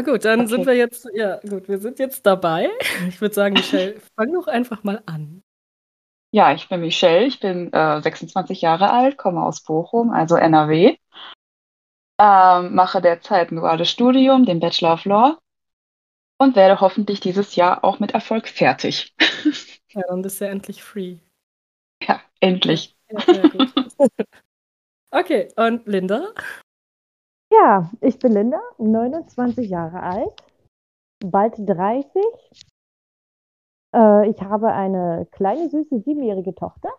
Ja, gut, dann okay. sind wir jetzt, ja, gut, wir sind jetzt dabei. Ich würde sagen, Michelle, fang doch einfach mal an. Ja, ich bin Michelle, ich bin äh, 26 Jahre alt, komme aus Bochum, also NRW. Ähm, mache derzeit ein duales Studium, den Bachelor of Law und werde hoffentlich dieses Jahr auch mit Erfolg fertig. Ja, dann bist du ja endlich free. Ja, endlich. Ja, okay, und Linda? Ja, ich bin Linda, 29 Jahre alt, bald 30. Äh, ich habe eine kleine, süße, siebenjährige Tochter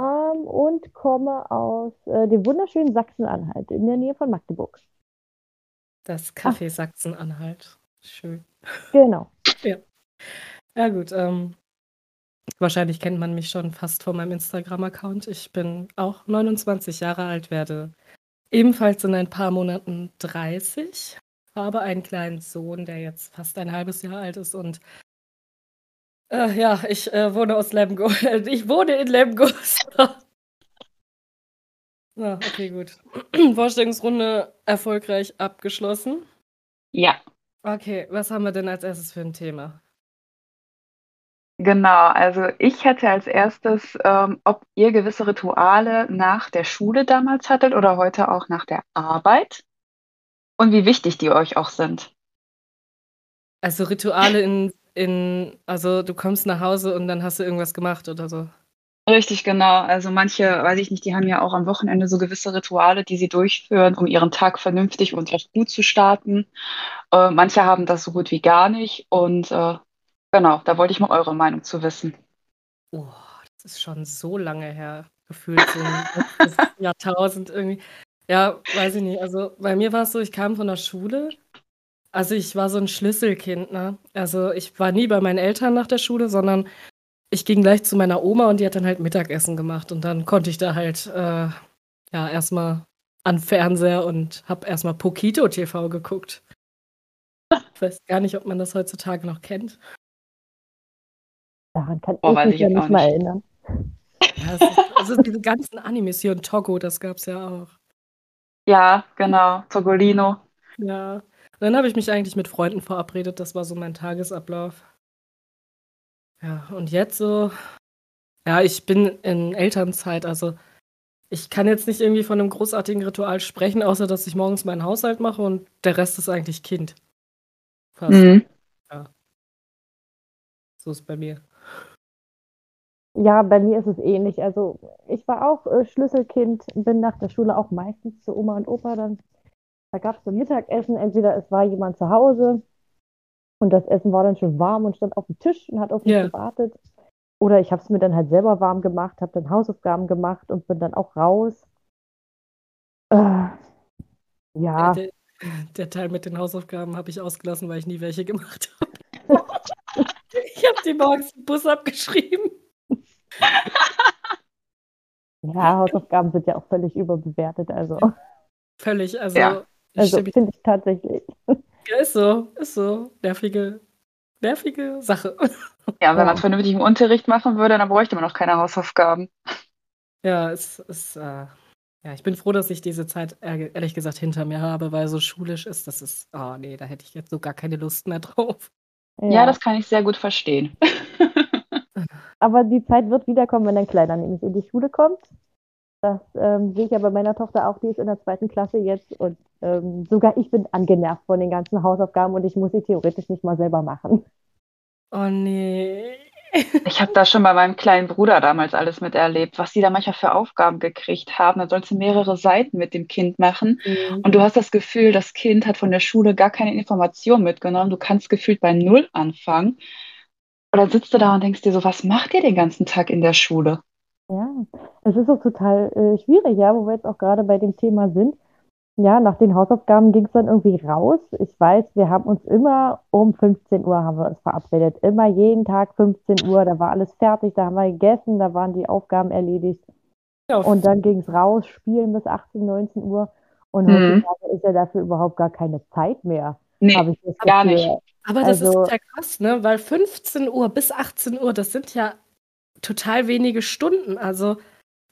ähm, und komme aus äh, dem wunderschönen Sachsen-Anhalt in der Nähe von Magdeburg. Das Café Sachsen-Anhalt. Schön. Genau. Ja. Ja, gut. Ähm, wahrscheinlich kennt man mich schon fast von meinem Instagram-Account. Ich bin auch 29 Jahre alt, werde ebenfalls in ein paar Monaten 30. Habe einen kleinen Sohn, der jetzt fast ein halbes Jahr alt ist und äh, ja, ich äh, wohne aus Lemgo. Ich wohne in Lemgo. ja, okay, gut. Vorstellungsrunde erfolgreich abgeschlossen. Ja. Okay, was haben wir denn als erstes für ein Thema? Genau, also ich hätte als erstes, ähm, ob ihr gewisse Rituale nach der Schule damals hattet oder heute auch nach der Arbeit und wie wichtig die euch auch sind. Also Rituale in, in, also du kommst nach Hause und dann hast du irgendwas gemacht oder so. Richtig, genau. Also manche, weiß ich nicht, die haben ja auch am Wochenende so gewisse Rituale, die sie durchführen, um ihren Tag vernünftig und auch gut zu starten. Äh, manche haben das so gut wie gar nicht und äh, Genau, da wollte ich mal eure Meinung zu wissen. Oh, das ist schon so lange her, gefühlt so ein Jahrtausend irgendwie. Ja, weiß ich nicht. Also bei mir war es so, ich kam von der Schule. Also ich war so ein Schlüsselkind, ne? Also ich war nie bei meinen Eltern nach der Schule, sondern ich ging gleich zu meiner Oma und die hat dann halt Mittagessen gemacht und dann konnte ich da halt äh, ja erstmal an Fernseher und hab erstmal Pokito TV geguckt. Ich weiß gar nicht, ob man das heutzutage noch kennt. Daran kann oh, ich mich ja nicht mal erinnern. Ja, ist, also diese ganzen Animes hier und Togo, das gab es ja auch. Ja, genau, Togolino. Ja. Und dann habe ich mich eigentlich mit Freunden verabredet, das war so mein Tagesablauf. Ja, und jetzt so, ja, ich bin in Elternzeit, also ich kann jetzt nicht irgendwie von einem großartigen Ritual sprechen, außer dass ich morgens meinen Haushalt mache und der Rest ist eigentlich Kind. Fast. Mhm. Ja. So ist bei mir. Ja, bei mir ist es ähnlich. Also ich war auch äh, Schlüsselkind, bin nach der Schule auch meistens zu Oma und Opa. Dann, da gab es so Mittagessen. Entweder es war jemand zu Hause und das Essen war dann schon warm und stand auf dem Tisch und hat auf mich yeah. gewartet. Oder ich habe es mir dann halt selber warm gemacht, habe dann Hausaufgaben gemacht und bin dann auch raus. Äh, ja. Der, der, Teil mit den Hausaufgaben habe ich ausgelassen, weil ich nie welche gemacht habe. ich habe die morgens im Bus abgeschrieben. Ja, Hausaufgaben sind ja auch völlig überbewertet, also. Völlig, also. Ja. Also finde ich tatsächlich. Ja, ist so, ist so. Nervige, nervige Sache. Ja, wenn ja. man es vernünftig im Unterricht machen würde, dann bräuchte man auch keine Hausaufgaben. Ja, es ist, äh, ja, ich bin froh, dass ich diese Zeit ehrlich gesagt hinter mir habe, weil so schulisch ist, das ist, oh nee, da hätte ich jetzt so gar keine Lust mehr drauf. Ja, ja das kann ich sehr gut verstehen. Aber die Zeit wird wiederkommen, wenn ein Kleiner nämlich in die Schule kommt. Das ähm, sehe ich ja bei meiner Tochter auch, die ist in der zweiten Klasse jetzt und ähm, sogar ich bin angenervt von den ganzen Hausaufgaben und ich muss sie theoretisch nicht mal selber machen. Oh nee. Ich habe da schon bei meinem kleinen Bruder damals alles miterlebt, was die da manchmal für Aufgaben gekriegt haben. Da sollst du mehrere Seiten mit dem Kind machen. Mhm. Und du hast das Gefühl, das Kind hat von der Schule gar keine Information mitgenommen. Du kannst gefühlt bei Null anfangen. Oder sitzt du da und denkst dir so, was macht ihr den ganzen Tag in der Schule? Ja, es ist auch total äh, schwierig, ja, wo wir jetzt auch gerade bei dem Thema sind. Ja, nach den Hausaufgaben ging es dann irgendwie raus. Ich weiß, wir haben uns immer um 15 Uhr haben wir uns verabredet. Immer jeden Tag 15 Uhr, da war alles fertig, da haben wir gegessen, da waren die Aufgaben erledigt. Ja. Und dann ging es raus, spielen bis 18, 19 Uhr. Und mhm. heutzutage ist ja dafür überhaupt gar keine Zeit mehr. Nee, gar nicht. Aber das also, ist ja krass, ne? Weil 15 Uhr bis 18 Uhr, das sind ja total wenige Stunden. Also,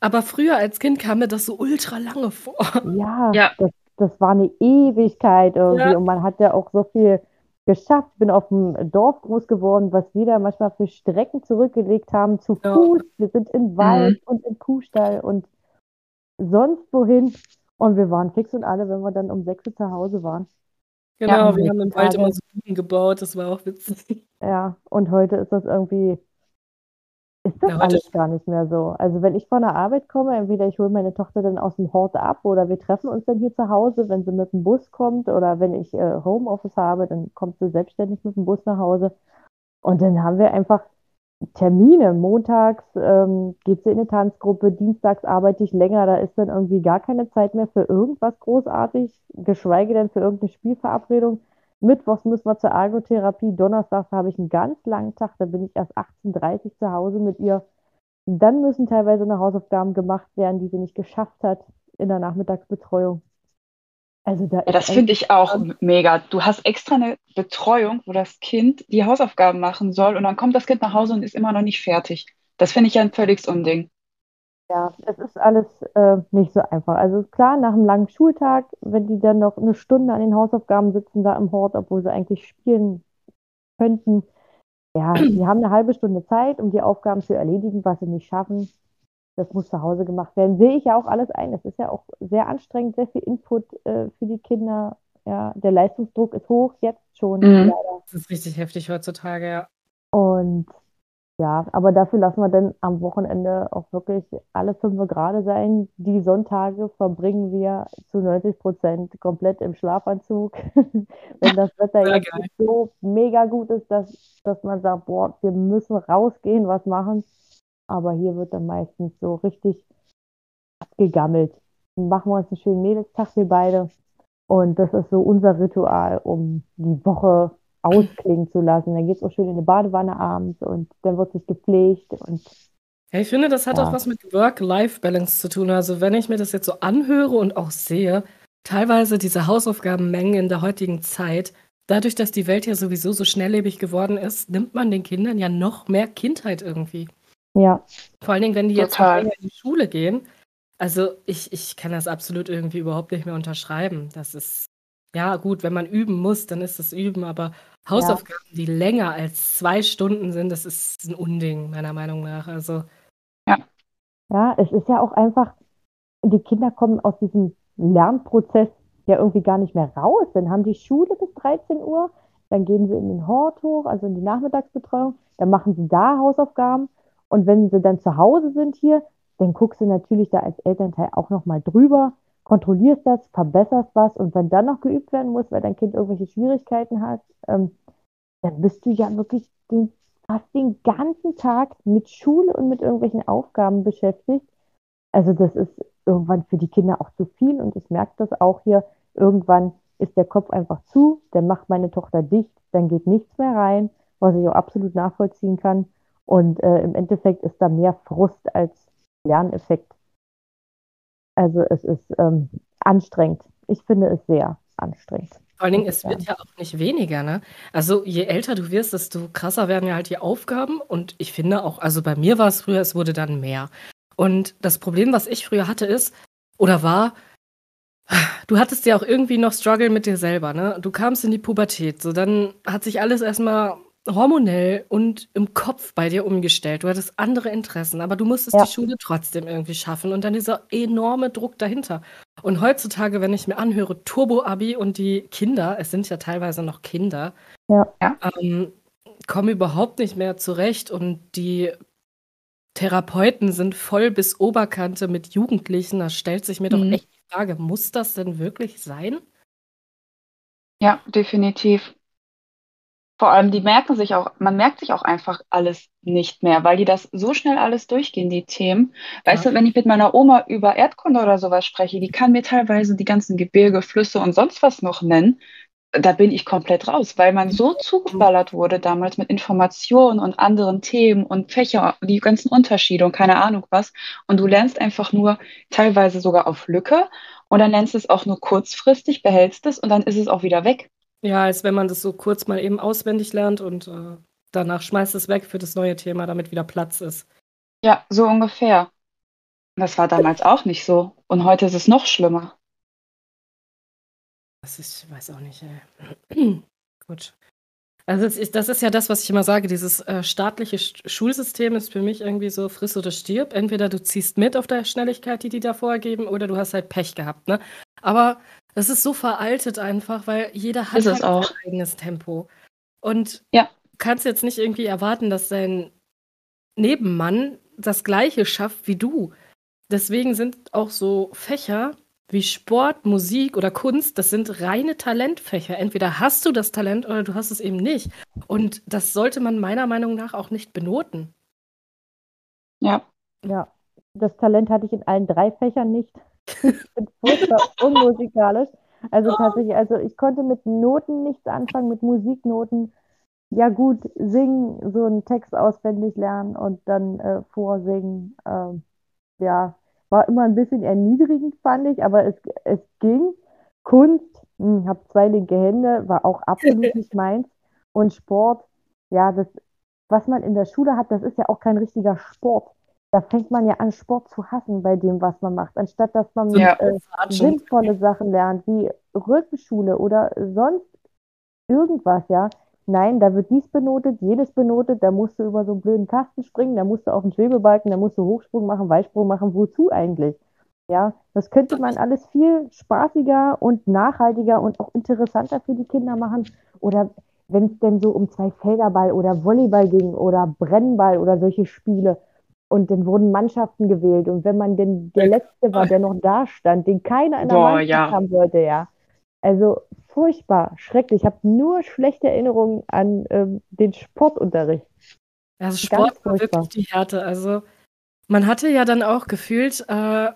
aber früher als Kind kam mir das so ultra lange vor. Ja, ja. Das, das war eine Ewigkeit irgendwie ja. und man hat ja auch so viel geschafft. Ich bin auf dem Dorf groß geworden, was wir da manchmal für Strecken zurückgelegt haben, zu ja. Fuß. Wir sind im Wald mhm. und im Kuhstall und sonst wohin. Und wir waren fix und alle, wenn wir dann um sechs Uhr zu Hause waren. Genau, ja, wir haben im Wald immer so Buden gebaut, das war auch witzig. Ja, und heute ist das irgendwie, ist das ja, alles gar nicht mehr so. Also wenn ich von der Arbeit komme, entweder ich hole meine Tochter dann aus dem Hort ab oder wir treffen uns dann hier zu Hause, wenn sie mit dem Bus kommt oder wenn ich äh, Homeoffice habe, dann kommt sie selbstständig mit dem Bus nach Hause. Und dann haben wir einfach Termine. Montags ähm, geht sie in eine Tanzgruppe, dienstags arbeite ich länger, da ist dann irgendwie gar keine Zeit mehr für irgendwas großartig, geschweige denn für irgendeine Spielverabredung. Mittwochs müssen wir zur Ergotherapie, donnerstags habe ich einen ganz langen Tag, da bin ich erst 18.30 Uhr zu Hause mit ihr. Dann müssen teilweise noch Hausaufgaben gemacht werden, die sie nicht geschafft hat in der Nachmittagsbetreuung. Also da ja, das finde ich auch mega. Du hast extra eine Betreuung, wo das Kind die Hausaufgaben machen soll und dann kommt das Kind nach Hause und ist immer noch nicht fertig. Das finde ich ja ein völliges Unding. Ja, es ist alles äh, nicht so einfach. Also klar, nach einem langen Schultag, wenn die dann noch eine Stunde an den Hausaufgaben sitzen da im Hort, obwohl sie eigentlich spielen könnten, ja, die haben eine halbe Stunde Zeit, um die Aufgaben zu erledigen, was sie nicht schaffen das muss zu Hause gemacht werden. Sehe ich ja auch alles ein. Es ist ja auch sehr anstrengend, sehr viel Input äh, für die Kinder. Ja, der Leistungsdruck ist hoch, jetzt schon. Mhm. Das ist richtig heftig heutzutage, ja. Und ja, aber dafür lassen wir dann am Wochenende auch wirklich alle fünf gerade sein. Die Sonntage verbringen wir zu 90 Prozent komplett im Schlafanzug. Wenn das Wetter ja, jetzt so mega gut ist, dass, dass man sagt, boah, wir müssen rausgehen, was machen aber hier wird dann meistens so richtig abgegammelt. Dann machen wir uns einen schönen Mädelstag, wir beide. Und das ist so unser Ritual, um die Woche ausklingen zu lassen. Dann geht es auch schön in eine Badewanne abends und dann wird sich gepflegt und ja, ich finde, das hat ja. auch was mit Work-Life-Balance zu tun. Also wenn ich mir das jetzt so anhöre und auch sehe, teilweise diese Hausaufgabenmengen in der heutigen Zeit, dadurch, dass die Welt ja sowieso so schnelllebig geworden ist, nimmt man den Kindern ja noch mehr Kindheit irgendwie. Ja. Vor allen Dingen, wenn die jetzt in die Schule gehen. Also ich, ich kann das absolut irgendwie überhaupt nicht mehr unterschreiben. Das ist, ja gut, wenn man üben muss, dann ist das Üben, aber Hausaufgaben, ja. die länger als zwei Stunden sind, das ist ein Unding, meiner Meinung nach. Also. Ja. Ja, es ist ja auch einfach, die Kinder kommen aus diesem Lernprozess ja irgendwie gar nicht mehr raus. Dann haben die Schule bis 13 Uhr, dann gehen sie in den Hort hoch, also in die Nachmittagsbetreuung, dann machen sie da Hausaufgaben und wenn sie dann zu Hause sind hier, dann guckst du natürlich da als Elternteil auch nochmal drüber, kontrollierst das, verbesserst was und wenn dann noch geübt werden muss, weil dein Kind irgendwelche Schwierigkeiten hat, ähm, dann bist du ja wirklich den, fast den ganzen Tag mit Schule und mit irgendwelchen Aufgaben beschäftigt. Also das ist irgendwann für die Kinder auch zu viel und ich merke das auch hier. Irgendwann ist der Kopf einfach zu, dann macht meine Tochter dicht, dann geht nichts mehr rein, was ich auch absolut nachvollziehen kann. Und äh, im Endeffekt ist da mehr Frust als Lerneffekt. Also es ist ähm, anstrengend. Ich finde es sehr anstrengend. Vor allen Dingen, es wird ja auch nicht weniger, ne? Also je älter du wirst, desto krasser werden ja halt die Aufgaben. Und ich finde auch, also bei mir war es früher, es wurde dann mehr. Und das Problem, was ich früher hatte, ist, oder war, du hattest ja auch irgendwie noch Struggle mit dir selber, ne? Du kamst in die Pubertät, so dann hat sich alles erstmal hormonell und im Kopf bei dir umgestellt. Du hattest andere Interessen, aber du musstest ja. die Schule trotzdem irgendwie schaffen und dann dieser enorme Druck dahinter. Und heutzutage, wenn ich mir anhöre, Turbo-Abi und die Kinder, es sind ja teilweise noch Kinder, ja. ähm, kommen überhaupt nicht mehr zurecht und die Therapeuten sind voll bis Oberkante mit Jugendlichen. Da stellt sich mir mhm. doch echt die Frage, muss das denn wirklich sein? Ja, definitiv. Vor allem, die merken sich auch, man merkt sich auch einfach alles nicht mehr, weil die das so schnell alles durchgehen, die Themen. Weißt du, wenn ich mit meiner Oma über Erdkunde oder sowas spreche, die kann mir teilweise die ganzen Gebirge, Flüsse und sonst was noch nennen. Da bin ich komplett raus, weil man so zugeballert wurde damals mit Informationen und anderen Themen und Fächer, die ganzen Unterschiede und keine Ahnung was. Und du lernst einfach nur teilweise sogar auf Lücke und dann lernst du es auch nur kurzfristig, behältst es und dann ist es auch wieder weg. Ja, als wenn man das so kurz mal eben auswendig lernt und äh, danach schmeißt es weg für das neue Thema, damit wieder Platz ist. Ja, so ungefähr. Das war damals auch nicht so. Und heute ist es noch schlimmer. Das ist ich weiß auch nicht, ey. Gut. Also, das ist das ist ja das, was ich immer sage, dieses, äh, staatliche Sch Schulsystem ist für mich irgendwie so friss oder stirb. Entweder du ziehst mit auf der Schnelligkeit, die die da vorgeben, oder du hast halt Pech gehabt, ne? Aber das ist so veraltet einfach, weil jeder hat halt auch. sein eigenes Tempo. Und Ja. du kannst jetzt nicht irgendwie erwarten, dass dein Nebenmann das Gleiche schafft wie du. Deswegen sind auch so Fächer wie Sport, Musik oder Kunst, das sind reine Talentfächer. Entweder hast du das Talent oder du hast es eben nicht. Und das sollte man meiner Meinung nach auch nicht benoten. Ja. Ja, das Talent hatte ich in allen drei Fächern nicht. Ich bin furchtbar unmusikalisch. Also tatsächlich, also ich konnte mit Noten nichts anfangen, mit Musiknoten. Ja gut, singen, so einen Text auswendig lernen und dann äh, vorsingen. Ähm, ja, war immer ein bisschen erniedrigend, fand ich, aber es, es ging. Kunst, hm, habe zwei linke Hände, war auch absolut nicht meins. Und Sport, ja, das, was man in der Schule hat, das ist ja auch kein richtiger Sport. Da fängt man ja an, Sport zu hassen bei dem, was man macht, anstatt dass man Ja. äh, sinnvolle Sachen lernt, wie Rückenschule oder sonst irgendwas, ja. Nein, da wird dies benotet, jedes benotet, da musst du über so einen blöden Kasten springen, da musst du auf den Schwebebalken, da musst du Hochsprung machen, Weitsprung machen, wozu eigentlich? Ja, das könnte man alles viel spaßiger und nachhaltiger und auch interessanter für die Kinder machen. Oder wenn es denn so um zwei Felderball oder Volleyball ging oder Brennball oder solche Spiele. Und dann wurden Mannschaften gewählt. Und wenn man denn der Letzte war, der noch da stand, den keiner in der Boah, Mannschaft ja. haben wollte, ja. Also furchtbar, schrecklich. Ich habe nur schlechte Erinnerungen an ähm, den Sportunterricht. Also Ganz Sport war furchtbar. wirklich die Härte. Also man hatte ja dann auch gefühlt äh,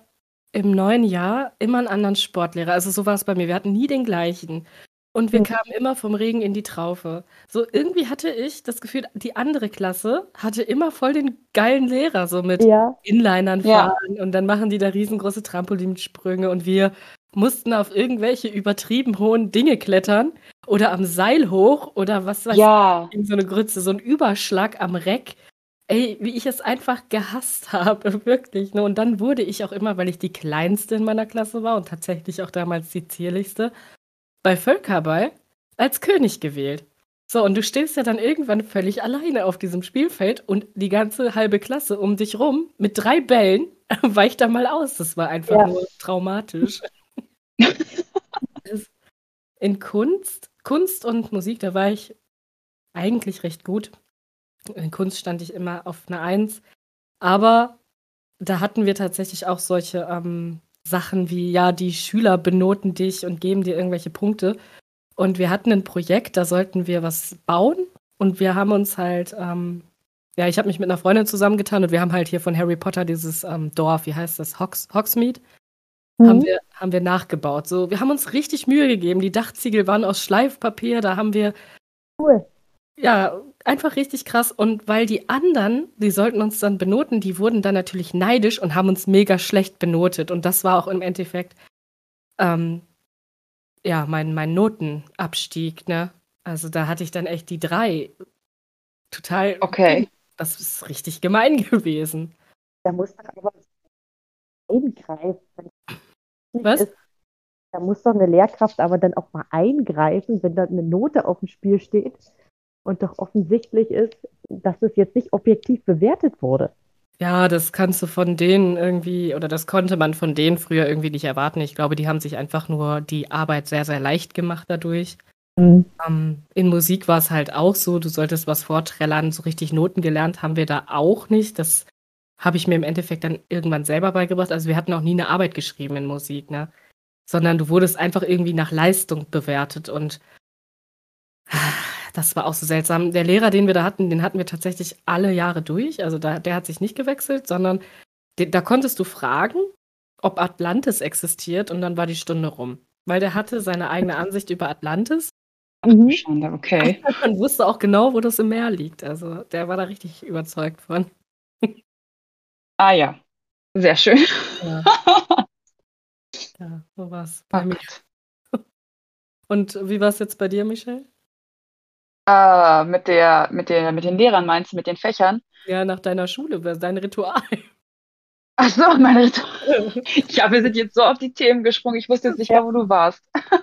im neuen Jahr immer einen anderen Sportlehrer. Also so war es bei mir. Wir hatten nie den gleichen. Und wir Mhm. kamen immer vom Regen in die Traufe. So irgendwie hatte ich das Gefühl, die andere Klasse hatte immer voll den geilen Lehrer, so mit Ja, Inlinern Ja. fahren und dann machen die da riesengroße Trampolinsprünge und wir mussten auf irgendwelche übertrieben hohen Dinge klettern oder am Seil hoch oder was weiß Ja. ich, so eine Grütze, so ein Überschlag am Reck. Ey, wie ich es einfach gehasst habe, wirklich. Ne? Und dann wurde ich auch immer, weil ich die kleinste in meiner Klasse war und tatsächlich auch damals die zierlichste, bei Völkerball als König gewählt. So, und du stehst ja dann irgendwann völlig alleine auf diesem Spielfeld und die ganze halbe Klasse um dich rum mit drei Bällen weicht da mal aus. Das war einfach Ja. nur traumatisch. In Kunst, Kunst und Musik, da war ich eigentlich recht gut. In Kunst stand ich immer auf einer Eins. Aber da hatten wir tatsächlich auch solche ähm, Sachen wie, ja, die Schüler benoten dich und geben dir irgendwelche Punkte. Und wir hatten ein Projekt, da sollten wir was bauen. Und wir haben uns halt, ähm, ja, ich habe mich mit einer Freundin zusammengetan und wir haben halt hier von Harry Potter dieses ähm, Dorf, wie heißt das, Hogs, Hogsmeade, haben, Mhm. wir, haben wir nachgebaut. So, wir haben uns richtig Mühe gegeben. Die Dachziegel waren aus Schleifpapier, da haben wir cool. Ja, einfach richtig krass. Und weil die anderen, die sollten uns dann benoten, die wurden dann natürlich neidisch und haben uns mega schlecht benotet. Und das war auch im Endeffekt, ähm, ja, mein, mein Notenabstieg, ne? Also da hatte ich dann echt die drei. Total, Okay. das ist richtig gemein gewesen. Da muss doch aber eingreifen. Was? Da muss doch eine Lehrkraft aber dann auch mal eingreifen, wenn da eine Note auf dem Spiel steht und doch offensichtlich ist, dass es jetzt nicht objektiv bewertet wurde. Ja, das kannst du von denen irgendwie, oder das konnte man von denen früher irgendwie nicht erwarten. Ich glaube, die haben sich einfach nur die Arbeit sehr, sehr leicht gemacht dadurch. Ähm, in Musik war es halt auch so, du solltest was vorträllern, so richtig Noten gelernt haben wir da auch nicht. Das habe ich mir im Endeffekt dann irgendwann selber beigebracht. Also wir hatten auch nie eine Arbeit geschrieben in Musik, ne? Sondern du wurdest einfach irgendwie nach Leistung bewertet und das war auch so seltsam. Der Lehrer, den wir da hatten, den hatten wir tatsächlich alle Jahre durch. Also da, der hat sich nicht gewechselt, sondern de- da konntest du fragen, ob Atlantis existiert und dann war die Stunde rum. Weil der hatte seine eigene Ansicht über Atlantis Mhm. Schande, okay. man wusste auch genau, wo das im Meer liegt. Also der war da richtig überzeugt von. Ah ja. Sehr schön. Ja, ja so war's Oh bei mir. Und wie war es jetzt bei dir, Michelle? Äh, mit der, mit der, mit den Lehrern meinst du, mit den Fächern? Ja, nach deiner Schule, was dein Ritual. Ach so, meine Rituale. Ja, wir sind jetzt so auf die Themen gesprungen. Ich wusste jetzt nicht mehr, wo du warst.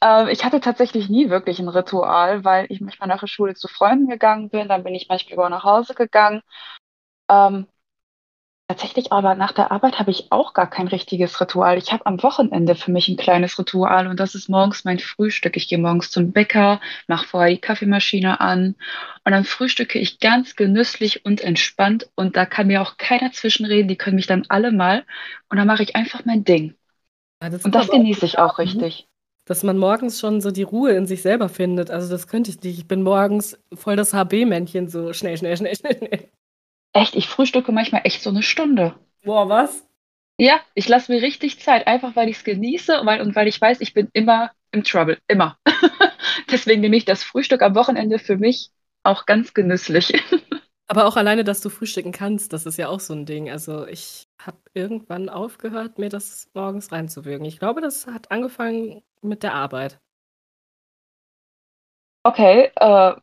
ähm, ich hatte tatsächlich nie wirklich ein Ritual, weil ich manchmal nach der Schule zu Freunden gegangen bin. Dann bin ich manchmal über nach Hause gegangen. Ähm, Tatsächlich aber nach der Arbeit habe ich auch gar kein richtiges Ritual. Ich habe am Wochenende für mich ein kleines Ritual und das ist morgens mein Frühstück. Ich gehe morgens zum Bäcker, mache vorher die Kaffeemaschine an und dann frühstücke ich ganz genüsslich und entspannt und da kann mir auch keiner zwischenreden. Die können mich dann alle mal und dann mache ich einfach mein Ding. Ja, das und das genieße ich auch richtig. Dass man morgens schon so die Ruhe in sich selber findet. Also das könnte ich nicht. Ich bin morgens voll das HB-Männchen, so schnell, schnell, schnell, schnell. Echt, ich frühstücke manchmal echt so eine Stunde. Boah, was? Ja, ich lasse mir richtig Zeit, einfach weil ich es genieße und weil, und weil ich weiß, ich bin immer im Trouble. Immer. Deswegen nehme ich das Frühstück am Wochenende für mich auch ganz genüsslich. Aber auch alleine, dass du frühstücken kannst, das ist ja auch so ein Ding. Also ich habe irgendwann aufgehört, mir das morgens reinzuwürgen. Ich glaube, das hat angefangen mit der Arbeit. Okay, äh,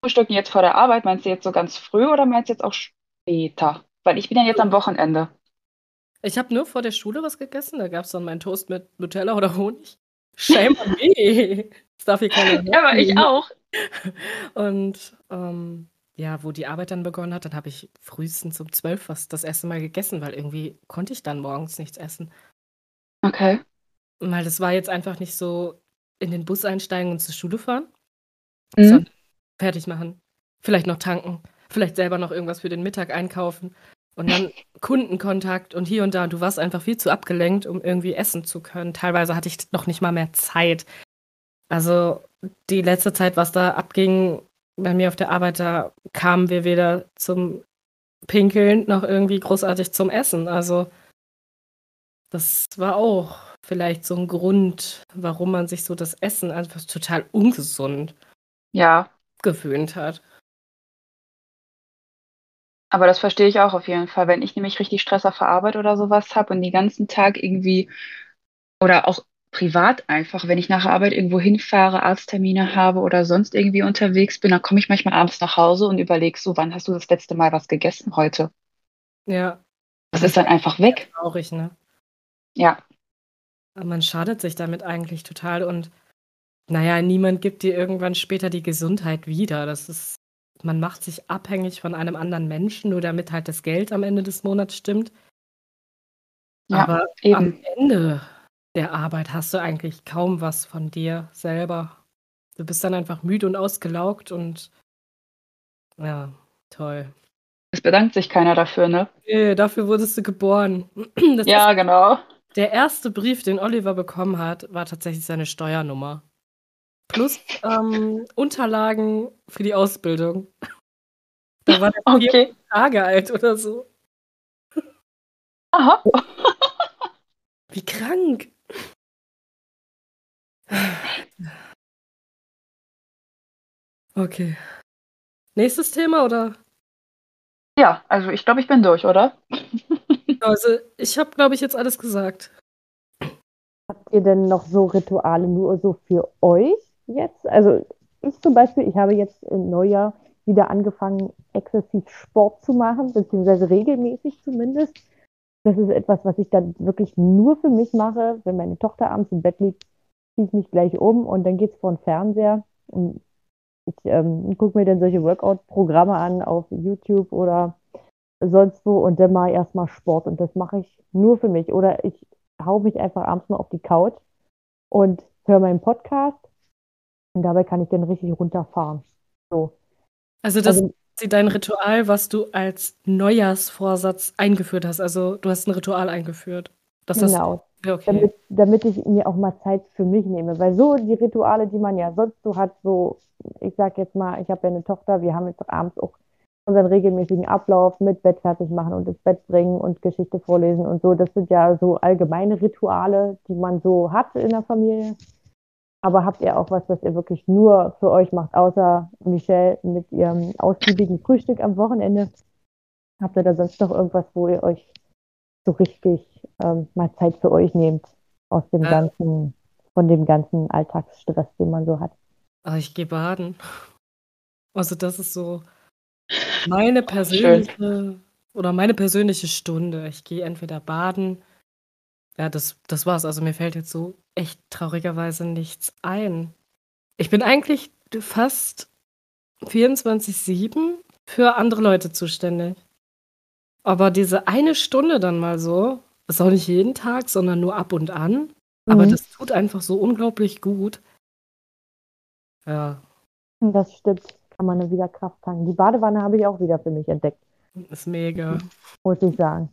Frühstücken jetzt vor der Arbeit, meinst du jetzt so ganz früh oder meinst du jetzt auch später. Weil ich bin ja jetzt am Wochenende. Ich habe nur vor der Schule was gegessen. Da gab es dann meinen Toast mit Nutella oder Honig. Shame on me. Das darf hier keiner Ja, aber ich auch. Und ähm, ja, wo die Arbeit dann begonnen hat, dann habe ich frühestens um zwölf was das erste Mal gegessen, weil irgendwie konnte ich dann morgens nichts essen. Okay. Weil das war jetzt einfach nicht so in den Bus einsteigen und zur Schule fahren, mhm. sondern fertig machen, vielleicht noch tanken, vielleicht selber noch irgendwas für den Mittag einkaufen und dann Kundenkontakt und hier und da. Du warst einfach viel zu abgelenkt, um irgendwie essen zu können. Teilweise hatte ich noch nicht mal mehr Zeit. Also die letzte Zeit, was da abging bei mir auf der Arbeit, da kamen wir weder zum Pinkeln noch irgendwie großartig zum Essen. Also das war auch vielleicht so ein Grund, warum man sich so das Essen einfach total ungesund ja. gewöhnt hat. Aber das verstehe ich auch auf jeden Fall. Wenn ich nämlich richtig Stress auf der Arbeit oder sowas habe und den ganzen Tag irgendwie oder auch privat einfach, wenn ich nach der Arbeit irgendwo hinfahre, Arzttermine habe oder sonst irgendwie unterwegs bin, dann komme ich manchmal abends nach Hause und überlege so, wann hast du das letzte Mal was gegessen heute? Ja. Das ist dann einfach weg. Traurig, ne? Ja. Aber man schadet sich damit eigentlich total und naja, niemand gibt dir irgendwann später die Gesundheit wieder. Das ist man macht sich abhängig von einem anderen Menschen, nur damit halt das Geld am Ende des Monats stimmt. Ja, Aber eben. am Ende der Arbeit hast du eigentlich kaum was von dir selber. Du bist dann einfach müde und ausgelaugt und ja, toll. Es bedankt sich keiner dafür, ne? Nee, dafür wurdest du geboren. Das ja, genau. Der erste Brief, den Oliver bekommen hat, war tatsächlich seine Steuernummer. Plus ähm, Unterlagen für die Ausbildung. Da war der okay. vier Tage alt oder so. Aha. Wie krank. Okay. Nächstes Thema oder? Ja, also ich glaube, ich bin durch, oder? also ich habe, glaube ich, jetzt alles gesagt. Habt ihr denn noch so Rituale nur so für euch? Jetzt. Also ich zum Beispiel, ich habe jetzt im Neujahr wieder angefangen, exzessiv Sport zu machen, beziehungsweise regelmäßig zumindest. Das ist etwas, was ich dann wirklich nur für mich mache. Wenn meine Tochter abends im Bett liegt, ziehe ich mich gleich um und dann geht es vor den Fernseher. Und ich ähm, gucke mir dann solche Workout-Programme an auf YouTube oder sonst wo und dann mache ich erstmal Sport und das mache ich nur für mich. Oder ich hau mich einfach abends mal auf die Couch und höre meinen Podcast und dabei kann ich dann richtig runterfahren. So. Also das also, ist dein Ritual, was du als Neujahrsvorsatz eingeführt hast. Also du hast ein Ritual eingeführt. Das genau. Hast, okay. damit, damit ich mir auch mal Zeit für mich nehme. Weil so die Rituale, die man ja sonst so hat, so, ich sag jetzt mal, ich habe ja eine Tochter, wir haben jetzt abends auch unseren regelmäßigen Ablauf mit Bett fertig machen und ins Bett bringen und Geschichte vorlesen und so. Das sind ja so allgemeine Rituale, die man so hat in der Familie. Aber habt ihr auch was, was ihr wirklich nur für euch macht, außer Michelle mit ihrem ausgiebigen Frühstück am Wochenende? Habt ihr da sonst noch irgendwas, wo ihr euch so richtig ähm, mal Zeit für euch nehmt aus dem ja. ganzen, von dem ganzen Alltagsstress, den man so hat? Ah, ich gehe baden. Also das ist so meine persönliche oder meine persönliche Stunde. Ich gehe entweder baden. Ja, das, das war's. Also mir fällt jetzt so echt traurigerweise nichts ein. Ich bin eigentlich fast 24-7 für andere Leute zuständig. Aber diese eine Stunde dann mal so, ist auch nicht jeden Tag, sondern nur ab und an. Aber Mhm. das tut einfach so unglaublich gut. Ja, Das stimmt. Kann man wieder Kraft tanken. Die Badewanne habe ich auch wieder für mich entdeckt, ist mega. muss ich sagen.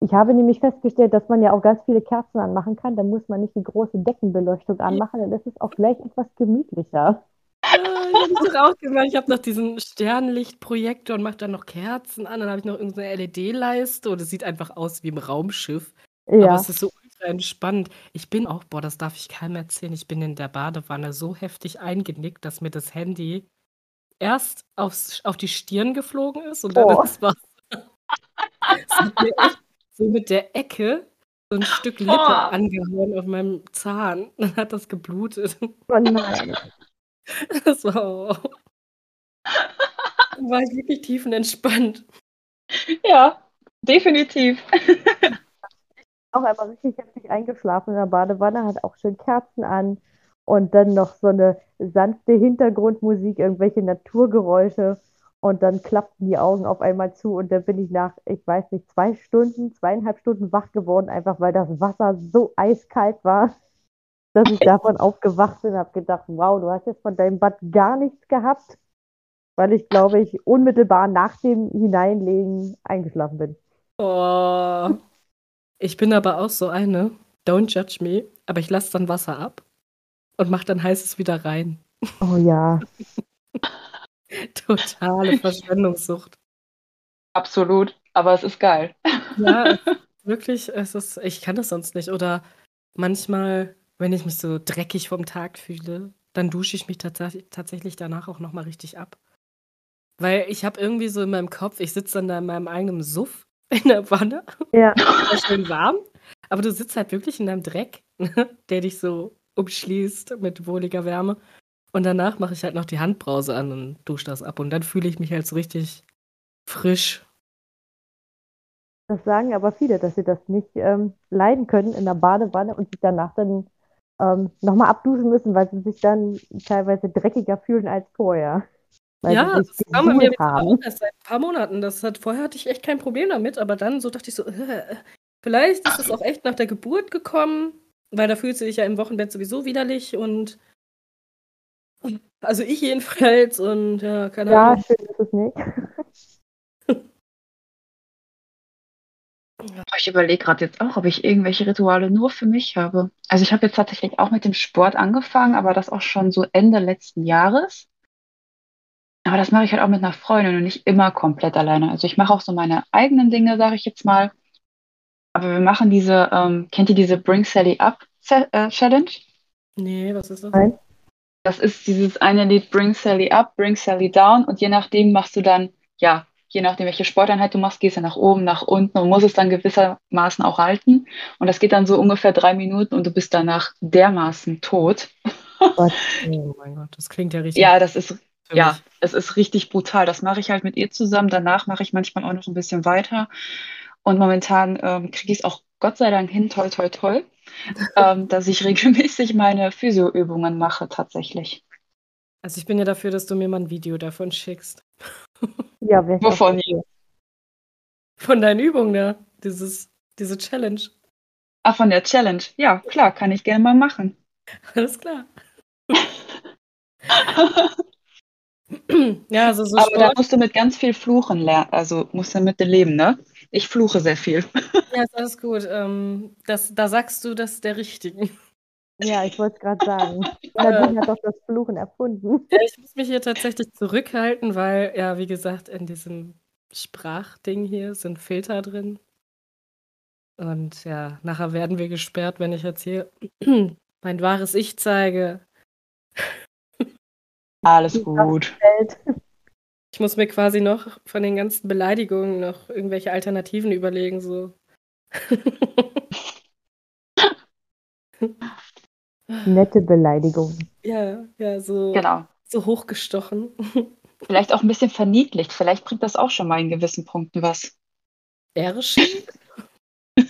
Ich habe nämlich festgestellt, dass man ja auch ganz viele Kerzen anmachen kann. Dann muss man nicht die große Deckenbeleuchtung anmachen, dann ist es auch gleich etwas gemütlicher. Ah, ich habe das doch auch gemacht. Ich habe noch diesen Sternlichtprojektor und mache dann noch Kerzen an. Dann habe ich noch irgendeine LED-Leiste und es sieht einfach aus wie im Raumschiff. Aber Ja, es ist so ultra entspannt. Ich bin auch, boah, das darf ich keinem erzählen. Ich bin in der Badewanne so heftig eingenickt, dass mir das Handy erst aufs, auf die Stirn geflogen ist und dann Oh. ins Wasser. Es hat mir echt so mit der Ecke so ein Stück Lippe Oh. angehauen auf meinem Zahn. Dann hat das geblutet. oh nein. Das war. Dann war ich wirklich tiefenentspannt. Ja, definitiv. Auch einmal richtig heftig eingeschlafen in der Badewanne, hat auch schön Kerzen an und dann noch so eine sanfte Hintergrundmusik, irgendwelche Naturgeräusche und dann klappten die Augen auf einmal zu und dann bin ich nach, ich weiß nicht, zwei Stunden, zweieinhalb Stunden wach geworden, einfach weil das Wasser so eiskalt war, dass ich davon aufgewacht bin und habe gedacht, wow, du hast jetzt von deinem Bad gar nichts gehabt, weil ich glaube, ich unmittelbar nach dem Hineinlegen eingeschlafen bin. Oh. Ich bin aber auch so eine. Don't judge me. Aber ich lasse dann Wasser ab und mache dann heißes wieder rein. Oh ja. Totale Verschwendungssucht. Absolut. Aber es ist geil. Ja, wirklich, es ist, ich kann das sonst nicht. Oder manchmal, wenn ich mich so dreckig vom Tag fühle, dann dusche ich mich tats tatsächlich danach auch nochmal richtig ab. Weil ich habe irgendwie so in meinem Kopf, ich sitze dann da in meinem eigenen Suff in der Wanne, Ja. war schön warm, aber du sitzt halt wirklich in deinem Dreck, der dich so umschließt mit wohliger Wärme. Und danach mache ich halt noch die Handbrause an und dusche das ab. Und dann fühle ich mich halt so richtig frisch. Das sagen aber viele, dass sie das nicht ähm, leiden können in der Badewanne und sich danach dann ähm, nochmal abduschen müssen, weil sie sich dann teilweise dreckiger fühlen als vorher. Weil Ja, sie das sich kam bei mir auch erst seit ein paar Monaten. Das hat, vorher hatte ich echt kein Problem damit, aber dann so dachte ich so, äh, vielleicht ist es auch echt nach der Geburt gekommen, weil da fühlst du dich ja im Wochenbett sowieso widerlich und also ich jedenfalls und ja, keine Ja, Ahnung. schön ist es nicht. Ich überlege gerade jetzt auch, ob ich irgendwelche Rituale nur für mich habe. Also ich habe jetzt tatsächlich auch mit dem Sport angefangen, aber das auch schon so Ende letzten Jahres. Aber das mache ich halt auch mit einer Freundin und nicht immer komplett alleine. Also ich mache auch so meine eigenen Dinge, sage ich jetzt mal. Aber wir machen diese, ähm, kennt ihr diese Bring Sally Up äh, Challenge? Nee, was ist das? Nein. Das ist dieses eine Lied Bring Sally Up, Bring Sally Down und je nachdem machst du dann, ja, je nachdem, welche Sporteinheit du machst, gehst du nach oben, nach unten und musst es dann gewissermaßen auch halten. Und das geht dann so ungefähr drei Minuten und du bist danach dermaßen tot. Gott. Oh mein Gott, das klingt ja richtig Ja, das ist, ja, mich. es ist richtig brutal. Das mache ich halt mit ihr zusammen. Danach mache ich manchmal auch noch ein bisschen weiter. Und momentan ähm, kriege ich es auch Gott sei Dank hin, toll, toll, toll, ähm, dass ich regelmäßig meine Physioübungen mache tatsächlich. Also ich bin ja dafür, dass du mir mal ein Video davon schickst. Ja, Wovon? Von deinen Übungen da, dieses, diese Challenge. Ah, von der Challenge. Ja, klar, kann ich gerne mal machen. Alles klar. ja, also so Aber da Sport. musst du mit ganz viel Fluchen lernen, also musst du mit dir leben, ne? Ich fluche sehr viel. Ja, ist alles gut. Ähm, das, da sagst du das der Richtigen. Ja, ich wollte es gerade sagen. Nadine hat doch das Fluchen erfunden. Ja, ich muss mich hier tatsächlich zurückhalten, weil, ja, wie gesagt, in diesem Sprachding hier sind Filter drin. Und ja, nachher werden wir gesperrt, wenn ich jetzt hier mein wahres Ich zeige. Alles gut. Ich muss mir quasi noch von den ganzen Beleidigungen noch irgendwelche Alternativen überlegen, so. Nette Beleidigung. ja, ja, so, Genau. so hochgestochen. Vielleicht auch ein bisschen verniedlicht. Vielleicht bringt das auch schon mal in gewissen Punkten was. Erschi?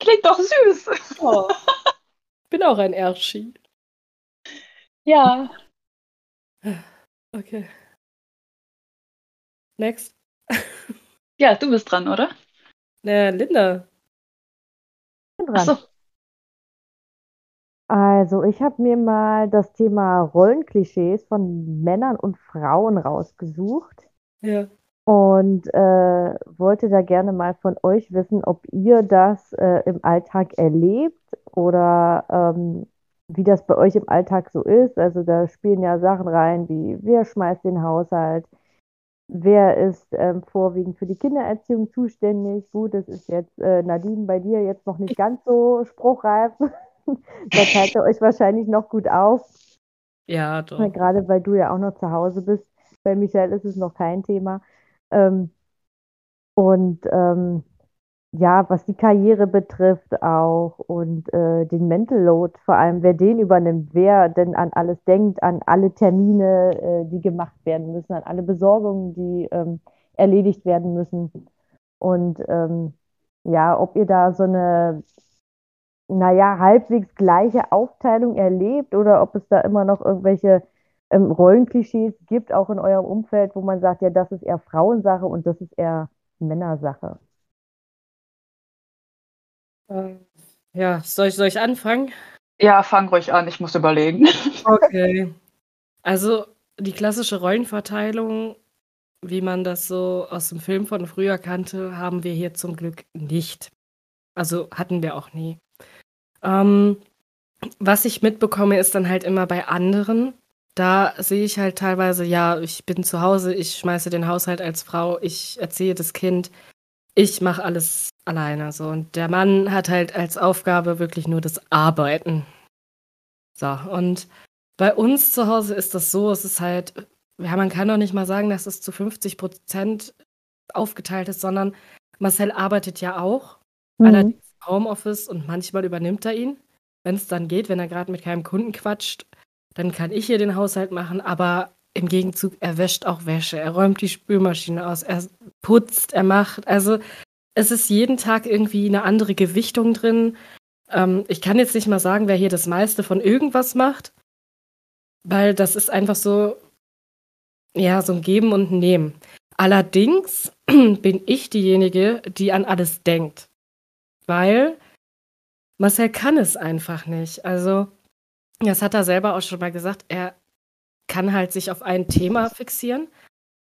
Klingt doch süß. Oh. Ich bin auch ein Erschi. Ja. Okay. Next. Ja, du bist dran, oder? Äh, Linda. bin dran. Achso. Also, ich habe mir mal das Thema Rollenklischees von Männern und Frauen rausgesucht Ja. und äh, wollte da gerne mal von euch wissen, ob ihr das äh, im Alltag erlebt oder ähm, wie das bei euch im Alltag so ist. Also, da spielen ja Sachen rein wie, wer schmeißt den Haushalt, wer ist ähm, vorwiegend für die Kindererziehung zuständig. Gut, das ist jetzt äh, Nadine bei dir jetzt noch nicht ganz so spruchreif. Da teilt ihr euch wahrscheinlich noch gut auf. Ja, doch. Gerade weil du ja auch noch zu Hause bist. Bei Michael ist es noch kein Thema. Ähm, und ähm, ja, was die Karriere betrifft auch und äh, den Mental Load, vor allem wer den übernimmt, wer denn an alles denkt, an alle Termine, äh, die gemacht werden müssen, an alle Besorgungen, die ähm, erledigt werden müssen. Und ähm, ja, ob ihr da so eine, naja, halbwegs gleiche Aufteilung erlebt oder ob es da immer noch irgendwelche ähm, Rollenklischees gibt, auch in eurem Umfeld, wo man sagt, ja, das ist eher Frauensache und das ist eher Männersache. Äh, ja, soll ich, soll ich anfangen? Ja, fang ruhig an, ich muss überlegen. Okay. Also die klassische Rollenverteilung, wie man das so aus dem Film von früher kannte, haben wir hier zum Glück nicht. Also hatten wir auch nie. Ähm, was ich mitbekomme, ist dann halt immer bei anderen. Da sehe ich halt teilweise, ja, ich bin zu Hause, ich schmeiße den Haushalt als Frau, ich erziehe das Kind, ich mache alles alleine. So. Und der Mann hat halt als Aufgabe wirklich nur das Arbeiten. So, und bei uns zu Hause ist das so, es ist halt, ja, man kann doch nicht mal sagen, dass es zu 50 Prozent aufgeteilt ist, sondern Marcel arbeitet ja auch, Mhm. allerdings im Homeoffice und manchmal übernimmt er ihn, wenn es dann geht, wenn er gerade mit keinem Kunden quatscht, dann kann ich hier den Haushalt machen, aber im Gegenzug, er wäscht auch Wäsche, er räumt die Spülmaschine aus, er putzt, er macht, also es ist jeden Tag irgendwie eine andere Gewichtung drin. Ähm, ich kann jetzt nicht mal sagen, wer hier das meiste von irgendwas macht, weil das ist einfach so, ja, so ein Geben und Nehmen. Allerdings bin ich diejenige, die an alles denkt, weil Marcel kann es einfach nicht. Also, das hat er selber auch schon mal gesagt, er kann halt sich auf ein Thema fixieren,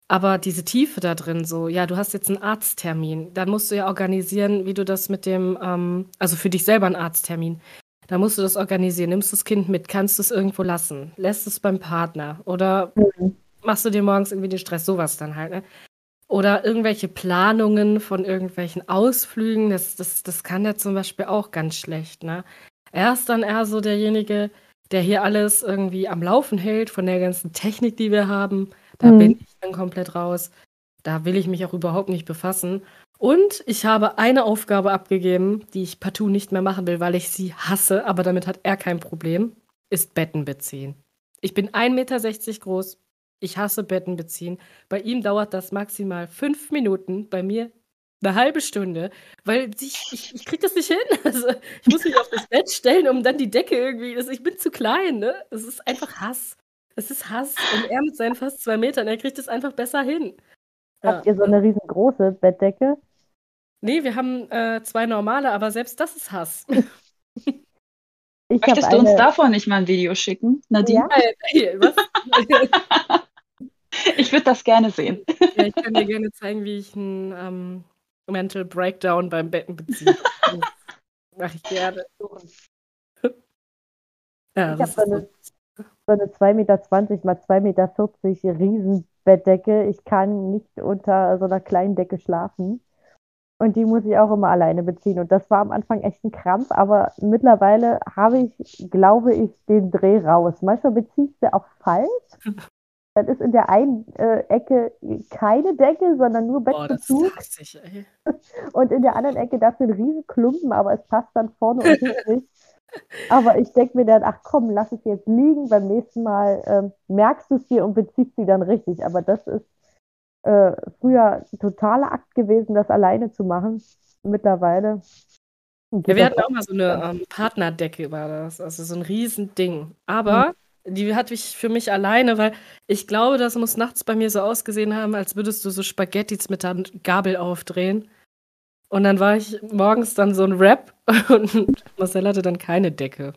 aber diese Tiefe da drin, so, ja, du hast jetzt einen Arzttermin, dann musst du ja organisieren, wie du das mit dem, ähm, also für dich selber einen Arzttermin. Da musst du das organisieren. Nimmst du das Kind mit? Kannst du es irgendwo lassen? Lässt es beim Partner? Oder Mhm. machst du dir morgens irgendwie den Stress? Sowas dann halt, ne? Oder irgendwelche Planungen von irgendwelchen Ausflügen. Das, das, das kann der zum Beispiel auch ganz schlecht, ne? Er ist dann eher so derjenige, der hier alles irgendwie am Laufen hält von der ganzen Technik, die wir haben. Da Mhm. bin ich dann komplett raus. Da will ich mich auch überhaupt nicht befassen. Und ich habe eine Aufgabe abgegeben, die ich partout nicht mehr machen will, weil ich sie hasse, aber damit hat er kein Problem, ist Betten beziehen. Ich bin 1,60 Meter groß. Ich hasse Betten beziehen. Bei ihm dauert das maximal fünf Minuten, bei mir eine halbe Stunde, weil ich, ich, ich krieg das nicht hin. Also, ich muss mich auf das Bett stellen, um dann die Decke irgendwie. Also, ich bin zu klein, ne? Es ist einfach Hass. Es ist Hass. Und er mit seinen fast zwei Metern, er kriegt es einfach besser hin. Habt ihr so eine riesengroße Bettdecke? Nee, wir haben äh, zwei normale, aber selbst das ist Hass. Ich habe Möchtest du uns eine, davon nicht mal ein Video schicken, Nadine? Ja? Hey, was? Ich würde das gerne sehen. ja, ich kann dir gerne zeigen, wie ich einen ähm, Mental Breakdown beim Betten beziehe. Mache ich gerne. Ja, Ich das hab so eine- so eine 2,20 Meter mal 2,40 Meter Riesenbettdecke. Ich kann nicht unter so einer kleinen Decke schlafen. Und die muss ich auch immer alleine beziehen. Und das war am Anfang echt ein Krampf, aber mittlerweile habe ich, glaube ich, den Dreh raus. Manchmal beziehe ich sie auch falsch. Dann ist in der einen äh, Ecke keine Decke, sondern nur Boah, das Bettbezug. ich, ey. Und in der anderen Ecke dafür ein riesen Klumpen, aber es passt dann vorne und hinten nicht. Aber ich denke mir dann, ach komm, lass es jetzt liegen. Beim nächsten Mal ähm, merkst du es dir und beziehst sie dann richtig. Aber das ist äh, früher totaler Akt gewesen, das alleine zu machen. Mittlerweile. Ja, wir hatten auch mal so eine ähm, Partnerdecke war das, also so ein Riesending. Aber mhm. die hatte ich für mich alleine, weil ich glaube, das muss nachts bei mir so ausgesehen haben, als würdest du so Spaghettis mit der Gabel aufdrehen. Und dann war ich morgens dann so ein Rap und Marcel hatte dann keine Decke.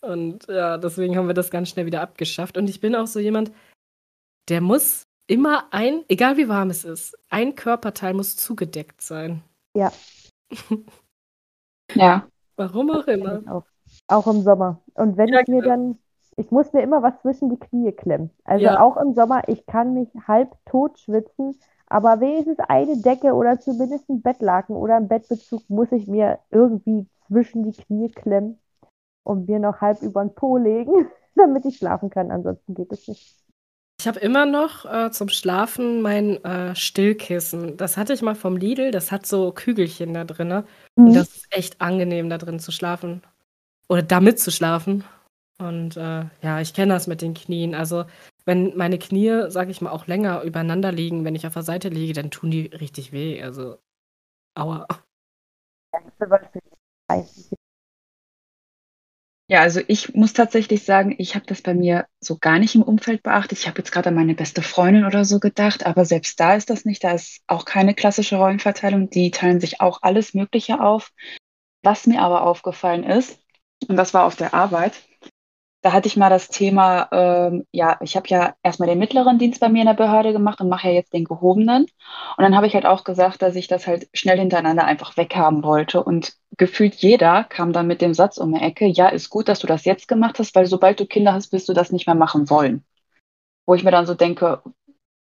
Und ja, deswegen haben wir das ganz schnell wieder abgeschafft. Und ich bin auch so jemand, der muss immer ein, egal wie warm es ist, ein Körperteil muss zugedeckt sein. Ja. ja. Warum auch immer. Auch, auch im Sommer. Und wenn ja, ich mir genau. dann, ich muss mir immer was zwischen die Knie klemmen. Also ja. auch im Sommer, ich kann mich halb tot schwitzen, aber wenigstens eine Decke oder zumindest ein Bettlaken oder ein Bettbezug muss ich mir irgendwie zwischen die Knie klemmen und mir noch halb über den Po legen, damit ich schlafen kann. Ansonsten geht es nicht. Ich habe immer noch äh, zum Schlafen mein äh, Stillkissen. Das hatte ich mal vom Lidl. Das hat so Kügelchen da drin. Ne? Mhm. Und das ist echt angenehm, da drin zu schlafen. Oder damit zu schlafen. Und äh, ja, ich kenne das mit den Knien. Also, wenn meine Knie, sage ich mal, auch länger übereinander liegen, wenn ich auf der Seite liege, dann tun die richtig weh. Also, aua. Ja, also ich muss tatsächlich sagen, ich habe das bei mir so gar nicht im Umfeld beachtet. Ich habe jetzt gerade an meine beste Freundin oder so gedacht, aber selbst da ist das nicht. Da ist auch keine klassische Rollenverteilung. Die teilen sich auch alles Mögliche auf. Was mir aber aufgefallen ist, und das war auf der Arbeit, da hatte ich mal das Thema, ähm, ja, ich habe ja erstmal den mittleren Dienst bei mir in der Behörde gemacht und mache ja jetzt den gehobenen. Und dann habe ich halt auch gesagt, dass ich das halt schnell hintereinander einfach weghaben wollte. Und gefühlt jeder kam dann mit dem Satz um die Ecke, ja, ist gut, dass du das jetzt gemacht hast, weil sobald du Kinder hast, wirst du das nicht mehr machen wollen. Wo ich mir dann so denke,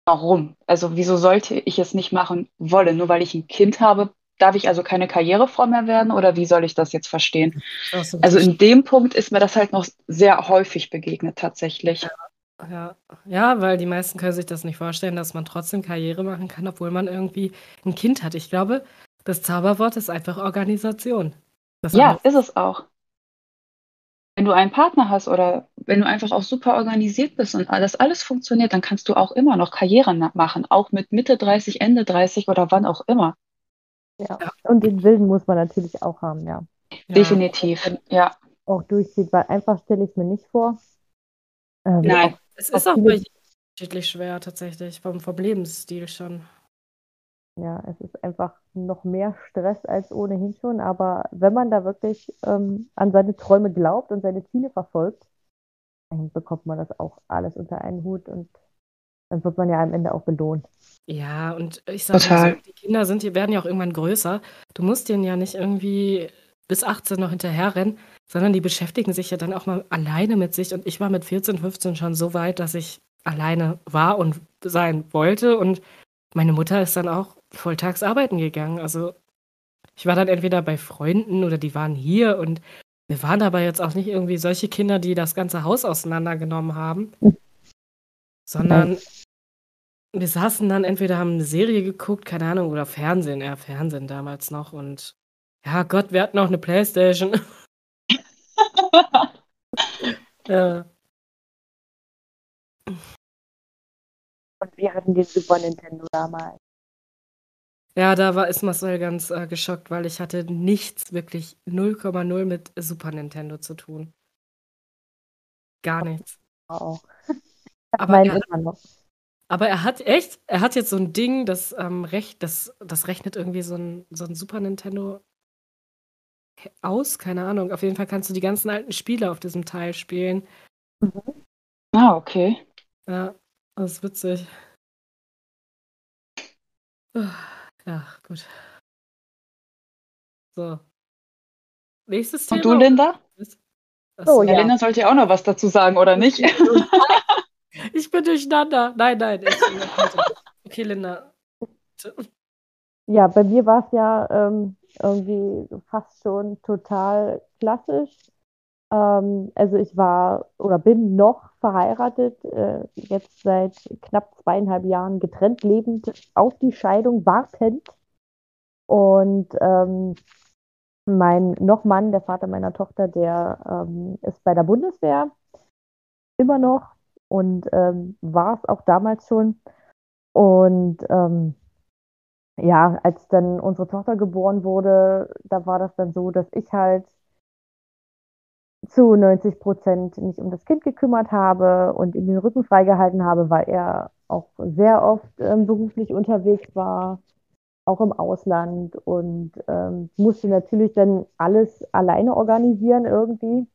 warum? Also wieso sollte ich es nicht machen wollen? Nur weil ich ein Kind habe, darf ich also keine Karrierefrau mehr werden oder wie soll ich das jetzt verstehen? So also in dem Punkt ist mir das halt noch sehr häufig begegnet tatsächlich. Ja. Ja, ja, weil die meisten können sich das nicht vorstellen, dass man trotzdem Karriere machen kann, obwohl man irgendwie ein Kind hat. Ich glaube, das Zauberwort ist einfach Organisation. Das ja, ist es auch. Wenn du einen Partner hast oder wenn du einfach auch super organisiert bist und das alles funktioniert, dann kannst du auch immer noch Karriere machen, auch mit Mitte 30, Ende 30 oder wann auch immer. Ja. Und den Willen muss man natürlich auch haben, ja. Definitiv, ja. Auch durchzieht, weil einfach stelle ich es mir nicht vor. Ähm, Nein. Es ist auch bei jedem unterschiedlich schwer, tatsächlich, vom, vom Lebensstil schon. Ja, es ist einfach noch mehr Stress als ohnehin schon, aber wenn man da wirklich ähm, an seine Träume glaubt und seine Ziele verfolgt, dann bekommt man das auch alles unter einen Hut und dann wird man ja am Ende auch belohnt. Ja, und ich sage mal so, die Kinder sind, die werden ja auch irgendwann größer. Du musst denen ja nicht irgendwie bis 18 noch hinterherrennen, sondern die beschäftigen sich ja dann auch mal alleine mit sich. Und ich war mit 14, 15 schon so weit, dass ich alleine war und sein wollte. Und meine Mutter ist dann auch volltags arbeiten gegangen. Also ich war dann entweder bei Freunden oder die waren hier und wir waren aber jetzt auch nicht irgendwie solche Kinder, die das ganze Haus auseinandergenommen haben, sondern wir saßen dann entweder haben eine Serie geguckt, keine Ahnung, oder Fernsehen, eher Fernsehen damals noch und ja, Gott, wir hatten auch eine Playstation. ja. Und wir hatten den Super Nintendo damals. Ja, da war ist Marcel ganz äh, geschockt, weil ich hatte nichts, wirklich 0,0 mit Super Nintendo zu tun. Gar nichts. Auch. Aber er, aber er hat echt, er hat jetzt so ein Ding, das ähm, recht, das, das rechnet irgendwie so ein, so ein Super Nintendo aus, keine Ahnung. Auf jeden Fall kannst du die ganzen alten Spiele auf diesem Teil spielen. Mhm. Ah, okay. Ja, das ist witzig. Ja, gut. So. Nächstes Thema. Und du, Linda? Oh, ja. Linda sollte ja auch noch was dazu sagen, oder nicht? Ich bin durcheinander. Nein, nein. Okay, Linda. Ja, bei mir war es ja ähm, irgendwie fast schon total klassisch. Ähm, also ich war oder bin noch verheiratet, äh, jetzt seit knapp zweieinhalb Jahren getrennt lebend, auf die Scheidung wartend. Und ähm, mein Nochmann, der Vater meiner Tochter, der ähm, ist bei der Bundeswehr immer noch und ähm, war es auch damals schon. Und ähm, ja, als dann unsere Tochter geboren wurde, da war das dann so, dass ich halt zu 90 Prozent mich um das Kind gekümmert habe und ihm den Rücken freigehalten habe, weil er auch sehr oft ähm, beruflich unterwegs war, auch im Ausland und ähm, musste natürlich dann alles alleine organisieren irgendwie.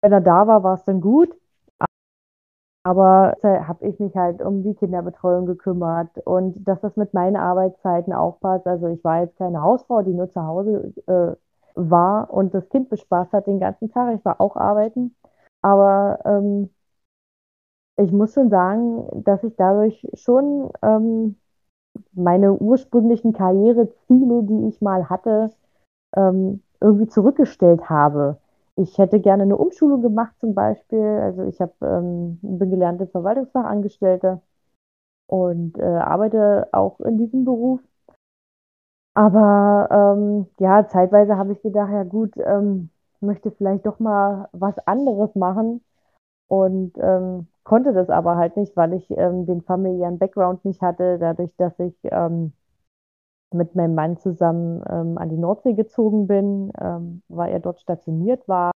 Wenn er da war, war es dann gut. Aber habe ich mich halt um die Kinderbetreuung gekümmert und dass das mit meinen Arbeitszeiten aufpasst. Also ich war jetzt keine Hausfrau, die nur zu Hause äh, war und das Kind bespaßt hat den ganzen Tag. Ich war auch arbeiten. Aber ähm, ich muss schon sagen, dass ich dadurch schon ähm, meine ursprünglichen Karriereziele, die ich mal hatte, ähm, irgendwie zurückgestellt habe. Ich hätte gerne eine Umschulung gemacht zum Beispiel. Also ich hab, ähm, bin gelernte Verwaltungsfachangestellte und äh, arbeite auch in diesem Beruf. Aber ähm, ja, zeitweise habe ich gedacht, ja gut, ähm, möchte vielleicht doch mal was anderes machen und ähm, konnte das aber halt nicht, weil ich ähm, den familiären Background nicht hatte, dadurch, dass ich ähm, mit meinem Mann zusammen ähm, an die Nordsee gezogen bin, ähm, weil er dort stationiert war.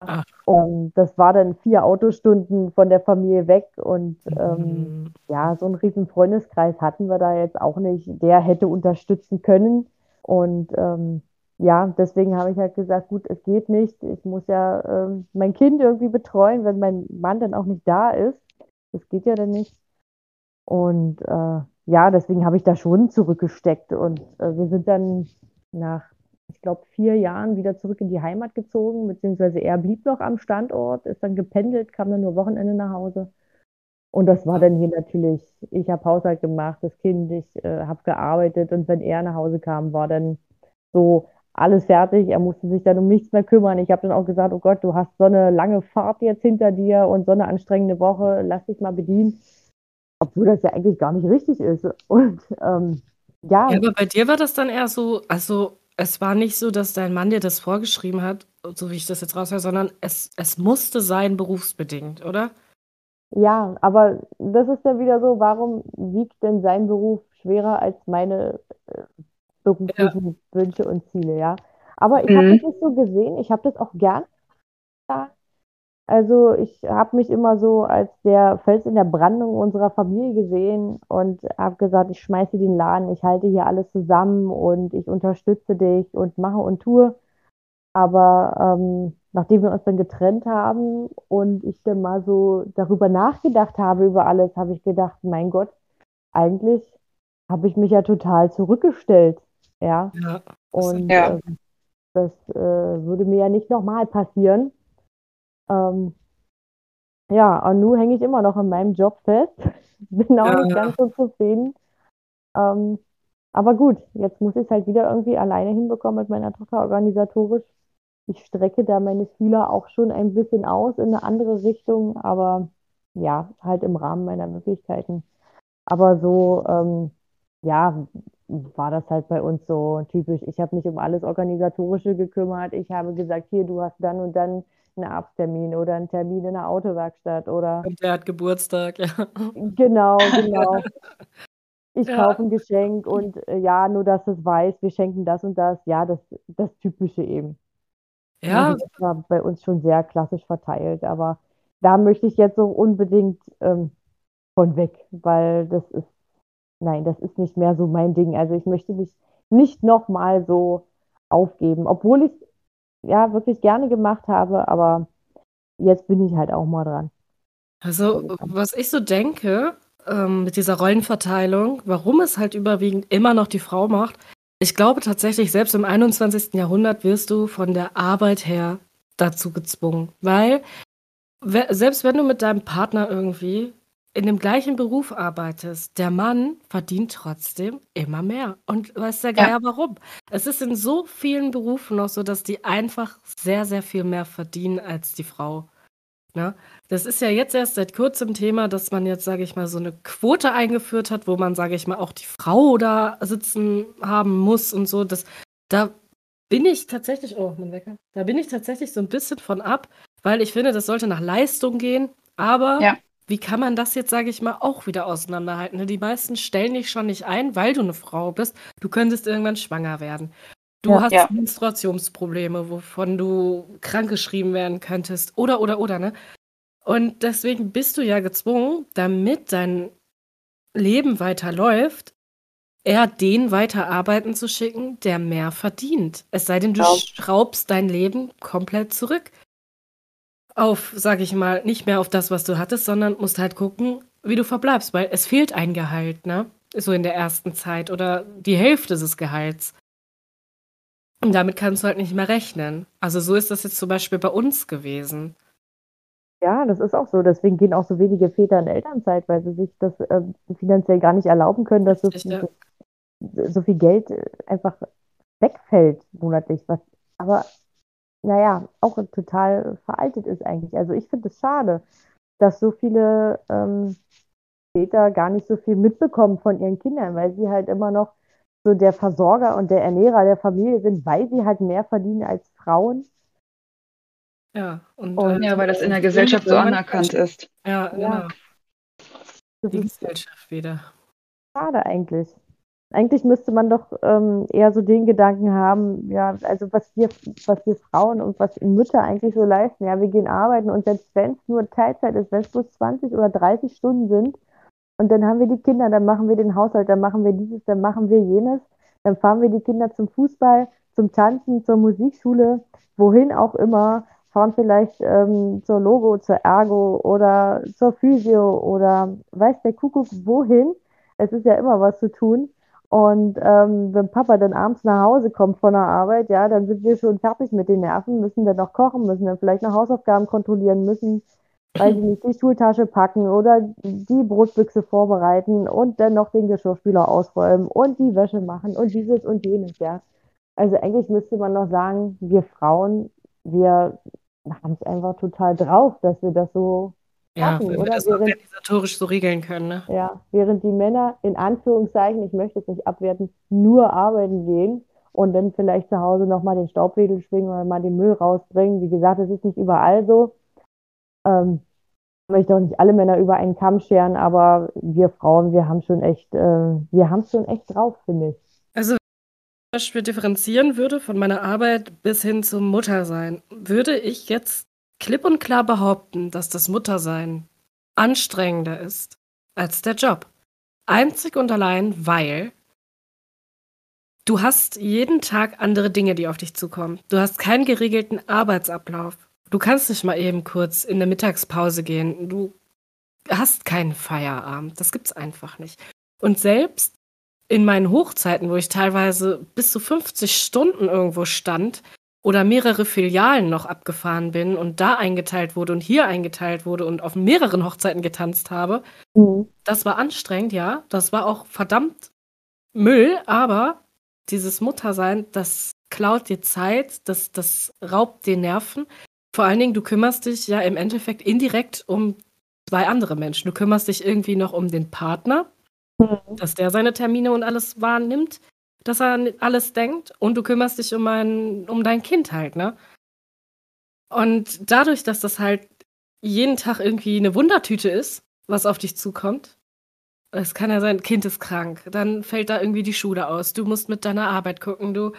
Ach. Und das war dann vier Autostunden von der Familie weg und ähm, mhm. ja, so einen riesen Freundeskreis hatten wir da jetzt auch nicht. Der hätte unterstützen können und ähm, ja, deswegen habe ich halt gesagt, gut, es geht nicht. Ich muss ja ähm, mein Kind irgendwie betreuen, wenn mein Mann dann auch nicht da ist. Das geht ja dann nicht. Und äh, ja, deswegen habe ich da schon zurückgesteckt. Und äh, wir sind dann nach, ich glaube, vier Jahren wieder zurück in die Heimat gezogen, beziehungsweise er blieb noch am Standort, ist dann gependelt, kam dann nur Wochenende nach Hause. Und das war dann hier natürlich, ich habe Haushalt gemacht, das Kind, ich äh, habe gearbeitet und wenn er nach Hause kam, war dann so alles fertig. Er musste sich dann um nichts mehr kümmern. Ich habe dann auch gesagt, oh Gott, du hast so eine lange Fahrt jetzt hinter dir und so eine anstrengende Woche, lass dich mal bedienen obwohl das ja eigentlich gar nicht richtig ist. Und ähm, ja. Ja, aber bei dir war das dann eher so, also es war nicht so, dass dein Mann dir das vorgeschrieben hat, so wie ich das jetzt raushöre, sondern es, es musste sein berufsbedingt, oder? Ja, aber das ist ja wieder so, warum wiegt denn sein Beruf schwerer als meine äh, beruflichen ja. Wünsche und Ziele, ja? Aber ich mhm. habe das nicht so gesehen, ich habe das auch gern also ich habe mich immer so als der Fels in der Brandung unserer Familie gesehen und habe gesagt, ich schmeiße den Laden, ich halte hier alles zusammen und ich unterstütze dich und mache und tue. Aber ähm, nachdem wir uns dann getrennt haben und ich dann mal so darüber nachgedacht habe, über alles, habe ich gedacht, mein Gott, eigentlich habe ich mich ja total zurückgestellt. Ja. ja und ja. Äh, das äh, würde mir ja nicht nochmal passieren. Ähm, ja, und nun hänge ich immer noch in meinem Job fest. Bin auch ja, nicht ganz so zufrieden. Ähm, aber gut, jetzt muss ich es halt wieder irgendwie alleine hinbekommen mit meiner Tochter organisatorisch. Ich strecke da meine Fühler auch schon ein bisschen aus in eine andere Richtung, aber ja, halt im Rahmen meiner Möglichkeiten. Aber so, ähm, ja, war das halt bei uns so typisch. Ich habe mich um alles Organisatorische gekümmert. Ich habe gesagt, hier, du hast dann und dann einen Arzttermin oder einen Termin in der Autowerkstatt oder. Und der hat Geburtstag, ja. Genau, genau. Ich ja. kaufe ein Geschenk und äh, ja, nur dass es weiß, wir schenken das und das. Ja, das, das Typische eben. Ja. Also das war bei uns schon sehr klassisch verteilt, aber da möchte ich jetzt so unbedingt ähm, von weg, weil das ist, nein, das ist nicht mehr so mein Ding. Also ich möchte mich nicht nochmal so aufgeben, obwohl ich ja wirklich gerne gemacht habe, aber jetzt bin ich halt auch mal dran. Also, was ich so denke, ähm, mit dieser Rollenverteilung, warum es halt überwiegend immer noch die Frau macht, ich glaube tatsächlich, selbst im 21. Jahrhundert wirst du von der Arbeit her dazu gezwungen. Weil, selbst wenn du mit deinem Partner irgendwie in dem gleichen Beruf arbeitest, der Mann verdient trotzdem immer mehr. Und weißt der Geier ja. warum? Es ist in so vielen Berufen noch so, dass die einfach sehr, sehr viel mehr verdienen als die Frau. Ne? Das ist ja jetzt erst seit kurzem Thema, dass man jetzt, sage ich mal, so eine Quote eingeführt hat, wo man, sage ich mal, auch die Frau da sitzen haben muss und so. Das, da bin ich tatsächlich, oh, mein Wecker, da bin ich tatsächlich so ein bisschen von ab, weil ich finde, das sollte nach Leistung gehen. Aber ja wie kann man das jetzt, sage ich mal, auch wieder auseinanderhalten? Ne? Die meisten stellen dich schon nicht ein, weil du eine Frau bist. Du könntest irgendwann schwanger werden. Du Ja. hast Ja. Menstruationsprobleme, wovon du krankgeschrieben werden könntest. Oder, oder, oder, ne? Und deswegen bist du ja gezwungen, damit dein Leben weiterläuft, eher den weiter arbeiten zu schicken, der mehr verdient. Es sei denn, du Genau. schraubst dein Leben komplett zurück. Auf, sag ich mal, nicht mehr auf das, was du hattest, sondern musst halt gucken, wie du verbleibst, weil es fehlt ein Gehalt, ne? So in der ersten Zeit oder die Hälfte des Gehalts. Und damit kannst du halt nicht mehr rechnen. Also so ist das jetzt zum Beispiel bei uns gewesen. Ja, das ist auch so. Deswegen gehen auch so wenige Väter in Elternzeit, weil sie sich das ähm, finanziell gar nicht erlauben können, dass so viel, so viel Geld äh, einfach wegfällt monatlich. Was aber, naja, auch total veraltet ist eigentlich. Also ich finde es schade, dass so viele ähm, Väter gar nicht so viel mitbekommen von ihren Kindern, weil sie halt immer noch so der Versorger und der Ernährer der Familie sind, weil sie halt mehr verdienen als Frauen. Ja, und, Und- äh, Ja, weil das in der Gesellschaft so anerkannt ist. Ja, Ja. genau. Die Gesellschaft wieder. schade eigentlich. Eigentlich müsste man doch ähm, eher so den Gedanken haben, ja, also was wir, was wir Frauen und was Mütter eigentlich so leisten. Ja, wir gehen arbeiten und selbst wenn es nur Teilzeit ist, wenn es bloß 20 oder 30 Stunden sind und dann haben wir die Kinder, dann machen wir den Haushalt, dann machen wir dieses, dann machen wir jenes, dann fahren wir die Kinder zum Fußball, zum Tanzen, zur Musikschule, wohin auch immer, fahren vielleicht ähm, zur Logo, zur Ergo oder zur Physio oder weiß der Kuckuck wohin. Es ist ja immer was zu tun. Und ähm, wenn Papa dann abends nach Hause kommt von der Arbeit, ja, dann sind wir schon fertig mit den Nerven, müssen dann noch kochen, müssen dann vielleicht noch Hausaufgaben kontrollieren, müssen, weiß ich nicht, die Schultasche packen oder die Brotbüchse vorbereiten und dann noch den Geschirrspüler ausräumen und die Wäsche machen und dieses und jenes, ja. Also eigentlich müsste man noch sagen, wir Frauen, wir haben es einfach total drauf, dass wir das so Ja, Machen, wenn wir oder? das Während- organisatorisch so regeln können, ne? Ja, während die Männer in Anführungszeichen, ich möchte es nicht abwerten, nur arbeiten gehen und dann vielleicht zu Hause nochmal den Staubwedel schwingen oder mal den Müll rausbringen. Wie gesagt, es ist nicht überall so. Ähm, ich möchte auch nicht alle Männer über einen Kamm scheren, aber wir Frauen, wir haben schon echt, äh, wir haben es schon echt drauf, finde ich. Also, wenn ich zum Beispiel differenzieren würde von meiner Arbeit bis hin zum Muttersein, würde ich jetzt klipp und klar behaupten, dass das Muttersein anstrengender ist als der Job. Einzig und allein, weil du hast jeden Tag andere Dinge, die auf dich zukommen. Du hast keinen geregelten Arbeitsablauf. Du kannst nicht mal eben kurz in der Mittagspause gehen. Du hast keinen Feierabend. Das gibt's einfach nicht. Und selbst in meinen Hochzeiten, wo ich teilweise bis zu 50 Stunden irgendwo stand oder mehrere Filialen noch abgefahren bin und da eingeteilt wurde und hier eingeteilt wurde und auf mehreren Hochzeiten getanzt habe, Mhm. das war anstrengend, ja. Das war auch verdammt Müll, aber dieses Muttersein, das klaut dir Zeit, das, das raubt dir Nerven. Vor allen Dingen, du kümmerst dich ja im Endeffekt indirekt um zwei andere Menschen. Du kümmerst dich irgendwie noch um den Partner, Mhm. dass der seine Termine und alles wahrnimmt, dass er an alles denkt und du kümmerst dich um, ein, um dein Kind halt, ne? Und dadurch, dass das halt jeden Tag irgendwie eine Wundertüte ist, was auf dich zukommt, es kann ja sein, Kind ist krank, dann fällt da irgendwie die Schule aus, du musst mit deiner Arbeit gucken, du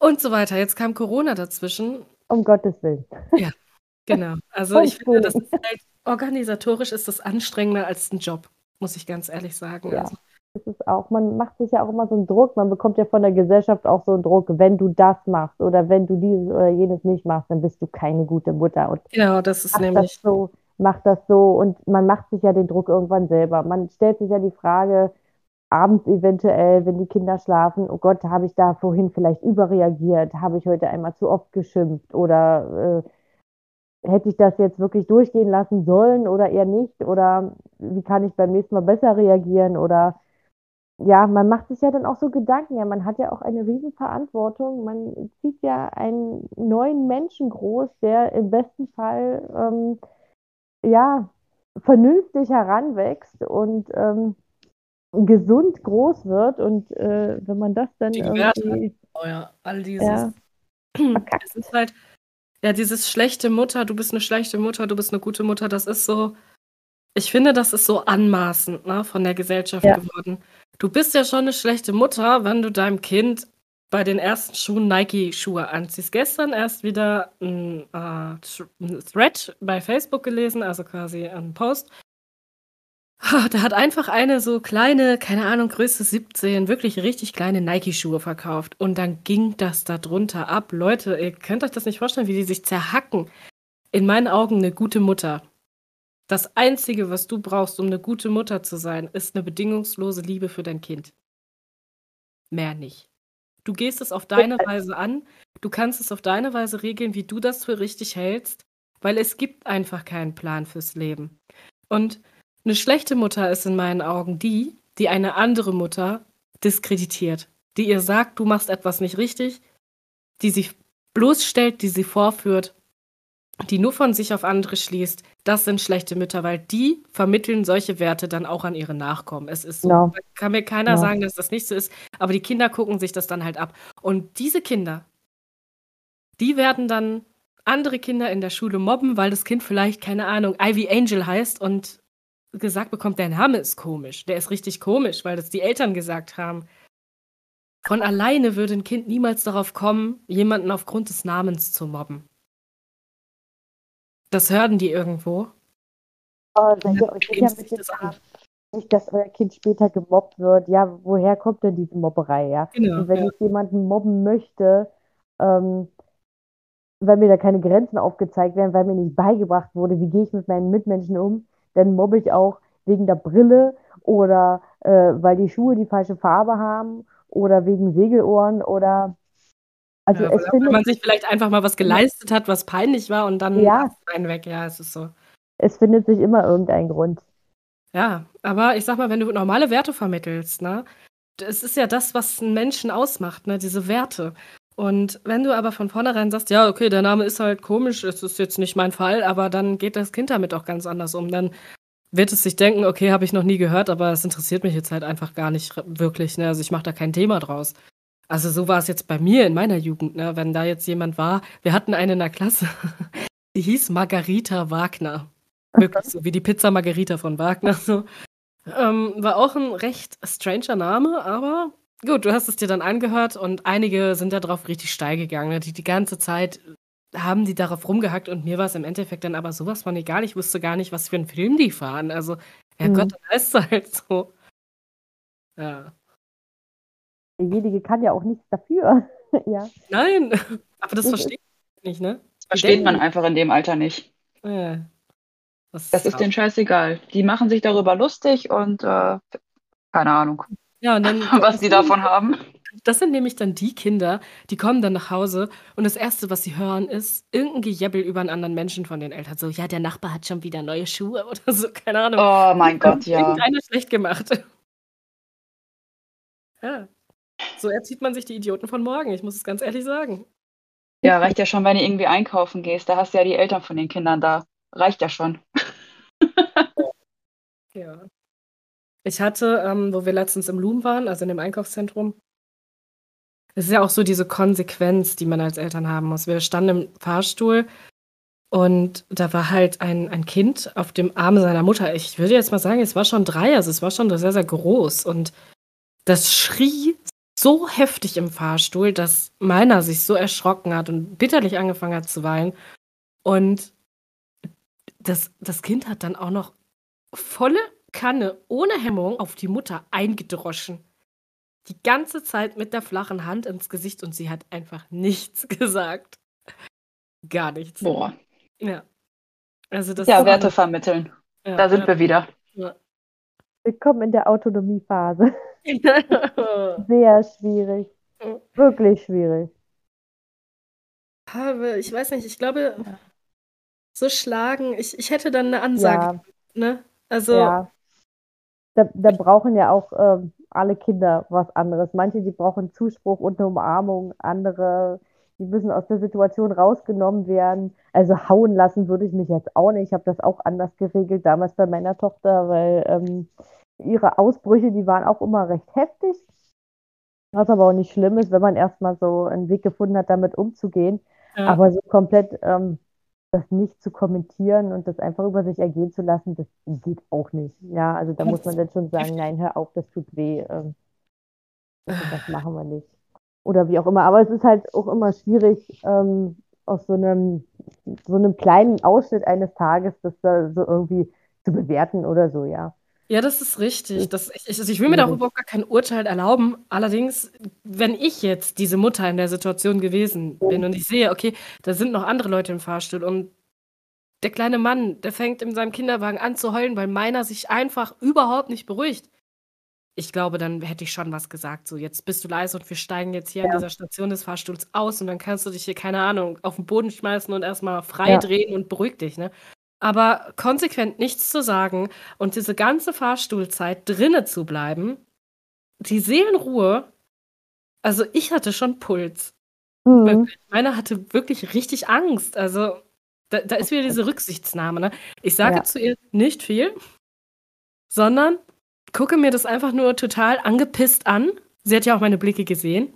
und so weiter. Jetzt kam Corona dazwischen. Um Gottes Willen. Genau. Also ich finde, das ist halt organisatorisch ist das anstrengender als ein Job, muss ich ganz ehrlich sagen. Ja. Also, Das ist auch, man macht sich ja auch immer so einen Druck, man bekommt ja von der Gesellschaft auch so einen Druck, wenn du das machst oder wenn du dieses oder jenes nicht machst, dann bist du keine gute Mutter. Und genau, das ist nämlich. das so, mach das so und man macht sich ja den Druck irgendwann selber. Man stellt sich ja die Frage, abends eventuell, wenn die Kinder schlafen, oh Gott, habe ich da vorhin vielleicht überreagiert, habe ich heute einmal zu oft geschimpft oder äh, hätte ich das jetzt wirklich durchgehen lassen sollen oder eher nicht oder wie kann ich beim nächsten Mal besser reagieren oder ja, man macht sich ja dann auch so Gedanken, ja, man hat ja auch eine Riesenverantwortung, man zieht ja einen neuen Menschen groß, der im besten Fall ähm, ja vernünftig heranwächst und ähm, gesund groß wird und äh, wenn man das dann Die irgendwie Oh ja, all dieses. Ja. Es ist halt, ja, dieses schlechte Mutter, du bist eine schlechte Mutter, du bist eine gute Mutter, das ist so. ich finde, das ist so anmaßend ne, von der Gesellschaft Ja. geworden. Du bist ja schon eine schlechte Mutter, wenn du deinem Kind bei den ersten Schuhen Nike-Schuhe anziehst. Gestern erst wieder ein, äh, ein Thread bei Facebook gelesen, also quasi ein Post. Ah, Da hat einfach eine so kleine, keine Ahnung, Größe 17, wirklich richtig kleine Nike-Schuhe verkauft. Und dann ging das da drunter ab. Leute, ihr könnt euch das nicht vorstellen, wie die sich zerhacken. In meinen Augen eine gute Mutter. Das Einzige, was du brauchst, um eine gute Mutter zu sein, ist eine bedingungslose Liebe für dein Kind. Mehr nicht. Du gehst es auf deine Weise an, du kannst es auf deine Weise regeln, wie du das für richtig hältst, weil es gibt einfach keinen Plan fürs Leben. Und eine schlechte Mutter ist in meinen Augen die, die eine andere Mutter diskreditiert, die ihr sagt, du machst etwas nicht richtig, die sie bloßstellt, die sie vorführt, die nur von sich auf andere schließt, das sind schlechte Mütter, weil die vermitteln solche Werte dann auch an ihre Nachkommen. Es ist so. Genau. Da kann mir keiner Genau. sagen, dass das nicht so ist, aber die Kinder gucken sich das dann halt ab. Und diese Kinder, die werden dann andere Kinder in der Schule mobben, weil das Kind vielleicht, keine Ahnung, Ivy Angel heißt und gesagt bekommt, der Name ist komisch. Der ist richtig komisch, weil das die Eltern gesagt haben. Von alleine würde ein Kind niemals darauf kommen, jemanden aufgrund des Namens zu mobben. Das hören die irgendwo. Oh, seid ihr euch sicher mit dem? Nicht, dass euer Kind später gemobbt wird. Ja, woher kommt denn diese Mobberei, ja? Genau. Und wenn Ja. ich jemanden mobben möchte, ähm, weil mir da keine Grenzen aufgezeigt werden, weil mir nicht beigebracht wurde, wie gehe ich mit meinen Mitmenschen um, dann mobbe ich auch wegen der Brille oder äh, weil die Schuhe die falsche Farbe haben oder wegen Segelohren oder also ja, es oder wenn findet, man sich vielleicht einfach mal was geleistet hat, was peinlich war und dann Ja. einen weg. Ja, es ist so. es findet sich immer irgendein Grund. Ja, aber ich sag mal, wenn du normale Werte vermittelst, ne, es ist ja das, was einen Menschen ausmacht, ne, diese Werte. Und wenn du aber von vornherein sagst, ja, okay, der Name ist halt komisch, es ist jetzt nicht mein Fall, aber dann geht das Kind damit auch ganz anders um. Dann wird es sich denken, okay, habe ich noch nie gehört, aber es interessiert mich jetzt halt einfach gar nicht wirklich, ne? Also ich mache da kein Thema draus. Also so war es jetzt bei mir in meiner Jugend, ne? Wenn da jetzt jemand war, wir hatten eine in der Klasse, die hieß Margarita Wagner. Wirklich so wie die Pizza Margarita von Wagner. So. Ähm, war auch ein recht stranger Name, aber gut, du hast es dir dann angehört und einige sind da drauf richtig steil gegangen. ne? Die, die ganze Zeit haben die darauf rumgehackt und mir war es im Endeffekt dann aber sowas von egal. Ich wusste gar nicht, was für einen Film die fahren. Also, ja Mhm. Gott, dann heißt es halt so. Ja. Derjenige kann ja auch nichts dafür. ja. Nein, aber das verstehe ich nicht, ne? Versteht man einfach in dem Alter nicht. Ja. Das, Das ist denen scheißegal. Die machen sich darüber lustig und äh, keine Ahnung, ja, und dann, was die davon haben. Das sind nämlich dann die Kinder, die kommen dann nach Hause und das Erste, was sie hören, ist irgendein Gejebbel über einen anderen Menschen von den Eltern. So, ja, der Nachbar hat schon wieder neue Schuhe oder so, keine Ahnung. Oh mein Gott, ja. Irgendeiner schlecht gemacht. Ja. So erzieht man sich die Idioten von morgen, ich muss es ganz ehrlich sagen. Ja, reicht ja schon, wenn du irgendwie einkaufen gehst. Da hast du ja die Eltern von den Kindern da. Reicht ja schon. Ja. Ich hatte, ähm, wo wir letztens im Loom waren, also in dem Einkaufszentrum, es ist ja auch so diese Konsequenz, die man als Eltern haben muss. Wir standen im Fahrstuhl und da war halt ein, ein Kind auf dem Arm seiner Mutter. Ich würde jetzt mal sagen, es war schon drei, also es war schon sehr, sehr groß. Und das schrie so heftig im Fahrstuhl, dass meiner sich so erschrocken hat und bitterlich angefangen hat zu weinen. Und das, das Kind hat dann auch noch volle Kanne ohne Hemmung auf die Mutter eingedroschen. Die ganze Zeit mit der flachen Hand ins Gesicht und sie hat einfach nichts gesagt. Gar nichts. Boah. Ja. Also das Ja, ist- Werte vermitteln. Ja, Da sind ja. wir wieder. Willkommen in der Autonomiephase. Sehr schwierig. Wirklich schwierig. Aber ich weiß nicht, ich glaube, so schlagen, ich, ich hätte dann eine Ansage, Ja, ne? Also, ja. Da, da brauchen ja auch ähm, alle Kinder was anderes. Manche, die brauchen Zuspruch und eine Umarmung. Andere, die müssen aus der Situation rausgenommen werden. Also hauen lassen würde ich mich jetzt auch nicht. Ich habe das auch anders geregelt damals bei meiner Tochter, weil ähm, ihre Ausbrüche, die waren auch immer recht heftig. Was aber auch nicht schlimm ist, wenn man erstmal so einen Weg gefunden hat, damit umzugehen. ja. Aber so komplett ähm, das nicht zu kommentieren und das einfach über sich ergehen zu lassen, das geht auch nicht. Ja, also da muss man dann schon sagen, nein, hör auf, das tut weh. Ähm, das machen wir nicht. Oder wie auch immer. Aber es ist halt auch immer schwierig, ähm, aus so einem, so einem kleinen Ausschnitt eines Tages das da so irgendwie zu bewerten oder so, ja. Ja, das ist richtig. Das, ich, also ich will mir da überhaupt gar kein Urteil erlauben. Allerdings, wenn ich jetzt diese Mutter in der Situation gewesen bin und ich sehe, okay, da sind noch andere Leute im Fahrstuhl und der kleine Mann, der fängt in seinem Kinderwagen an zu heulen, weil meiner sich einfach überhaupt nicht beruhigt. Ich glaube, dann hätte ich schon was gesagt. So, jetzt bist du leise und wir steigen jetzt hier an dieser Station des Fahrstuhls aus und dann kannst du dich hier, keine Ahnung, auf den Boden schmeißen und erstmal frei Ja. drehen und beruhig dich, ne? Aber konsequent nichts zu sagen und diese ganze Fahrstuhlzeit drinne zu bleiben, die Seelenruhe, also ich hatte schon Puls. Mhm. Meiner hatte wirklich richtig Angst. Also da, da ist wieder diese Rücksichtsnahme. Ne? Ich sage Ja. zu ihr nicht viel, sondern gucke mir das einfach nur total angepisst an. Sie hat ja auch meine Blicke gesehen.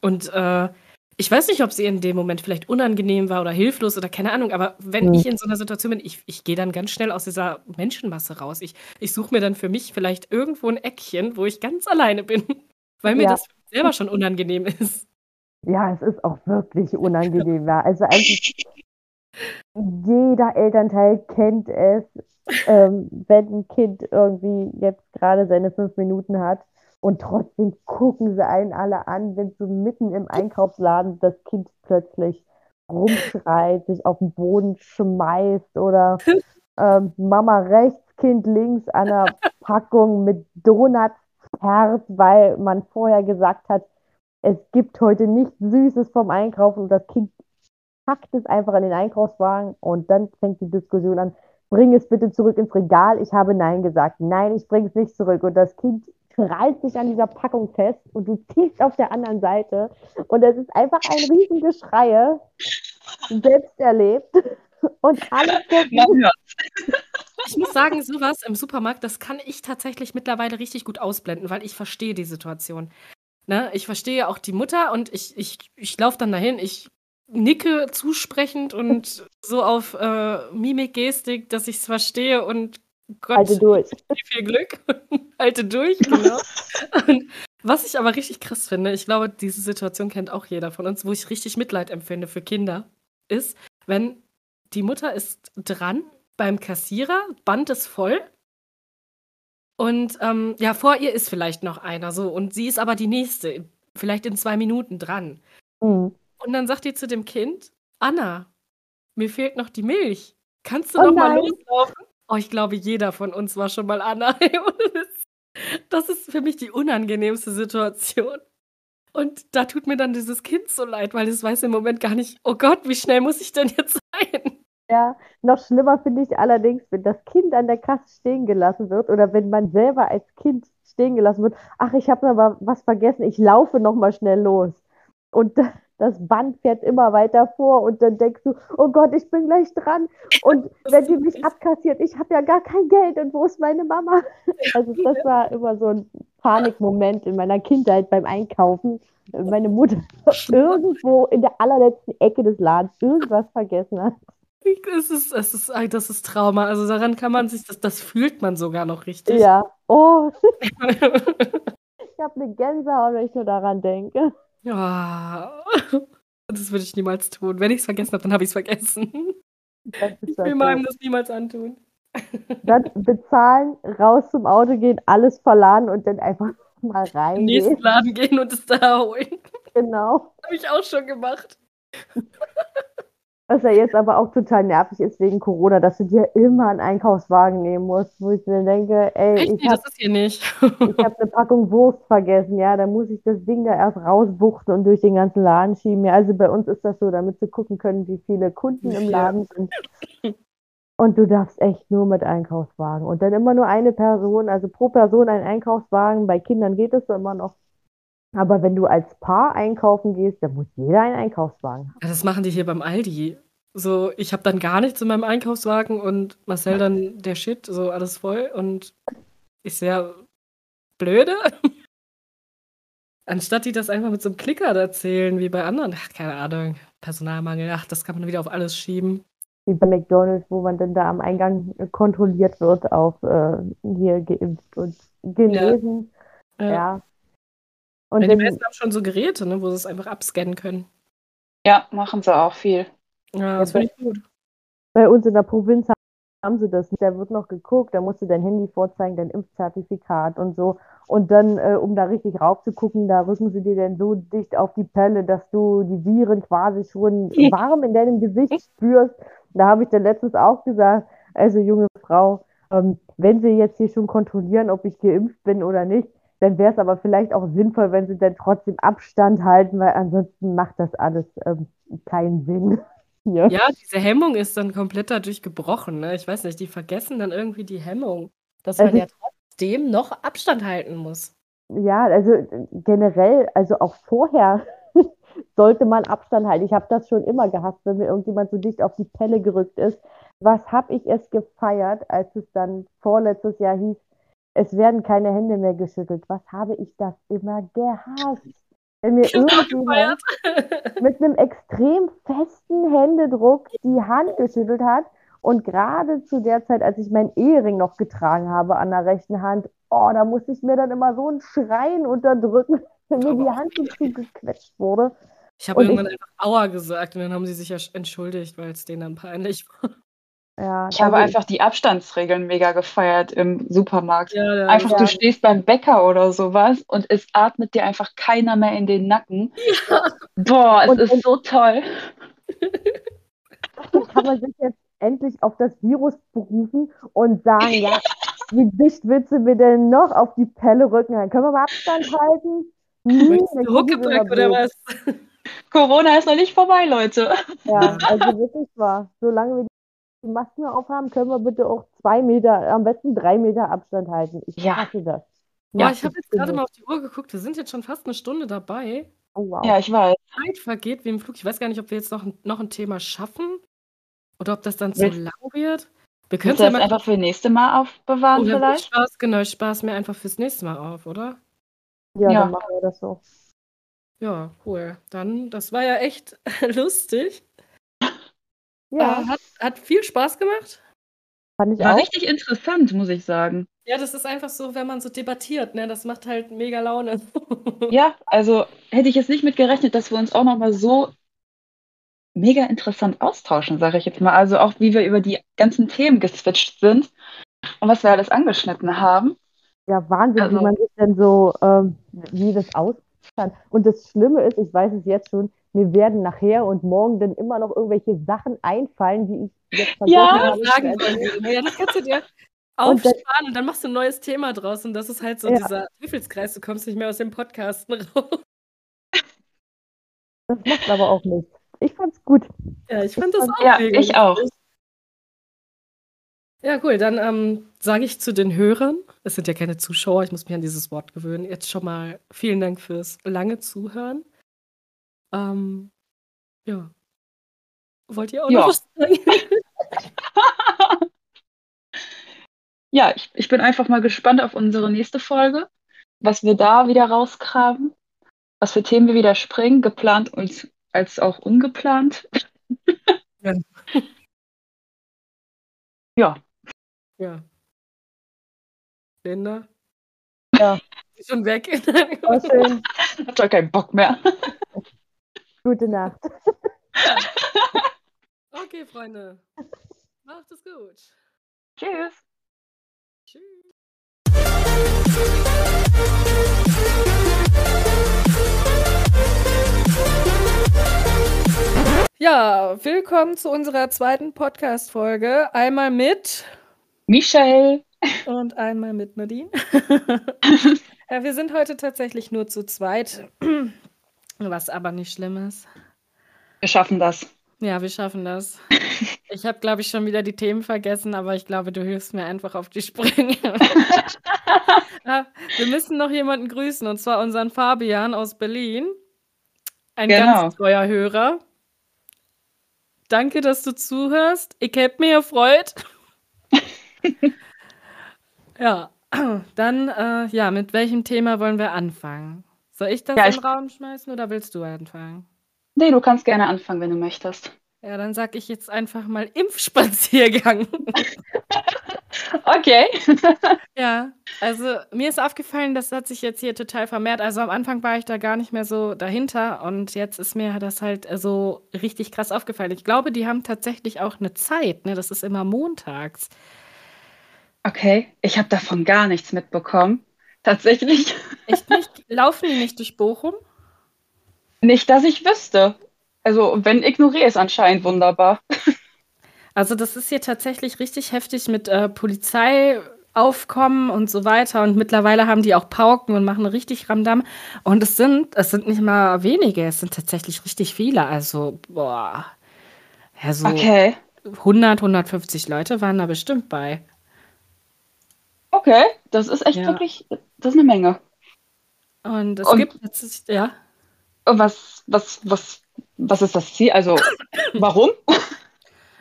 Und äh, ich weiß nicht, ob sie in dem Moment vielleicht unangenehm war oder hilflos oder keine Ahnung, aber wenn Mhm. ich in so einer Situation bin, ich, ich gehe dann ganz schnell aus dieser Menschenmasse raus. Ich, ich suche mir dann für mich vielleicht irgendwo ein Eckchen, wo ich ganz alleine bin, weil mir Ja. das selber schon unangenehm ist. Ja, es ist auch wirklich unangenehm. Ja. Also eigentlich jeder Elternteil kennt es, ähm, wenn ein Kind irgendwie jetzt gerade seine fünf Minuten hat und trotzdem gucken sie einen alle an, wenn so mitten im Einkaufsladen das Kind plötzlich rumschreit, sich auf den Boden schmeißt oder ähm, Mama rechts, Kind links an einer Packung mit Donuts zerrt, weil man vorher gesagt hat, es gibt heute nichts Süßes vom Einkaufen und das Kind packt es einfach in den Einkaufswagen und dann fängt die Diskussion an, bring es bitte zurück ins Regal. Ich habe Nein gesagt. Nein, ich bringe es nicht zurück. Und das Kind krallt sich an dieser Packung fest und du ziehst auf der anderen Seite und es ist einfach ein Riesengeschreie, selbst erlebt und alles. Ich muss sagen, sowas im Supermarkt, das kann ich tatsächlich mittlerweile richtig gut ausblenden, weil ich verstehe die Situation. Ne? Ich verstehe auch die Mutter und ich, ich, ich laufe dann dahin, ich nicke zusprechend und so auf äh, Mimik, Gestik, dass ich es verstehe und Gott, Halte durch. viel Glück. Halte durch, genau. Und was ich aber richtig krass finde, ich glaube, diese Situation kennt auch jeder von uns, wo ich richtig Mitleid empfinde für Kinder, ist, wenn die Mutter ist dran beim Kassierer, Band ist voll und ähm, ja, vor ihr ist vielleicht noch einer so und sie ist aber die nächste, vielleicht in zwei Minuten dran. Mhm. Und dann sagt die zu dem Kind, Anna, mir fehlt noch die Milch. Kannst du Oh noch mal nein. loslaufen? Oh, ich glaube, jeder von uns war schon mal Anna. Das ist für mich die unangenehmste Situation. Und da tut mir dann dieses Kind so leid, weil es weiß im Moment gar nicht, oh Gott, wie schnell muss ich denn jetzt sein? Ja, noch schlimmer finde ich allerdings, wenn das Kind an der Kasse stehen gelassen wird oder wenn man selber als Kind stehen gelassen wird. Ach, ich habe aber was vergessen, ich laufe noch mal schnell los. Und das Band fährt immer weiter vor und dann denkst du, oh Gott, ich bin gleich dran. Und wenn die mich abkassiert, ich habe ja gar kein Geld und wo ist meine Mama? Also das war immer so ein Panikmoment in meiner Kindheit beim Einkaufen. Meine Mutter irgendwo in der allerletzten Ecke des Ladens irgendwas vergessen hat. Es ist, es ist, ah, das ist Trauma. Also daran kann man sich, das, das fühlt man sogar noch richtig. Ja, oh, ich habe eine Gänsehaut, wenn ich nur daran denke. Ja. Das würde ich niemals tun. Wenn ich es vergessen habe, dann habe ich es vergessen. Ich will meinem das niemals antun. Dann bezahlen, raus zum Auto gehen, alles verladen und dann einfach mal In den nächsten. Laden gehen und es da holen. Genau. Habe ich auch schon gemacht. Was ja jetzt aber auch total nervig ist wegen Corona, dass du dir immer einen Einkaufswagen nehmen musst, wo ich mir denke, ey, Echt? ich habe das ist hier nicht. ich hab eine Packung Wurst vergessen, ja, dann muss ich das Ding da erst rausbuchten und durch den ganzen Laden schieben. Ja, also bei uns ist das so, damit sie gucken können, wie viele Kunden im. Laden sind. Und du darfst echt nur mit Einkaufswagen. Und dann immer nur eine Person, also pro Person ein Einkaufswagen. Bei Kindern geht es immer noch. Aber wenn du als Paar einkaufen gehst, dann muss jeder einen Einkaufswagen haben. Ja, das machen die hier beim Aldi. So, ich habe dann gar nichts in meinem Einkaufswagen und Marcel dann der Shit, so alles voll und ich sehr blöde. Anstatt die das einfach mit so einem Klicker erzählen, wie bei anderen. Ach, keine Ahnung. Personalmangel, ach, das kann man wieder auf alles schieben. Wie bei McDonalds, wo man dann da am Eingang kontrolliert wird auf äh, hier geimpft und genesen. Ja. ja. Und ja, die meisten haben schon so Geräte, ne, wo sie es einfach abscannen können. Ja, machen sie auch viel. Ja, das finde ich gut. Bei uns in der Provinz haben sie das nicht. Da wird noch geguckt, da musst du dein Handy vorzeigen, dein Impfzertifikat und so. Und dann, äh, um da richtig raufzugucken, da rücken sie dir dann so dicht auf die Pelle, dass du die Viren quasi schon warm in deinem Gesicht spürst. Da habe ich dann letztens auch gesagt, also junge Frau, ähm, wenn sie jetzt hier schon kontrollieren, ob ich geimpft bin oder nicht, dann wäre es aber vielleicht auch sinnvoll, wenn sie dann trotzdem Abstand halten, weil ansonsten macht das alles ähm, keinen Sinn. Ja. ja, diese Hemmung ist dann komplett dadurch gebrochen. Ne? Ich weiß nicht, die vergessen dann irgendwie die Hemmung, dass man also, ja trotzdem noch Abstand halten muss. Ja, also generell, also auch vorher sollte man Abstand halten. Ich habe das schon immer gehasst, wenn mir irgendjemand so dicht auf die Pelle gerückt ist. Was habe ich es gefeiert, als es dann vorletztes Jahr hieß, es werden keine Hände mehr geschüttelt. Was habe ich das immer gehasst? wenn mir irgendjemand mit einem extrem festen Händedruck die Hand geschüttelt hat und gerade zu der Zeit, als ich meinen Ehering noch getragen habe an der rechten Hand, oh, da musste ich mir dann immer so ein Schreien unterdrücken, wenn mir die Hand so zugequetscht wurde. Ich habe irgendwann ich, einfach Aua gesagt und dann haben sie sich entschuldigt, weil es denen dann peinlich war. Ja, ich habe einfach die Abstandsregeln mega gefeiert im Supermarkt. Ja, ja, einfach, ja. du stehst beim Bäcker oder sowas und es atmet dir einfach keiner mehr in den Nacken. Boah, es und, ist und, so toll. Kann man sich jetzt endlich auf das Virus berufen und sagen, ja, wie dicht willst du mir denn noch auf die Pelle rücken? Dann können wir mal Abstand halten. Hm, Huckepack oder was? Corona ist noch nicht vorbei, Leute. Ja, also wirklich wahr. Solange wir die Masken aufhaben, können wir bitte auch zwei Meter, am besten drei Meter Abstand halten. Ich ja. hasse das. Ja, ich habe jetzt gerade mal auf die Uhr geguckt, wir sind jetzt schon fast eine Stunde dabei. Oh, wow. Ja, ich weiß. Zeit vergeht wie im Flug. Ich weiß gar nicht, ob wir jetzt noch, noch ein Thema schaffen oder ob das dann zu lang wird. Wir können es ja einfach für das nächste Mal aufbewahren oder vielleicht. Spaß, genau, ich spaß mir einfach fürs nächste Mal auf, oder? Ja, ja, dann machen wir das so. Ja, cool. Dann, das war ja echt lustig. Ja. Äh, hat, hat viel Spaß gemacht. Fand ich War auch. richtig interessant, muss ich sagen. Ja, das ist einfach so, wenn man so debattiert, ne? Das macht halt mega Laune. ja, also hätte ich jetzt nicht mit gerechnet, dass wir uns auch nochmal so mega interessant austauschen, sage ich jetzt mal. Also auch wie wir über die ganzen Themen geswitcht sind und was wir alles angeschnitten haben. Ja, Wahnsinn, also, wie man sich denn so, ähm, wie das aussieht. Und das Schlimme ist, ich weiß es jetzt schon, mir werden nachher und morgen dann immer noch irgendwelche Sachen einfallen, die ich jetzt vergessen ja, habe. Sagen wollte. ja, das kannst du dir aufsparen und dann, und dann, machst du ein neues Thema draus und das ist halt so ja. dieser Teufelskreis, du kommst nicht mehr aus dem Podcasten raus. Das macht aber auch nichts. Ich fand's gut. Ja, ich fand das auch. Ja, ich auch. Ja, cool. Dann ähm, sage ich zu den Hörern, es sind ja keine Zuschauer, ich muss mich an dieses Wort gewöhnen, jetzt schon mal vielen Dank fürs lange Zuhören. Ähm, ja. Wollt ihr auch ja. noch was sagen? ja, ich, ich bin einfach mal gespannt auf unsere nächste Folge, was wir da wieder rausgraben, was für Themen wir wieder springen, geplant und als auch ungeplant. ja. ja. Ja. Linda? Ja. Ist schon weg. Hat doch keinen Bock mehr. Gute Nacht. okay, Freunde. Macht es gut. Tschüss. Tschüss. Ja, willkommen zu unserer zweiten Podcast-Folge. Einmal mit Michelle und einmal mit Nadine. ja, wir sind heute tatsächlich nur zu zweit. Was aber nicht schlimm ist. Wir schaffen das. Ja, wir schaffen das. Ich habe, glaube ich, schon wieder die Themen vergessen, aber ich glaube, du hilfst mir einfach auf die Sprünge. ja, wir müssen noch jemanden grüßen, und zwar unseren Fabian aus Berlin. Ein genau. ganz treuer Hörer. Danke, dass du zuhörst. Ich habe mich gefreut. ja, dann, äh, ja, mit welchem Thema wollen wir anfangen? Soll ich das ja, in den Raum schmeißen oder willst du anfangen? Nee, du kannst gerne anfangen, wenn du möchtest. Ja, dann sage ich jetzt einfach mal Impfspaziergang. Okay. Ja, also mir ist aufgefallen, das hat sich jetzt hier total vermehrt. Also am Anfang war ich da gar nicht mehr so dahinter und jetzt ist mir das halt äh, so richtig krass aufgefallen. Ich glaube, die haben tatsächlich auch eine Zeit, ne? Das ist immer montags. Okay, ich habe davon gar nichts mitbekommen. Tatsächlich. Echt nicht? Laufen die nicht durch Bochum? Nicht, dass ich wüsste. Also, wenn ignoriere es anscheinend wunderbar. Also das ist hier tatsächlich richtig heftig mit äh, Polizeiaufkommen und so weiter. Und mittlerweile haben die auch Pauken und machen richtig Ramdam. Und es sind, es sind nicht mal wenige, es sind tatsächlich richtig viele. Also, boah. Ja, so Okay. 100, 150 Leute waren da bestimmt bei. Okay, das ist echt Ja. wirklich, das ist eine Menge. Und es Und- gibt jetzt, ja. Und Was, was, was, was ist das Ziel? Also, warum?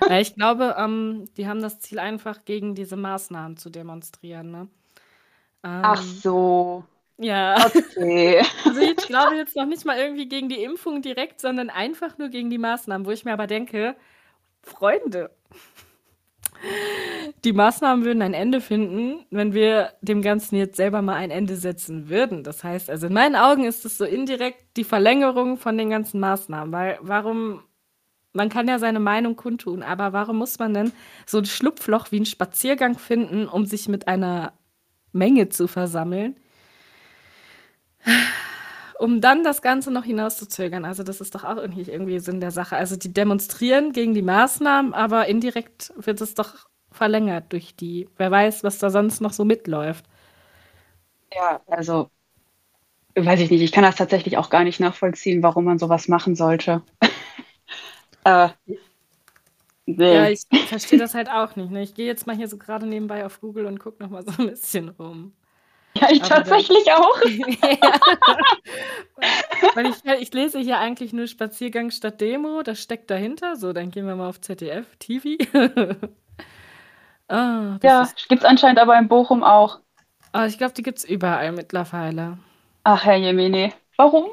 Ja, ich glaube, ähm, die haben das Ziel einfach gegen diese Maßnahmen zu demonstrieren, ne? Ach Ähm, so. ja. Okay. Also ich glaube jetzt noch nicht mal irgendwie gegen die Impfung direkt, sondern einfach nur gegen die Maßnahmen, wo ich mir aber denke, Freunde, die Maßnahmen würden ein Ende finden, wenn wir dem Ganzen jetzt selber mal ein Ende setzen würden. Das heißt, also in meinen Augen ist es so indirekt die Verlängerung von den ganzen Maßnahmen, weil warum, man kann ja seine Meinung kundtun, aber warum muss man denn so ein Schlupfloch wie einen Spaziergang finden, um sich mit einer Menge zu versammeln? Um dann das Ganze noch hinauszuzögern. Also das ist doch auch irgendwie, irgendwie Sinn der Sache. Also die demonstrieren gegen die Maßnahmen, aber indirekt wird es doch verlängert durch die, wer weiß, was da sonst noch so mitläuft. Ja, also, weiß ich nicht. Ich kann das tatsächlich auch gar nicht nachvollziehen, warum man sowas machen sollte. äh, nee. Ja, ich verstehe das halt auch nicht. Ne? Ich gehe jetzt mal hier so gerade nebenbei auf Google und gucke noch mal so ein bisschen rum. Ja, ich Aber dann- tatsächlich auch. ja. Weil ich, ich lese hier eigentlich nur Spaziergang statt Demo, das steckt dahinter. So, dann gehen wir mal auf ZDF, TV. ah, Ja, ist, gibt's anscheinend aber in Bochum auch. ah, ich glaube, die gibt es überall mittlerweile. Ach, Herr Jemine. Warum?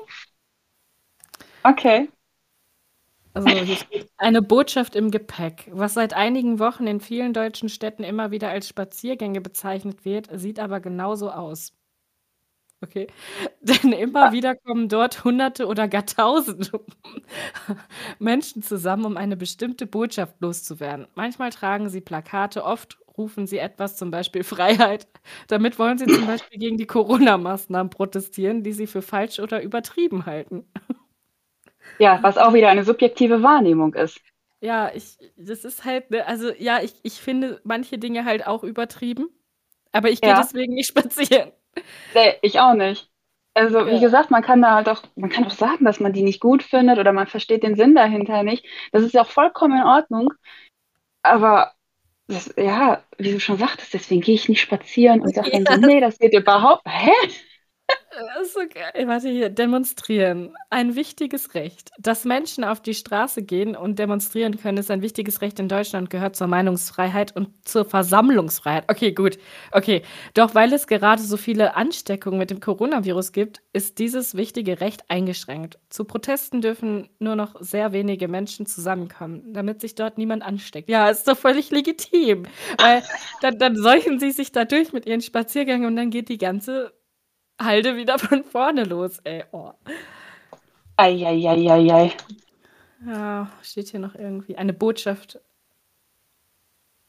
Okay. Also eine Botschaft im Gepäck. Was seit einigen Wochen in vielen deutschen Städten immer wieder als Spaziergänge bezeichnet wird, sieht aber genauso aus. Okay. Denn immer wieder kommen dort Hunderte oder gar Tausende Menschen zusammen, um eine bestimmte Botschaft loszuwerden. Manchmal tragen sie Plakate, oft rufen sie etwas, zum Beispiel Freiheit. Damit wollen sie zum Beispiel gegen die Corona-Maßnahmen protestieren, die sie für falsch oder übertrieben halten. Ja, was auch wieder eine subjektive Wahrnehmung ist. Ja, ich, das ist halt, ne, also ja, ich, ich finde manche Dinge halt auch übertrieben, aber ich gehe Ja. deswegen nicht spazieren. Nee, ich auch nicht. Also, wie Ja. gesagt, man kann da halt auch, man kann auch sagen, dass man die nicht gut findet oder man versteht den Sinn dahinter nicht. Das ist ja auch vollkommen in Ordnung. Aber das, ja, wie du schon sagtest, deswegen gehe ich nicht spazieren und sage dann so, nee, das geht überhaupt. Hä? Das ist so geil. Warte hier, demonstrieren. Ein wichtiges Recht. Dass Menschen auf die Straße gehen und demonstrieren können, ist ein wichtiges Recht in Deutschland, gehört zur Meinungsfreiheit und zur Versammlungsfreiheit. Okay, gut. Okay. Doch weil es gerade so viele Ansteckungen mit dem Coronavirus gibt, ist dieses wichtige Recht eingeschränkt. Zu Protesten dürfen nur noch sehr wenige Menschen zusammenkommen, damit sich dort niemand ansteckt. Ja, ist doch völlig legitim. Weil dann, dann seuchen sie sich da durch mit ihren Spaziergängen und dann geht die ganze Halde wieder von vorne los, ey. Oh. Eieieiei. Ja, steht hier noch irgendwie eine Botschaft.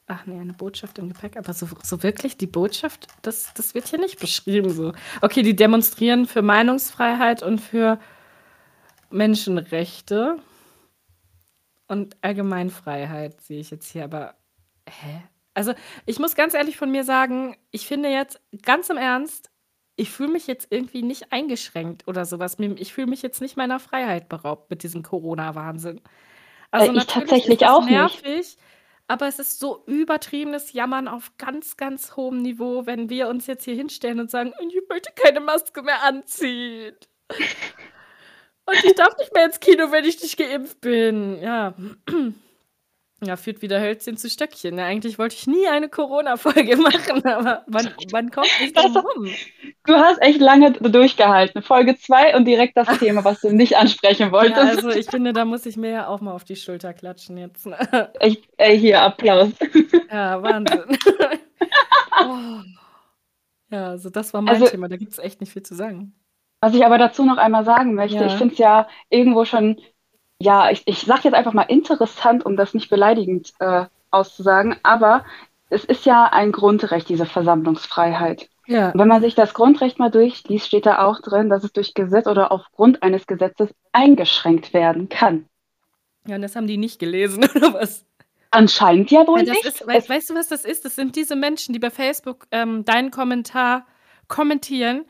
Ach nee, eine Botschaft im Gepäck. Aber so, so wirklich die Botschaft, das, das wird hier nicht beschrieben. So. Okay, die demonstrieren für Meinungsfreiheit und für Menschenrechte und Allgemeinfreiheit, sehe ich jetzt hier. Aber, hä? Also, ich muss ganz ehrlich von mir sagen, ich finde jetzt ganz im Ernst, ich fühle mich jetzt irgendwie nicht eingeschränkt oder sowas. Ich fühle mich jetzt nicht meiner Freiheit beraubt mit diesem Corona-Wahnsinn. Also Äh, ich tatsächlich auch nicht. nervig, aber es ist so übertriebenes Jammern auf ganz, ganz hohem Niveau, wenn wir uns jetzt hier hinstellen und sagen, ich möchte keine Maske mehr anziehen. Und ich darf nicht mehr ins Kino, wenn ich nicht geimpft bin. Ja. Ja, führt wieder Hölzchen zu Stöckchen. Ne? Eigentlich wollte ich nie eine Corona-Folge machen, aber man, man kommt nicht drum rum. Du hast echt lange durchgehalten. Folge 2 und direkt das Thema, was du nicht ansprechen wolltest. Ja, also ich finde, da muss ich mir ja auch mal auf die Schulter klatschen jetzt. Ne? Echt, ey, hier, Applaus. Ja, Wahnsinn. oh. Ja, also das war mein also, Thema. Da gibt es echt nicht viel zu sagen. Was ich aber dazu noch einmal sagen möchte, ja. ich finde es ja irgendwo schon ja, ich, ich sage jetzt einfach mal interessant, um das nicht beleidigend äh, auszusagen, aber es ist ja ein Grundrecht, diese Versammlungsfreiheit. Ja. Wenn man sich das Grundrecht mal durchliest, steht da auch drin, dass es durch Gesetz oder aufgrund eines Gesetzes eingeschränkt werden kann. Ja, und das haben die nicht gelesen, oder was? Anscheinend ja wohl ja, nicht. Ist, weißt, weißt, du, was das ist? Das sind diese Menschen, die bei Facebook ähm, deinen Kommentar kommentieren,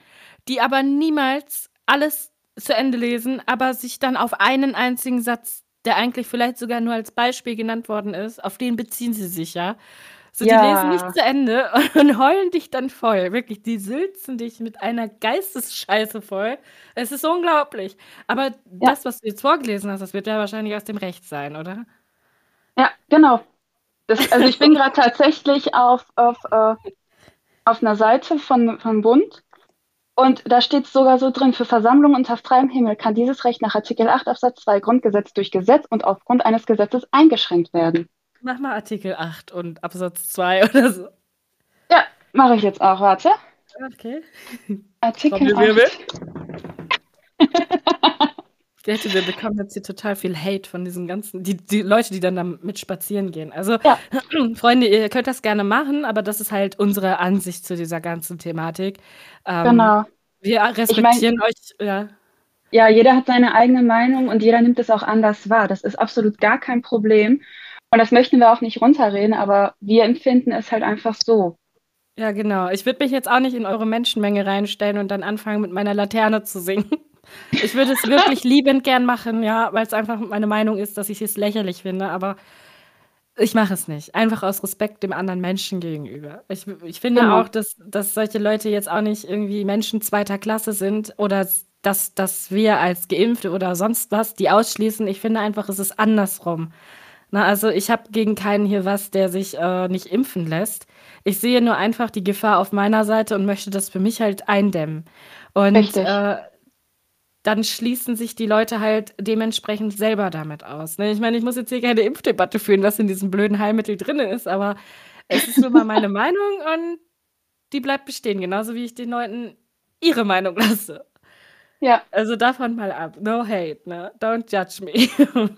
die aber niemals alles zu Ende lesen, aber sich dann auf einen einzigen Satz, der eigentlich vielleicht sogar nur als Beispiel genannt worden ist, auf den beziehen sie sich ja. So, ja. die lesen nicht zu Ende und heulen dich dann voll. Wirklich, die sülzen dich mit einer Geistesscheiße voll. Es ist unglaublich. Aber ja. das, was du jetzt vorgelesen hast, das wird ja wahrscheinlich aus dem Recht sein, oder? Ja, genau. Das, also ich bin gerade tatsächlich auf, auf, äh, auf einer Seite von, von Bund und da steht es sogar so drin, für Versammlungen unter freiem Himmel kann dieses Recht nach Artikel 8 Absatz 2 Grundgesetz durch Gesetz und aufgrund eines Gesetzes eingeschränkt werden. Mach mal Artikel 8 und Absatz 2 oder so. Ja, mache ich jetzt auch, warte. Okay. Artikel 8. Gerti, wir bekommen jetzt hier total viel Hate von diesen ganzen, die, die Leute, die dann damit spazieren gehen. Also, ja. Freunde, ihr könnt das gerne machen, aber das ist halt unsere Ansicht zu dieser ganzen Thematik. Ähm, genau. Wir respektieren ich mein, euch, ja. Ja, jeder hat seine eigene Meinung und jeder nimmt es auch anders wahr. Das ist absolut gar kein Problem. Und das möchten wir auch nicht runterreden, aber wir empfinden es halt einfach so. Ja, genau. Ich würde mich jetzt auch nicht in eure Menschenmenge reinstellen und dann anfangen, mit meiner Laterne zu singen. Ich würde es wirklich liebend gern machen, ja, weil es einfach meine Meinung ist, dass ich es lächerlich finde, aber ich mache es nicht. Einfach aus Respekt dem anderen Menschen gegenüber. Ich, ich finde genau. auch, dass, dass solche Leute jetzt auch nicht irgendwie Menschen zweiter Klasse sind oder dass, dass wir als Geimpfte oder sonst was die ausschließen. Ich finde einfach, es ist andersrum. Na, also ich habe gegen keinen hier was, der sich äh, nicht impfen lässt. Ich sehe nur einfach die Gefahr auf meiner Seite und möchte das für mich halt eindämmen. Und äh, dann schließen sich die Leute halt dementsprechend selber damit aus. Ne? Ich meine, ich muss jetzt hier keine Impfdebatte führen, was in diesem blöden Heilmittel drin ist, aber es ist nun mal meine Meinung und die bleibt bestehen, genauso wie ich den Leuten ihre Meinung lasse. Ja. Also davon mal ab. No hate, ne? Don't judge me.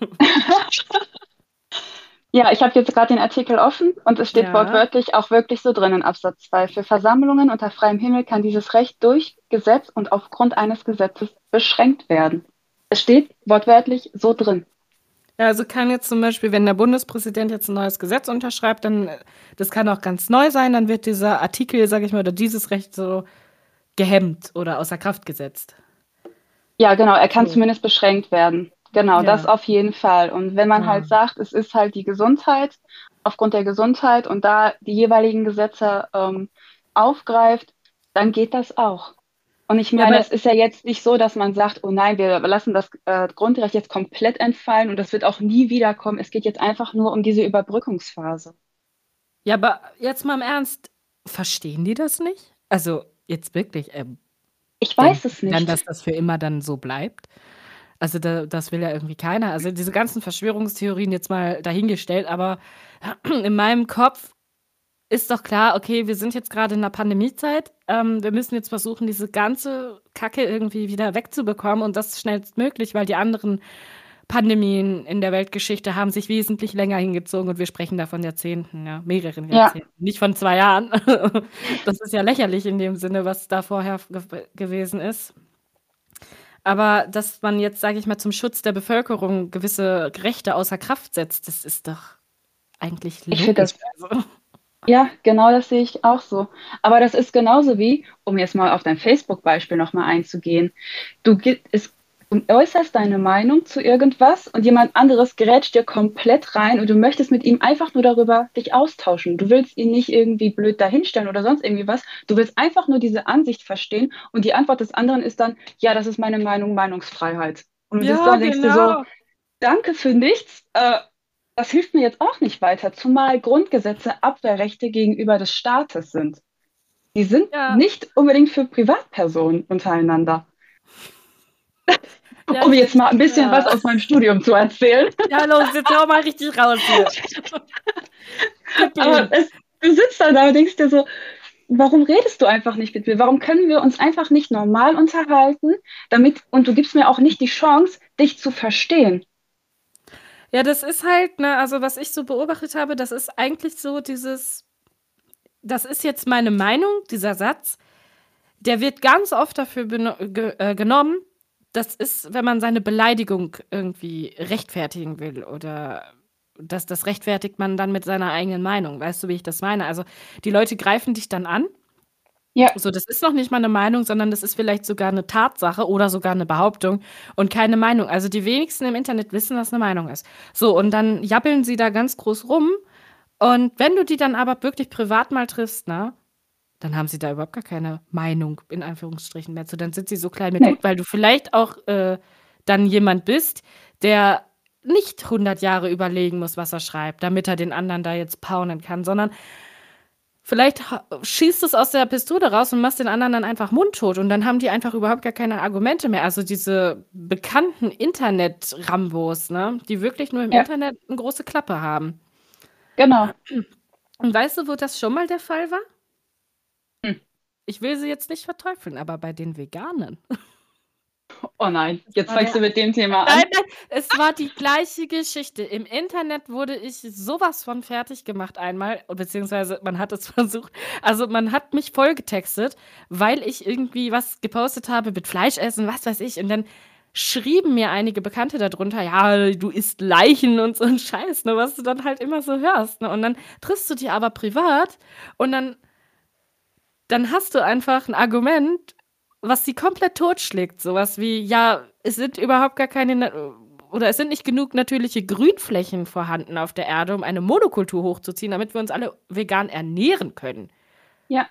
Ja, ich habe jetzt gerade den Artikel offen und es steht ja. wortwörtlich auch wirklich so drin in Absatz 2. Für Versammlungen unter freiem Himmel kann dieses Recht durch Gesetz und aufgrund eines Gesetzes beschränkt werden. Es steht wortwörtlich so drin. Ja, also kann jetzt zum Beispiel, wenn der Bundespräsident jetzt ein neues Gesetz unterschreibt, dann, das kann auch ganz neu sein, dann wird dieser Artikel, sage ich mal, oder dieses Recht so gehemmt oder außer Kraft gesetzt. Ja, genau, er kann so. zumindest beschränkt werden. Genau, ja. das auf jeden Fall. Und wenn man ja. halt sagt, es ist halt die Gesundheit, aufgrund der Gesundheit und da die jeweiligen Gesetze ähm, aufgreift, dann geht das auch. Und ich meine, ja, es ist ja jetzt nicht so, dass man sagt, oh nein, wir lassen das äh, Grundrecht jetzt komplett entfallen und das wird auch nie wiederkommen. Es geht jetzt einfach nur um diese Überbrückungsphase. Ja, aber jetzt mal im Ernst, verstehen die das nicht? Also jetzt wirklich. Ähm, ich weiß es nicht. Dann, dass das für immer dann so bleibt? Also da, das will ja irgendwie keiner. Also diese ganzen Verschwörungstheorien jetzt mal dahingestellt, aber in meinem Kopf ist doch klar, okay, wir sind jetzt gerade in einer Pandemiezeit. Ähm, wir müssen jetzt versuchen, diese ganze Kacke irgendwie wieder wegzubekommen und das schnellstmöglich, weil die anderen Pandemien in der Weltgeschichte haben sich wesentlich länger hingezogen und wir sprechen da von Jahrzehnten, ja, mehreren Jahrzehnten, ja. nicht von zwei Jahren. das ist ja lächerlich in dem Sinne, was da vorher gewesen ist. Aber dass man jetzt, sage ich mal, zum Schutz der Bevölkerung gewisse Rechte außer Kraft setzt, das ist doch eigentlich logisch. Ich das, also. Ja, genau das sehe ich auch so. Aber das ist genauso wie, um jetzt mal auf dein Facebook-Beispiel nochmal einzugehen, du, es Du äußerst deine Meinung zu irgendwas und jemand anderes grätscht dir komplett rein und du möchtest mit ihm einfach nur darüber dich austauschen. Du willst ihn nicht irgendwie blöd dahinstellen oder sonst irgendwie was. Du willst einfach nur diese Ansicht verstehen und die Antwort des anderen ist dann, ja, das ist meine Meinung, Meinungsfreiheit. Und du ja, dann denkst genau. du so, danke für nichts. Äh, das hilft mir jetzt auch nicht weiter, zumal Grundgesetze Abwehrrechte gegenüber des Staates sind. Die sind Ja. nicht unbedingt für Privatpersonen untereinander. Ja, um jetzt mal ein bisschen ja. was aus meinem Studium zu erzählen. Ja, los, jetzt hau mal richtig raus hier. Aber es, du sitzt da da und denkst dir so, warum redest du einfach nicht mit mir? Warum können wir uns einfach nicht normal unterhalten, damit, und du gibst mir auch nicht die Chance, dich zu verstehen. Ja, das ist halt, ne, also was ich so beobachtet habe, das ist eigentlich so dieses, das ist jetzt meine Meinung, dieser Satz, der wird ganz oft dafür ge äh, genommen, das ist, wenn man seine Beleidigung irgendwie rechtfertigen will oder das, das rechtfertigt man dann mit seiner eigenen Meinung. Weißt du, wie ich das meine? Also die Leute greifen dich dann an. Ja. So, das ist noch nicht mal eine Meinung, sondern das ist vielleicht sogar eine Tatsache oder sogar eine Behauptung und keine Meinung. Also die wenigsten im Internet wissen, was eine Meinung ist. So, und dann jabbeln sie da ganz groß rum. Und wenn du die dann aber wirklich privat mal triffst, ne, dann haben sie da überhaupt gar keine Meinung, in Anführungsstrichen, mehr zu. Dann sind sie so klein mit Nee. Hut, weil du vielleicht auch äh, dann jemand bist, der nicht 100 Jahre überlegen muss, was er schreibt, damit er den anderen da jetzt paunen kann, sondern vielleicht schießt es aus der Pistole raus und machst den anderen dann einfach mundtot und dann haben die einfach überhaupt gar keine Argumente mehr. Also diese bekannten Internet-Rambos, ne, die wirklich nur im Ja. Internet eine große Klappe haben. Genau. Und weißt du, wo das schon mal der Fall war? Hm. Ich will sie jetzt nicht verteufeln, aber bei den Veganen. Oh nein, jetzt fängst du mit dem Thema an. Nein, nein, es war die gleiche Geschichte. Im Internet wurde ich sowas von fertig gemacht einmal, beziehungsweise man hat es versucht. Also man hat mich vollgetextet, weil ich irgendwie was gepostet habe mit Fleischessen, was weiß ich. Und dann schrieben mir einige Bekannte darunter, ja, du isst Leichen und so ein Scheiß, ne, was du dann halt immer so hörst. Ne? Und dann triffst du die aber privat und dann, dann hast du einfach ein Argument, was sie komplett totschlägt. Sowas wie, ja, es sind überhaupt gar keine, oder es sind nicht genug natürliche Grünflächen vorhanden auf der Erde, um eine Monokultur hochzuziehen, damit wir uns alle vegan ernähren können. Ja.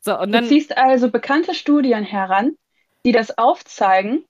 So, und Du dann, ziehst also bekannte Studien heran, die das aufzeigen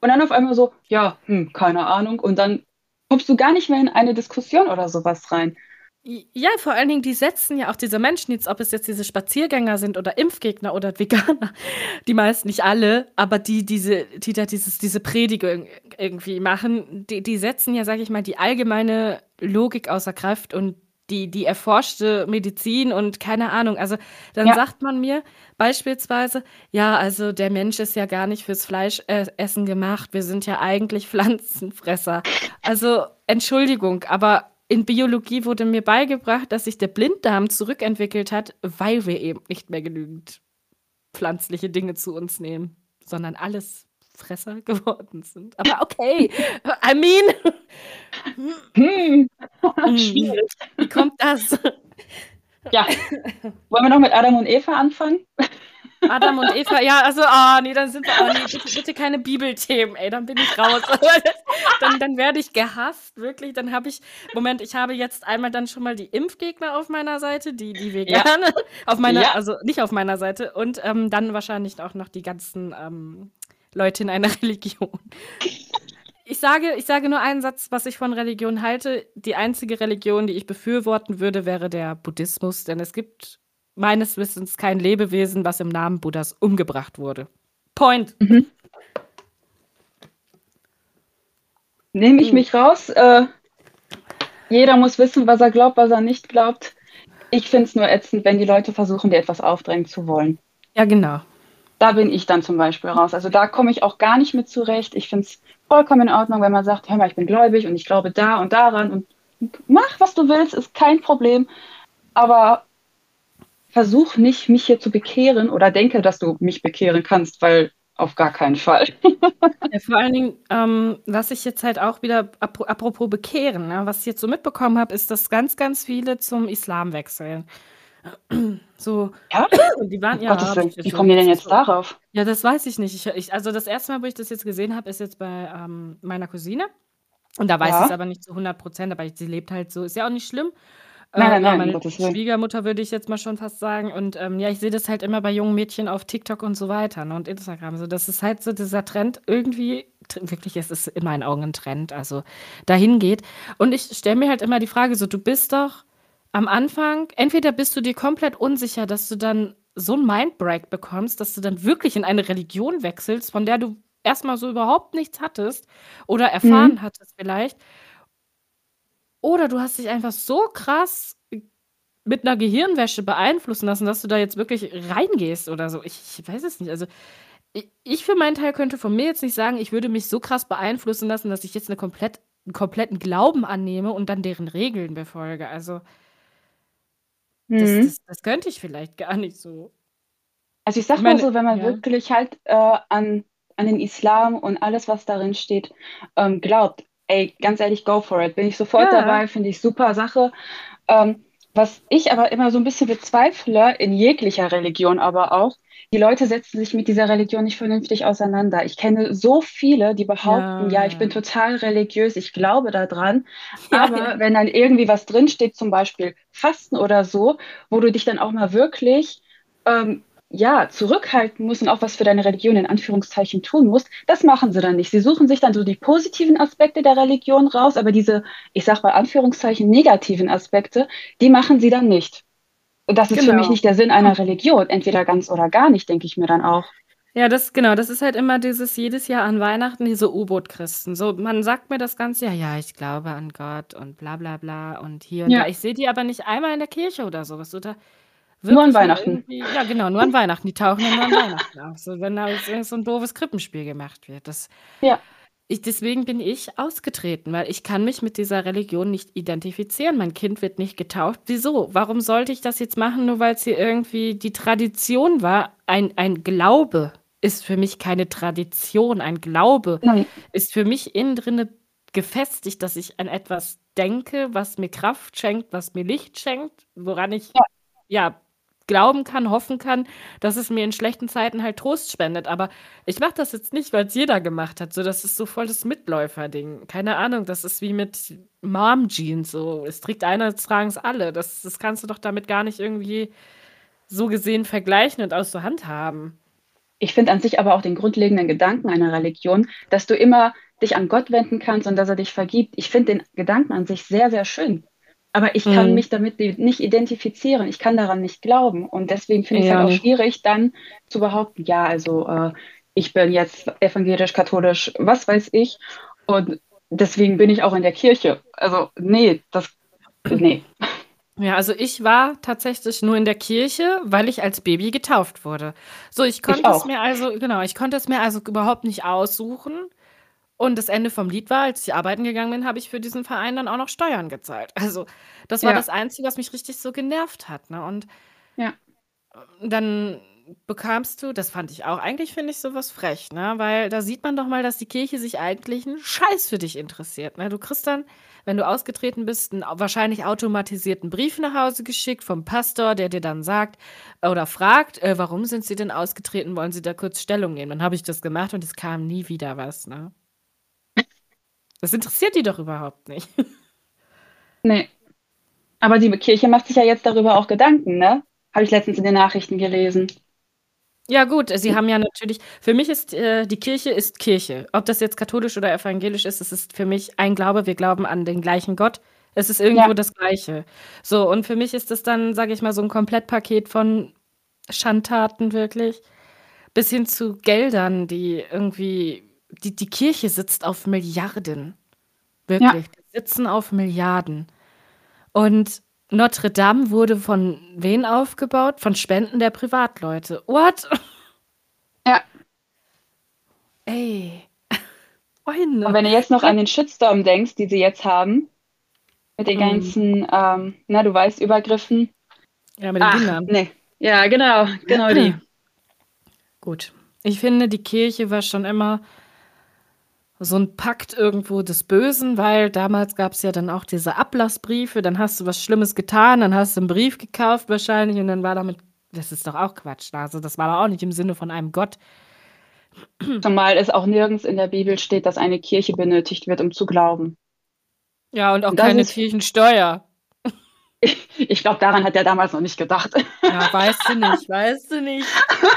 und dann auf einmal so, ja, hm, keine Ahnung, und dann kommst du gar nicht mehr in eine Diskussion oder sowas rein. Ja, vor allen Dingen, die setzen ja auch diese Menschen, jetzt, ob es jetzt diese Spaziergänger sind oder Impfgegner oder Veganer, die meisten, nicht alle, aber die, diese, die da dieses, diese Predigung irgendwie machen, die, die setzen ja, sage ich mal, die allgemeine Logik außer Kraft und die, die erforschte Medizin und keine Ahnung. Also dann Ja. sagt man mir beispielsweise, ja, also der Mensch ist ja gar nicht fürs Fleischessen gemacht, wir sind ja eigentlich Pflanzenfresser. Also Entschuldigung, aber in Biologie wurde mir beigebracht, dass sich der Blinddarm zurückentwickelt hat, weil wir eben nicht mehr genügend pflanzliche Dinge zu uns nehmen, sondern alles Fresser geworden sind. Aber okay, I mean, Hm, hm, schwierig. wie kommt das? Ja. Wollen wir noch mit Adam und Eva anfangen? Adam und Eva, ja, also, ah, nee, dann sind wir, oh, nee, bitte, bitte keine Bibelthemen, ey, dann bin ich raus. dann, dann werde ich gehasst, wirklich. Dann habe ich, Moment, ich habe jetzt einmal dann schon mal die Impfgegner auf meiner Seite, die, die Vegane, auf meiner, Ja. also nicht auf meiner Seite, und ähm, dann wahrscheinlich auch noch die ganzen ähm, Leute in einer Religion. Ich sage, ich sage nur einen Satz, was ich von Religion halte. Die einzige Religion, die ich befürworten würde, wäre der Buddhismus, denn es gibt meines Wissens kein Lebewesen, was im Namen Buddhas umgebracht wurde. Point. Nehme ich Hm. mich raus. Äh, jeder muss wissen, was er glaubt, was er nicht glaubt. Ich finde es nur ätzend, wenn die Leute versuchen, dir etwas aufdrängen zu wollen. Ja, genau. Da bin ich dann zum Beispiel raus. Also da komme ich auch gar nicht mit zurecht. Ich finde es vollkommen in Ordnung, wenn man sagt, hör mal, ich bin gläubig und ich glaube da und daran und mach, was du willst, ist kein Problem. Aber versuch nicht, mich hier zu bekehren oder denke, dass du mich bekehren kannst, weil auf gar keinen Fall. Ja, vor allen Dingen, ähm, was ich jetzt halt auch wieder, apro- apropos Bekehren, ne, was ich jetzt so mitbekommen habe, ist, dass ganz, ganz viele zum Islam wechseln. So, Ja? die waren Um ja. Willen, ich wie kommen die denn jetzt so- darauf? Ja, das weiß ich nicht. Ich, ich, also das erste Mal, wo ich das jetzt gesehen habe, ist jetzt bei ähm, meiner Cousine. Und da weiß Ja. ich es aber nicht zu 100 Prozent, aber sie lebt halt so. Ist ja auch nicht schlimm. Nein, nein, nein, meine Gottes Schwiegermutter würde ich jetzt mal schon fast sagen. Und ähm, ja, ich sehe das halt immer bei jungen Mädchen auf TikTok und so weiter ne, und Instagram. So, das ist halt so dieser Trend irgendwie, wirklich, es ist in meinen Augen ein Trend, also dahin geht. Und ich stelle mir halt immer die Frage, so, du bist doch am Anfang, entweder bist du dir komplett unsicher, dass du dann so ein Mindbreak bekommst, dass du dann wirklich in eine Religion wechselst, von der du erstmal so überhaupt nichts hattest oder erfahren mhm. hattest vielleicht. Oder du hast dich einfach so krass mit einer Gehirnwäsche beeinflussen lassen, dass du da jetzt wirklich reingehst oder so. Ich, ich weiß es nicht. Also ich, ich, für meinen Teil könnte von mir jetzt nicht sagen, ich würde mich so krass beeinflussen lassen, dass ich jetzt eine komplett, einen kompletten Glauben annehme und dann deren Regeln befolge. Also das, Mhm. das, das könnte ich vielleicht gar nicht so. Also ich sag mal meine, so, wenn man ja. wirklich halt äh, an, an den Islam und alles, was darin steht, ähm, glaubt, ey, ganz ehrlich, go for it. Bin ich sofort Ja. dabei, finde ich super Sache. Ähm, was ich aber immer so ein bisschen bezweifle, in jeglicher Religion aber auch, die Leute setzen sich mit dieser Religion nicht vernünftig auseinander. Ich kenne so viele, die behaupten, ja, ich bin Ja. total religiös, ich glaube daran, Ja, aber ja. wenn dann irgendwie was drinsteht, zum Beispiel Fasten oder so, wo du dich dann auch mal wirklich ähm, ja, zurückhalten musst und auch was für deine Religion in Anführungszeichen tun musst, das machen sie dann nicht. Sie suchen sich dann so die positiven Aspekte der Religion raus, aber diese, ich sag mal Anführungszeichen, negativen Aspekte, die machen sie dann nicht. Und das ist für mich Genau. nicht der Sinn einer Religion. Entweder ganz oder gar nicht, denke ich mir dann auch. Ja, das genau, das ist halt immer dieses jedes Jahr an Weihnachten, diese U-Boot-Christen. So, man sagt mir das ganze Jahr, ja, ich glaube an Gott und bla bla bla und hier und Ja. da. Ich sehe die aber nicht einmal in der Kirche oder sowas. Oder Nur an Weihnachten. ja genau, nur an Weihnachten. Die tauchen dann nur an Weihnachten auf. So, wenn da so ein doofes Krippenspiel gemacht wird. Das, Ja. ich, deswegen bin ich ausgetreten, weil ich kann mich mit dieser Religion nicht identifizieren. Mein Kind wird nicht getauft. Wieso? Warum sollte ich das jetzt machen, nur weil es hier irgendwie die Tradition war? Ein, ein Glaube ist für mich keine Tradition. Ein Glaube Nein. ist für mich innen drinne gefestigt, dass ich an etwas denke, was mir Kraft schenkt, was mir Licht schenkt, woran ich Ja. ja glauben kann, hoffen kann, dass es mir in schlechten Zeiten halt Trost spendet. Aber ich mache das jetzt nicht, weil es jeder gemacht hat. So, das ist so voll das Mitläuferding. Keine Ahnung, das ist wie mit Mom-Jeans. So, es trägt einer, es tragen es alle. Das, das kannst du doch damit gar nicht irgendwie so gesehen vergleichen und aus der Hand haben. Ich finde an sich aber auch den grundlegenden Gedanken einer Religion, dass du immer dich an Gott wenden kannst und dass er dich vergibt. Ich finde den Gedanken an sich sehr, sehr schön. Aber ich kann Mhm. mich damit nicht identifizieren. Ich kann daran nicht glauben. Und deswegen finde ich es Ja, halt auch schwierig, dann zu behaupten, ja, also äh, ich bin jetzt evangelisch, katholisch, was weiß ich. Und deswegen bin ich auch in der Kirche. Also, nee, das, nee. Ja, also ich war tatsächlich nur in der Kirche, weil ich als Baby getauft wurde. So, ich konnte es auch. mir also, genau, ich konnte es mir also überhaupt nicht aussuchen. Und das Ende vom Lied war, als ich arbeiten gegangen bin, habe ich für diesen Verein dann auch noch Steuern gezahlt. Also, das war Ja. das Einzige, was mich richtig so genervt hat. Ne? Und Ja. dann bekamst du, das fand ich auch, eigentlich finde ich sowas frech, ne? Weil da sieht man doch mal, dass die Kirche sich eigentlich einen Scheiß für dich interessiert. Ne? Du kriegst dann, wenn du ausgetreten bist, einen wahrscheinlich automatisierten Brief nach Hause geschickt vom Pastor, der dir dann sagt oder fragt, äh, warum sind sie denn ausgetreten, wollen sie da kurz Stellung nehmen? Dann habe ich das gemacht und es kam nie wieder was, ne? Das interessiert die doch überhaupt nicht. Nee. Aber die Kirche macht sich ja jetzt darüber auch Gedanken, ne? Habe ich letztens in den Nachrichten gelesen. Ja, gut, sie haben ja natürlich, für mich ist äh, die Kirche ist Kirche. Ob das jetzt katholisch oder evangelisch ist, es ist für mich ein Glaube, wir glauben an den gleichen Gott. Es ist irgendwo Ja. das Gleiche. So, und für mich ist das dann, sage ich mal, so ein Komplettpaket von Schandtaten wirklich, bis hin zu Geldern, die irgendwie, die, die Kirche sitzt auf Milliarden. Wirklich, die sitzen auf Milliarden. Und Notre Dame wurde von wen aufgebaut? Von Spenden der Privatleute. What? Ja. Ey. Und wenn du jetzt noch an den Shitstorm denkst, die sie jetzt haben, mit den Mhm. ganzen, ähm, na, du weißt, Übergriffen. Ja, mit den Ach, Kindern. nee. Ja, genau, genau die. Gut. Ich finde, die Kirche war schon immer so ein Pakt irgendwo des Bösen, weil damals gab es ja dann auch diese Ablassbriefe, dann hast du was Schlimmes getan, dann hast du einen Brief gekauft wahrscheinlich und dann war damit, das ist doch auch Quatsch. Also das war doch auch nicht im Sinne von einem Gott. Zumal es auch nirgends in der Bibel steht, dass eine Kirche benötigt wird, um zu glauben. Ja, und auch Das keine ist- Kirchensteuer. Ich, ich glaube, daran hat er damals noch nicht gedacht. Ja, weißt du nicht, weißt du nicht.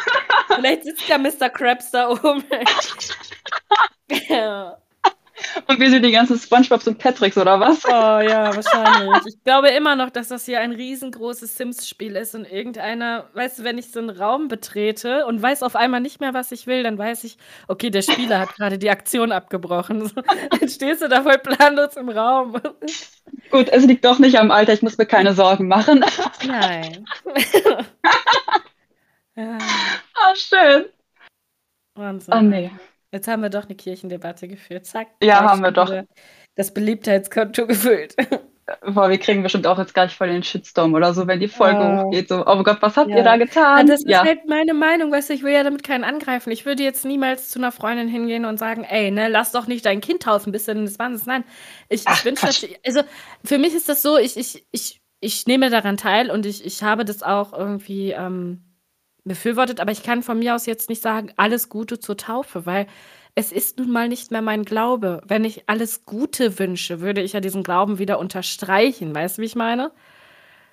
Vielleicht sitzt ja Mr. Krabs da oben. Und wir sind die ganzen Spongebobs und Patricks, oder was? Oh ja, wahrscheinlich. Ich glaube immer noch, dass das hier ein riesengroßes Sims-Spiel ist und irgendeiner, weißt du, wenn ich so einen Raum betrete und weiß auf einmal nicht mehr, was ich will, dann weiß ich, okay, der Spieler hat gerade die Aktion abgebrochen. Dann stehst du da voll planlos im Raum. Gut, es liegt doch nicht am Alter, ich muss mir keine Sorgen machen. Nein. ja. Ah, schön. Wahnsinn. Oh nee. Jetzt haben wir doch eine Kirchendebatte geführt. Zack. Ja, haben wir doch. Das Beliebtheitskonto gefüllt. Boah, wir kriegen bestimmt auch jetzt gleich voll den Shitstorm oder so, wenn die Folge oh. hochgeht. So, oh Gott, was habt ja. ihr da getan? Ja, das ja. ist halt meine Meinung, weißt du, ich will ja damit keinen angreifen. Ich würde jetzt niemals zu einer Freundin hingehen und sagen, ey, ne, lass doch nicht dein Kind taufen, bis denn des Wahnsinns. Nein, ich, ich wünsche, also für mich ist das so, ich, ich, ich, ich nehme daran teil und ich, ich habe das auch irgendwie ähm, befürwortet, aber ich kann von mir aus jetzt nicht sagen, alles Gute zur Taufe, weil es ist nun mal nicht mehr mein Glaube. Wenn ich alles Gute wünsche, würde ich ja diesen Glauben wieder unterstreichen. Weißt du, wie ich meine?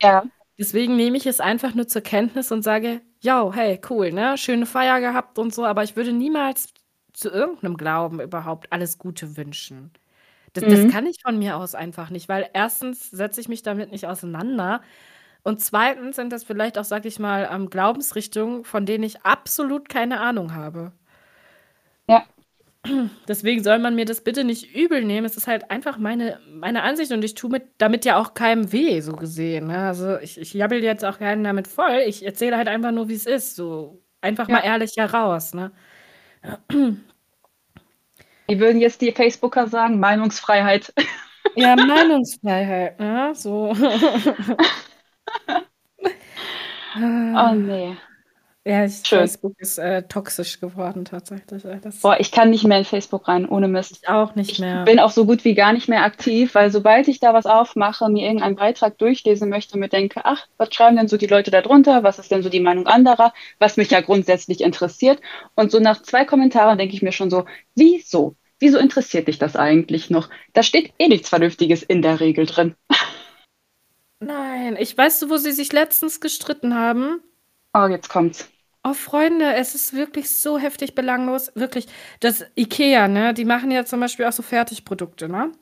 Ja. Deswegen nehme ich es einfach nur zur Kenntnis und sage, ja, hey, cool, ne? Schöne Feier gehabt und so, aber ich würde niemals zu irgendeinem Glauben überhaupt alles Gute wünschen. Das, mhm. das kann ich von mir aus einfach nicht, weil erstens setze ich mich damit nicht auseinander und zweitens sind das vielleicht auch, sag ich mal, ähm, Glaubensrichtungen, von denen ich absolut keine Ahnung habe. Ja. Deswegen soll man mir das bitte nicht übel nehmen. Es ist halt einfach meine, meine Ansicht und ich tue mit, damit ja auch keinem weh, so gesehen. Ne? Also ich, ich jabbel jetzt auch keinen damit voll. Ich erzähle halt einfach nur, wie es ist. So einfach ja. mal ehrlich heraus. Ne? Wie würden jetzt die Facebooker sagen? Meinungsfreiheit. Ja, Meinungsfreiheit, ne? So. oh nee. Ja, ich, Facebook ist äh, toxisch geworden tatsächlich. Das Boah, ich kann nicht mehr in Facebook rein, ohne Mist. Ich auch nicht mehr. Ich bin auch so gut wie gar nicht mehr aktiv, weil sobald ich da was aufmache, mir irgendeinen Beitrag durchlesen möchte, mir denke, ach, was schreiben denn so die Leute da drunter? Was ist denn so die Meinung anderer? Was mich ja grundsätzlich interessiert. Und so nach zwei Kommentaren denke ich mir schon so, wieso? Wieso interessiert dich das eigentlich noch? Da steht eh nichts Vernünftiges in der Regel drin. Nein, ich weiß so, wo sie sich letztens gestritten haben. Oh, jetzt kommt's. Oh, Freunde, es ist wirklich so heftig belanglos. Wirklich, das IKEA, ne, die machen ja zum Beispiel auch so Fertigprodukte, ne?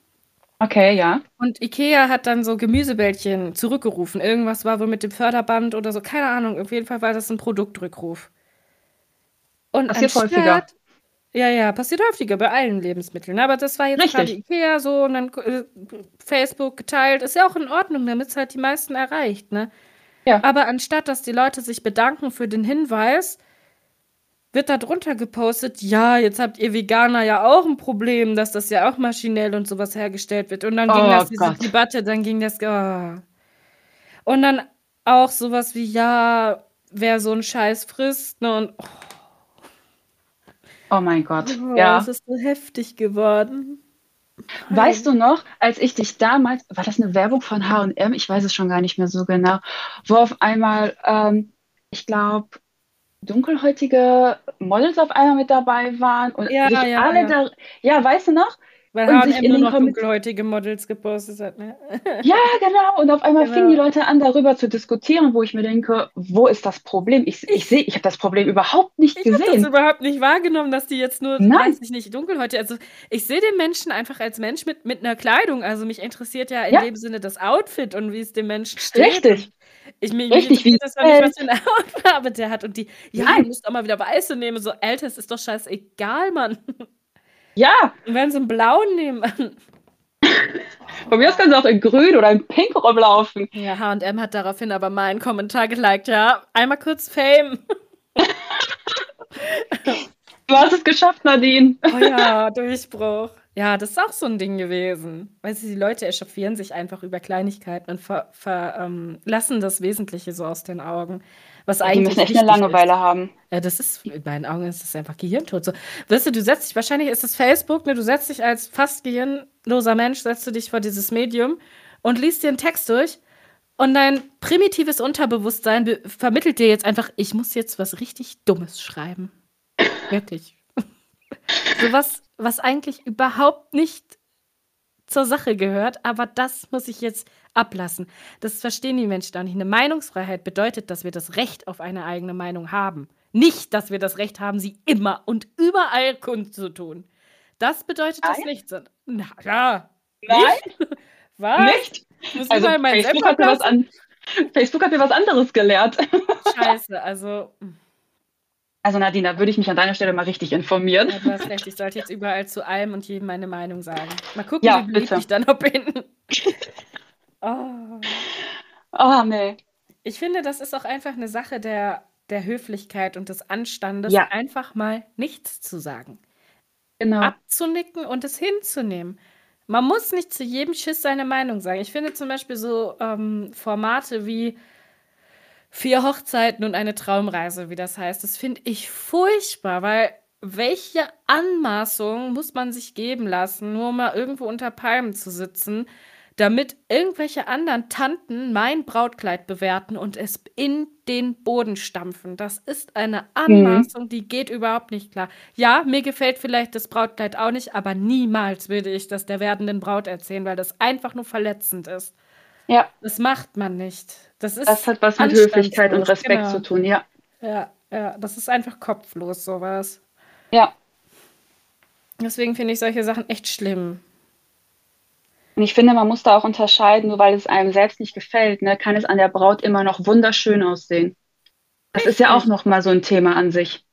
Okay, ja. Und IKEA hat dann so Gemüsebällchen zurückgerufen. Irgendwas war wohl mit dem Förderband oder so, keine Ahnung. Auf jeden Fall war das ein Produktrückruf. Und Passiert häufiger. Ja, ja, passiert häufiger bei allen Lebensmitteln. Aber das war jetzt gerade Ikea so und dann äh, Facebook geteilt. Ist ja auch in Ordnung, damit es halt die meisten erreicht, ne? Ja. Aber anstatt, dass die Leute sich bedanken für den Hinweis, wird da drunter gepostet, ja, jetzt habt ihr Veganer ja auch ein Problem, dass das ja auch maschinell und sowas hergestellt wird. Und dann ging oh, das, diese Gott. Debatte, dann ging das, oh. Und dann auch sowas wie, ja, wer so einen Scheiß frisst, ne, und oh. Oh mein Gott, oh, ja. Das ist so heftig geworden. Weißt du noch, als ich dich damals, war das eine Werbung von H&M? Ich weiß es schon gar nicht mehr so genau, wo auf einmal, ähm, ich glaube, dunkelhäutige Models auf einmal mit dabei waren und ja, sich ja, alle ja. da, ja, weißt du noch? Weil H&M nur noch dunkelhäutige Models gepostet hat, ne? Ja, genau. Und auf einmal genau. fingen die Leute an, darüber zu diskutieren, wo ich mir denke, wo ist das Problem? Ich, ich sehe, ich habe das Problem überhaupt nicht ich gesehen. Ich habe das überhaupt nicht wahrgenommen, dass die jetzt nur, Nein. weiß ich nicht, dunkelhäutig. Also ich sehe den Menschen einfach als Mensch mit, mit einer Kleidung. Also mich interessiert ja in ja. dem Sinne das Outfit und wie es dem Menschen steht. Richtig. Ich, mich, Richtig, interessiert das nicht, was für eine Hautfarbe der hat. Und die, ja, Nein. du musst auch mal wieder weiße nehmen. So, Alter, es ist doch scheißegal, Mann. Ja. Und wenn sie einen blauen nehmen. Von mir aus können sie auch in grün oder in pink rumlaufen. Ja, H&M hat daraufhin aber meinen Kommentar geliked, ja. Einmal kurz Fame. du hast es geschafft, Nadine. Oh ja, Durchbruch. Ja, das ist auch so ein Ding gewesen. Weil die Leute echauffieren sich einfach über Kleinigkeiten und ver, ver ähm, lassen das Wesentliche so aus den Augen. Was eigentlich die müssen echt eine Langeweile ist. haben. Ja, das ist, in meinen Augen ist das einfach Gehirntod. So, weißt du, du setzt dich, wahrscheinlich ist es Facebook, ne, du setzt dich als fast gehirnloser Mensch, setzt du dich vor dieses Medium und liest dir einen Text durch und dein primitives Unterbewusstsein vermittelt dir jetzt einfach, ich muss jetzt was richtig Dummes schreiben. Wirklich. so was, was eigentlich überhaupt nicht zur Sache gehört, aber das muss ich jetzt ablassen. Das verstehen die Menschen auch nicht. Eine Meinungsfreiheit bedeutet, dass wir das Recht auf eine eigene Meinung haben. Nicht, dass wir das Recht haben, sie immer und überall kundzutun. Das bedeutet Nein? das nicht. Na ja. Nein? Was? Nicht? Muss Also Facebook hat, mir was an, Facebook hat mir was anderes gelehrt. Scheiße, also. Also Nadine, da würde ich mich an deiner Stelle mal richtig informieren. Ja, du hast recht, ich sollte jetzt überall zu allem und jedem meine Meinung sagen. Mal gucken, Ja, wie beliebt bitte. ich dann noch bin. Oh. Oh, nee. Ich finde, das ist auch einfach eine Sache der, der Höflichkeit und des Anstandes, Ja. einfach mal nichts zu sagen. Genau. Abzunicken und es hinzunehmen. Man muss nicht zu jedem Schiss seine Meinung sagen. Ich finde zum Beispiel so ähm, Formate wie Vier Hochzeiten und eine Traumreise, wie das heißt, das finde ich furchtbar, weil welche Anmaßung muss man sich geben lassen, nur mal irgendwo unter Palmen zu sitzen, damit irgendwelche anderen Tanten mein Brautkleid bewerten und es in den Boden stampfen. Das ist eine Anmaßung, die geht überhaupt nicht klar. Ja, mir gefällt vielleicht das Brautkleid auch nicht, aber niemals würde ich das der werdenden Braut erzählen, weil das einfach nur verletzend ist. Ja, Das macht man nicht. Das ist das hat was mit Höflichkeit und Respekt genau. zu tun, ja. Ja, ja, das ist einfach kopflos, sowas. Ja. Deswegen finde ich solche Sachen echt schlimm. Und ich finde, man muss da auch unterscheiden, nur weil es einem selbst nicht gefällt, ne, kann es an der Braut immer noch wunderschön aussehen. Das ist ja auch Richtig. noch mal so ein Thema an sich.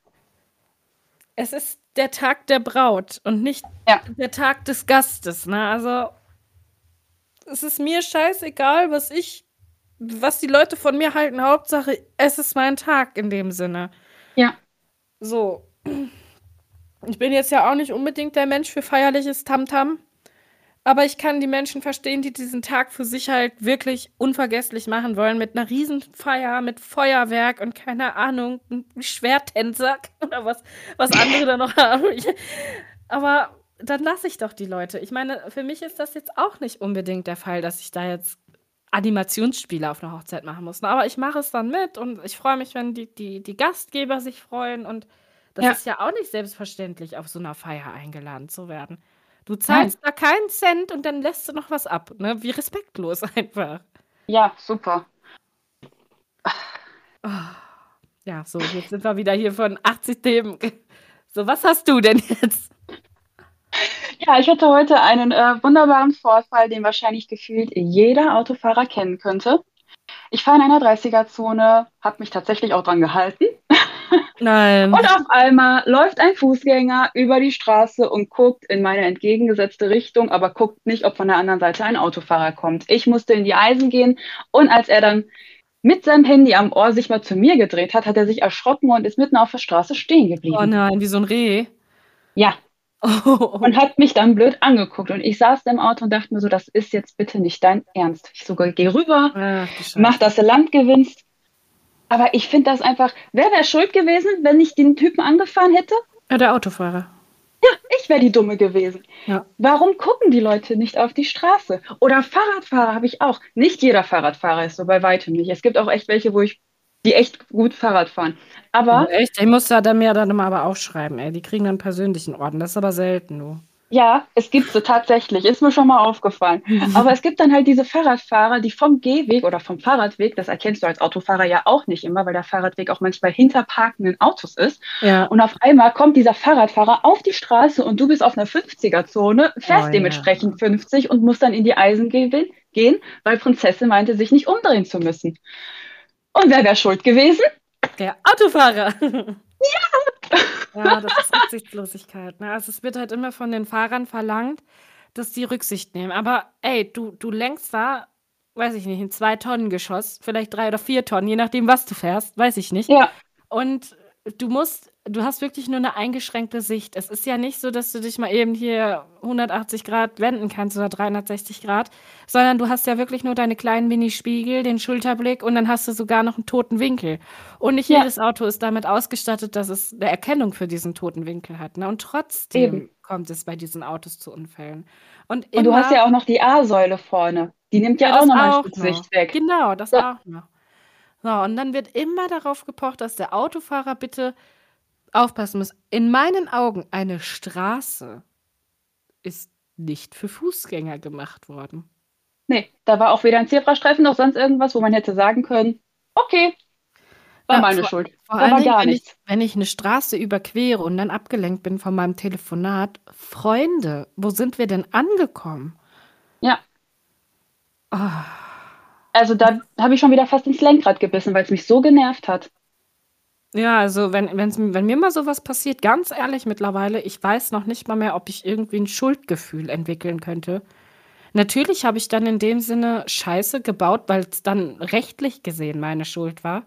Es ist der Tag der Braut und nicht Ja. der Tag des Gastes, ne? Also es ist mir scheißegal, was ich, was die Leute von mir halten. Hauptsache, es ist mein Tag in dem Sinne. Ja. So. Ich bin jetzt ja auch nicht unbedingt der Mensch für feierliches Tamtam. Aber ich kann die Menschen verstehen, die diesen Tag für sich halt wirklich unvergesslich machen wollen. Mit einer Riesenfeier, mit Feuerwerk und keine Ahnung, Schwerttänzer oder was, was andere da noch haben. Aber dann lasse ich doch die Leute. Ich meine, für mich ist das jetzt auch nicht unbedingt der Fall, dass ich da jetzt Animationsspiele auf einer Hochzeit machen muss. Aber ich mache es dann mit und ich freue mich, wenn die, die, die Gastgeber sich freuen. Und das Ja. ist ja auch nicht selbstverständlich, auf so einer Feier eingeladen zu werden. Du zahlst da keinen Cent und dann lässt du noch was ab. Ne? Wie respektlos einfach. Ja, super. Oh. Ja, so, jetzt sind wir wieder hier von 80 Themen. So, was hast du denn jetzt? Ja, ich hatte heute einen äh, wunderbaren Vorfall, den wahrscheinlich gefühlt jeder Autofahrer kennen könnte. Ich fahre in einer 30er-Zone, habe mich tatsächlich auch dran gehalten. Nein. Und auf einmal läuft ein Fußgänger über die Straße und guckt in meine entgegengesetzte Richtung, aber guckt nicht, ob von der anderen Seite ein Autofahrer kommt. Ich musste in die Eisen gehen und als er dann mit seinem Handy am Ohr sich mal zu mir gedreht hat, hat er sich erschrocken und ist mitten auf der Straße stehen geblieben. Oh nein, wie so ein Reh. Ja, Oh. und hat mich dann blöd angeguckt. Und ich saß da im Auto und dachte mir so, das ist jetzt bitte nicht dein Ernst. Ich sogar geh rüber, Ach, mach, dass du Land gewinnst. Aber ich finde das einfach, wer wäre schuld gewesen, wenn ich den Typen angefahren hätte? Ja, der Autofahrer. Ich wäre die Dumme gewesen. Ja. Warum gucken die Leute nicht auf die Straße? Oder Fahrradfahrer habe ich auch. Nicht jeder Fahrradfahrer ist so, bei weitem nicht. Es gibt auch echt welche, wo ich, die echt gut Fahrrad fahren. Aber Echt? Ich muss da dann mir dann immer aber aufschreiben, ey. Die kriegen dann persönlichen Orden. Das ist aber selten, du. ja, es gibt sie tatsächlich. Ist mir schon mal aufgefallen. Aber es gibt dann halt diese Fahrradfahrer, die vom Gehweg oder vom Fahrradweg, das erkennst du als Autofahrer ja auch nicht immer, weil der Fahrradweg auch manchmal hinter parkenden Autos ist. Ja. Und auf einmal kommt dieser Fahrradfahrer auf die Straße und du bist auf einer 50er-Zone, fährst Oh, dementsprechend 50 und musst dann in die Eisen ge- gehen, weil Prinzessin meinte, sich nicht umdrehen zu müssen. Und wer wäre schuld gewesen? Der Autofahrer. Ja. Ja, das ist Rücksichtslosigkeit. Ne? Also es wird halt immer von den Fahrern verlangt, dass die Rücksicht nehmen. Aber ey, du, du lenkst da, weiß ich nicht, ein Zwei-Tonnen-Geschoss, vielleicht drei oder vier Tonnen, je nachdem, was du fährst, weiß ich nicht. Ja, Und du musst, du hast wirklich nur eine eingeschränkte Sicht. Es ist ja nicht so, dass du dich mal eben hier 180 Grad wenden kannst oder 360 Grad, sondern du hast ja wirklich nur deine kleinen Mini-Spiegel, den Schulterblick und dann hast du sogar noch einen toten Winkel. Und nicht Ja. jedes Auto ist damit ausgestattet, dass es eine Erkennung für diesen toten Winkel hat. Ne? Und trotzdem Eben. kommt es bei diesen Autos zu Unfällen. Und, und du hast ja auch noch die A-Säule vorne. Die nimmt ja, ja, auch nochmal Schutzsicht noch. weg. Genau, das Ja. auch noch. So, und dann wird immer darauf gepocht, dass der Autofahrer bitte aufpassen muss. In meinen Augen, eine Straße ist nicht für Fußgänger gemacht worden. Nee, da war auch weder ein Zebrastreifen noch sonst irgendwas, wo man hätte sagen können, okay, war Ja, meine vor Schuld. vor Da allen war Dingen, gar wenn ich nichts. wenn ich 'ne Straße überquere und dann abgelenkt bin von meinem Telefonat. Freunde, wo sind wir denn angekommen? Ja. Ah. Also, da habe ich schon wieder fast ins Lenkrad gebissen, weil's mich so genervt hat. Ja, also, wenn wenn's wenn mir mal so was passiert, ganz ehrlich mittlerweile, ich weiß noch nicht mal mehr, ob ich irgendwie 'n Schuldgefühl entwickeln könnte. Natürlich habe ich dann in dem Sinne Scheiße gebaut, weil's dann rechtlich gesehen meine Schuld war.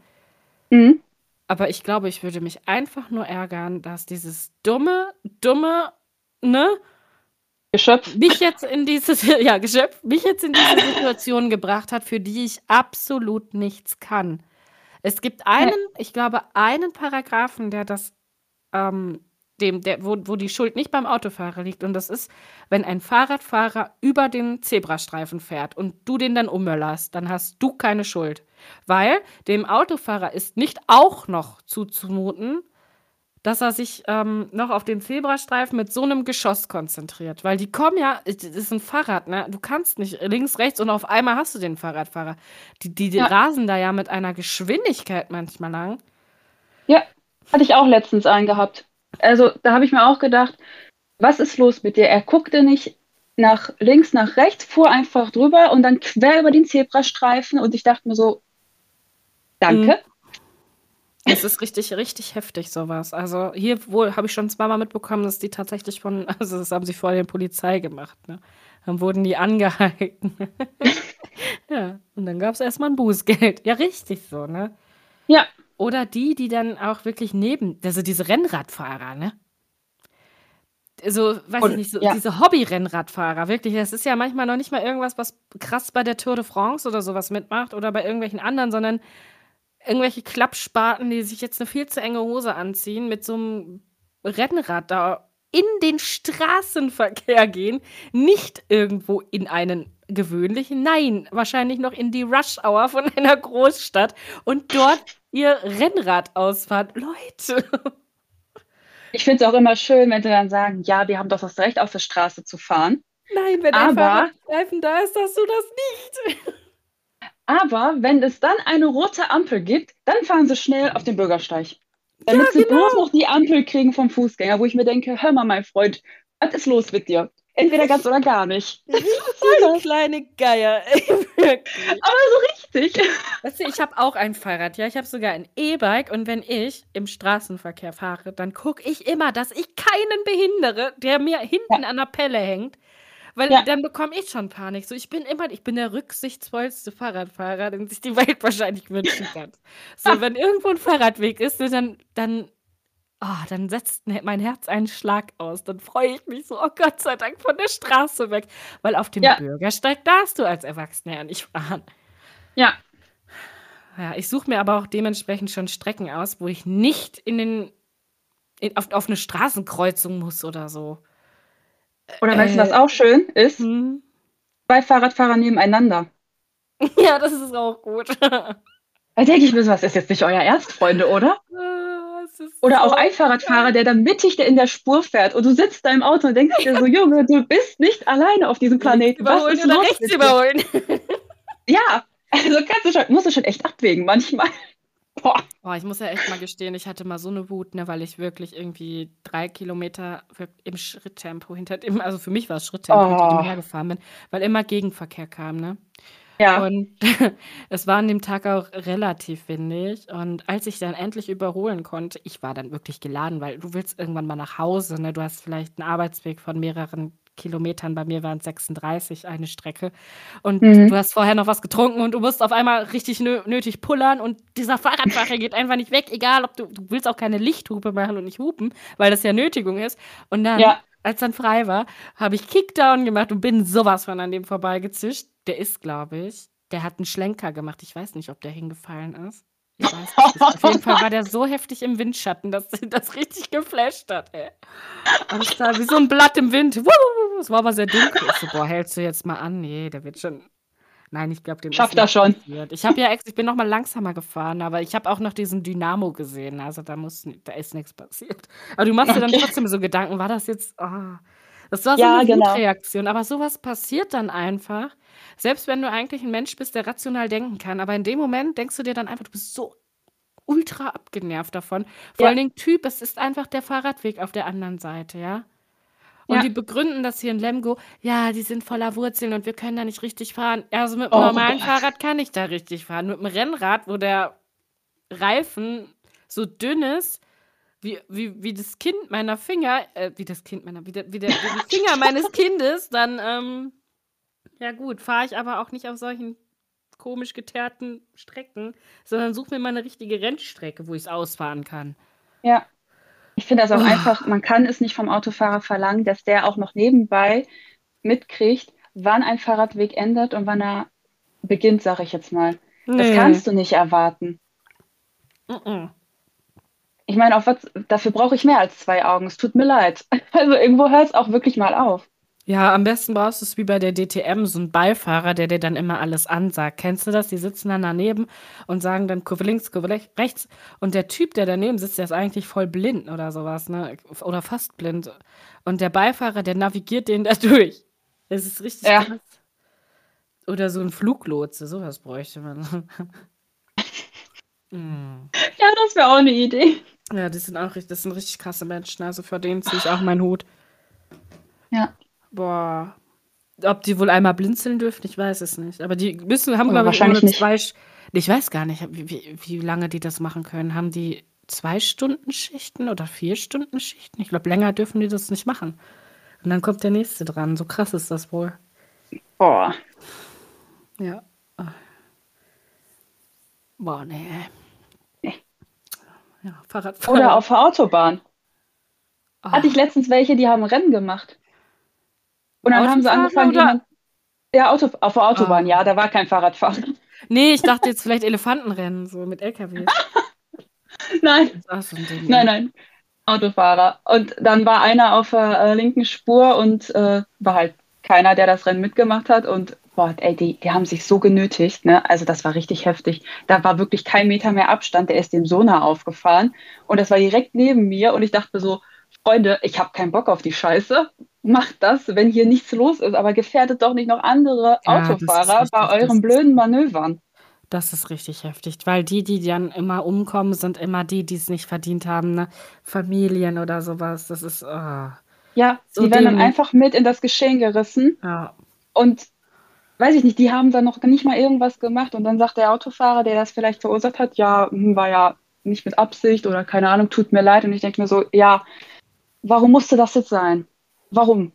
Mhm. Aber ich glaube, ich würde mich einfach nur ärgern, dass dieses dumme dumme, ne Geschöpf. mich jetzt in diese ja, Geschöpf, mich jetzt in diese Situation gebracht hat, für die ich absolut nichts kann. Es gibt einen ich glaube, einen Paragraphen, der das, ähm dem der wo wo die Schuld nicht beim Autofahrer liegt und das ist, wenn ein Fahrradfahrer über den Zebrastreifen fährt und du den dann ummöllerst, dann hast du keine Schuld. Weil dem Autofahrer ist nicht auch noch zuzumuten, dass er sich, ähm, noch auf den Zebrastreifen mit so 'nem Geschoss konzentriert, weil die kommen ja das ist 'n Fahrrad, ne? Du kannst nicht links, rechts und auf einmal hast du den Fahrradfahrer. Die die die Ja. rasen da ja mit einer Geschwindigkeit manchmal lang. Ja, hatte ich auch letztens einen gehabt. Also, da habe ich mir auch gedacht: „Was ist los mit dir?“ Er guckte nicht nach links, nach rechts, fuhr einfach drüber und dann quer über den Zebrastreifen und ich dachte mir so: Mhm. Es ist richtig richtig heftig so was. Also, hier wohl habe ich schon zweimal mitbekommen, dass die tatsächlich von also, das haben sie vor der Polizei gemacht, ne? Dann wurden die angehalten. Ja, und dann gab's erst mal 'n Bußgeld. Ja, richtig so, ne? Ja. Oder die, die dann auch wirklich neben also, diese Rennradfahrer, ne? So, weiß ich Und nicht, so ja. diese Hobby-Rennradfahrer, wirklich, das ist ja manchmal noch nicht mal irgendwas, was krass bei der Tour de France oder so was mitmacht oder bei irgendwelchen anderen, sondern irgendwelche Klappspaten, die sich jetzt 'ne viel zu enge Hose anziehen, mit so 'm Rennrad da in den Straßenverkehr gehen, nicht irgendwo in einen gewöhnlichen nein, wahrscheinlich noch in die Rush-Hour von einer Großstadt und dort ihr Rennrad ausfahren. Leute. Ich finde es auch immer schön, wenn sie dann sagen: „Ja, wir haben doch das Recht, auf der Straße zu fahren.“ Nein, wenn ein Aber Fahrradstreifen da ist, hast du das nicht. aber wenn es dann eine rote Ampel gibt, dann fahren sie schnell auf den Bürgersteig. Ja, Damit sie bloß genau. noch die Ampel kriegen vom Fußgänger, wo ich mir denke: „Hör mal, mein Freund, was ist los mit dir? Entweder ganz oder gar nicht.“ Was soll Richtig kleine Geier, ey. Aber so richtig. Weißt du, ich habe auch ein Fahrrad, ja, ich habe sogar ein E-Bike und wenn ich im Straßenverkehr fahre, dann gucke ich immer, dass ich keinen behindere, der mir hinten Ja. an der Pelle hängt, weil Ja. dann bekomme ich schon Panik. So, ich bin immer ich bin der rücksichtsvollste Fahrradfahrer, den sich die Welt wahrscheinlich wünschen kann. So, wenn irgendwo 'n Fahrradweg ist, ne, dann dann ah, dann setzt ne mein Herz einen Schlag aus. Dann freue ich mich so: „Oh Gott sei Dank von der Straße weg.“ Weil auf dem Ja. Bürgersteig darfst du als Erwachsener ja nicht fahren. Ja. Ja, ich suche mir aber auch dementsprechend schon Strecken aus, wo ich nicht in den in auf auf 'ne Straßenkreuzung muss oder so. Oder weißt du, was Äh. auch schön ist? Mhm. 2 Fahrradfahrer nebeneinander. Ja, das ist auch gut. Da denke ich mir so: „Was ist jetzt nicht euer Ernst, Freunde, oder?“ Ah, Oder auch ein Fahrradfahrer, der dann mittig in der Spur fährt und du sitzt da im Auto und denkst dir so: „Junge, du bist nicht alleine auf diesem Planeten. Was überholen ist oder los rechts mit dir?“ überholen. Ja, also kannst du schon musst du schon echt abwägen manchmal. Boah. Ich muss ja echt mal gestehen, ich hatte mal so 'ne Wut, ne, weil ich wirklich irgendwie 3 Kilometer im Schritttempo hinter dem also, für mich war's Schritttempo, hinter dem Oh. hergefahren bin, weil immer Gegenverkehr kam, ne? Ja. Und es war an dem Tag auch relativ windig und als ich dann endlich überholen konnte ich war dann wirklich geladen, weil du willst irgendwann mal nach Hause, ne? Du hast vielleicht 'n Arbeitsweg von mehreren Kilometern, bei mir waren's 36 eine Strecke und Mhm. du hast vorher noch was getrunken und du musst auf einmal richtig nö nötig pullern und dieser Fahrradfahrer geht einfach nicht weg, egal ob du du willst auch keine Lichthupe machen und nicht hupen, weil das ja Nötigung ist. Und dann, Ja. als dann frei war, habe ich Kickdown gemacht und bin so was von an dem vorbeigezischt. Der ist, glaube ich der hat 'n Schlenker gemacht. Ich weiß nicht, ob der hingefallen ist. Ich weiß es nicht. Auf jeden Fall war der so heftig im Windschatten, dass das richtig geflasht hat, ey. Und ich da wie so 'n Blatt im Wind. Es war aber sehr dunkel. Ich so: „Boah, hältst du jetzt mal an? Ne, der wird schon“ Nein, ich glaube, ist Schafft er nichts schon. passiert. Ich habe ja ich bin noch mal langsamer gefahren, aber ich habe auch noch diesen Dynamo gesehen. Also, da muss da ist nix passiert. Aber du machst dir dann Okay. trotzdem so Gedanken: „War das jetzt“ ah. Das war so Ja, eine genau. Wutreaktion, aber sowas passiert dann einfach. Selbst wenn du eigentlich ein Mensch bist, der rational denken kann, aber in dem Moment denkst du dir dann einfach, du bist so ultra abgenervt davon. Vor Ja. allen Dingen Typ, es ist einfach der Fahrradweg auf der anderen Seite, ja? Und Ja. die begründen das hier in Lemgo, ja, die sind voller Wurzeln und wir können da nicht richtig fahren. Also mit dem Oh normalen Gott. Fahrrad kann ich da richtig fahren. Mit dem Rennrad, wo der Reifen so dünn ist, wie, wie, wie das Kind meiner Finger, äh, wie das Kind meiner, wie, der, wie, der, wie die Finger meines Kindes, dann, ähm, ja gut, fahre ich aber auch nicht auf solchen komisch geteerten Strecken, sondern suche mir mal eine richtige Rennstrecke, wo ich es ausfahren kann. Ja. Ich finde das auch Oh. einfach, man kann es nicht vom Autofahrer verlangen, dass der auch noch nebenbei mitkriegt, wann ein Fahrradweg endet und wann er beginnt, sage ich jetzt mal. Das Nee. kannst du nicht erwarten. Mm-mm. Ich meine, auf was, dafür brauche ich mehr als zwei Augen. Es tut mir leid. Also irgendwo hört es auch wirklich mal auf. Ja, am besten brauchst du es wie bei der DTM, so einen Beifahrer, der dir dann immer alles ansagt. Kennst du das? Die sitzen dann daneben und sagen dann Kurve links, Kurve lech- rechts. Und der Typ, der daneben sitzt, der ist eigentlich voll blind oder sowas, ne? Oder fast blind. Und der Beifahrer, der navigiert den da durch. Das ist richtig Ja. krass. Oder so ein Fluglotse, sowas bräuchte man. Mm. Ja, das wäre auch eine Idee. Ja, die sind auch richtig, das sind richtig krasse Menschen. Also vor denen ziehe ich auch meinen Hut. Ja. Boah. Ob die wohl einmal blinzeln dürfen, ich weiß es nicht. Aber die müssen, haben, glaube ich, wahrscheinlich nur nicht. zwei. Sch- Ich weiß gar nicht, wie, wie, lange die das machen können. Haben die zwei Stunden Schichten oder vier Stunden Schichten? Ich glaube, länger dürfen die das nicht machen. Und dann kommt der nächste dran. So krass ist das wohl. Boah. Ja. Boah, nee. Nee. Ja, Fahrradfahren. Oder auf der Autobahn. Ah. Hatte ich letztens welche, die haben Rennen gemacht. Und dann haben sie angefangen, oder- jemand. Ja, Auto, auf der Autobahn, Ah. ja, da war kein Fahrradfahrer. Nee, ich dachte jetzt vielleicht Elefantenrennen, so mit LKWs. Nein, so Ding. nein, nein. Autofahrer. Und dann war einer auf der äh, linken Spur und äh, war halt keiner, der das Rennen mitgemacht hat. Und boah, ey, die, die haben sich so genötigt, ne? Also das war richtig heftig. Da war wirklich kein Meter mehr Abstand. Der ist dem so nah aufgefahren. Und das war direkt neben mir. Und ich dachte mir so, Freunde, ich habe keinen Bock auf die Scheiße. Macht das, wenn hier nichts los ist. Aber gefährdet doch nicht noch andere Ja, Autofahrer richtig, bei euren blöden Manövern. Das ist richtig heftig, weil die, die dann immer umkommen, sind immer die, die es nicht verdient haben, ne? Familien oder sowas. Das ist, ah, Ja, So die werden dann einfach mit in das Geschehen gerissen. ja. Und weiß ich nicht, die haben dann noch nicht mal irgendwas gemacht. Und dann sagt der Autofahrer, der das vielleicht verursacht hat, ja, hm, war ja nicht mit Absicht oder keine Ahnung, tut mir leid. Und ich denke mir so, ja, warum musste das jetzt sein? Warum?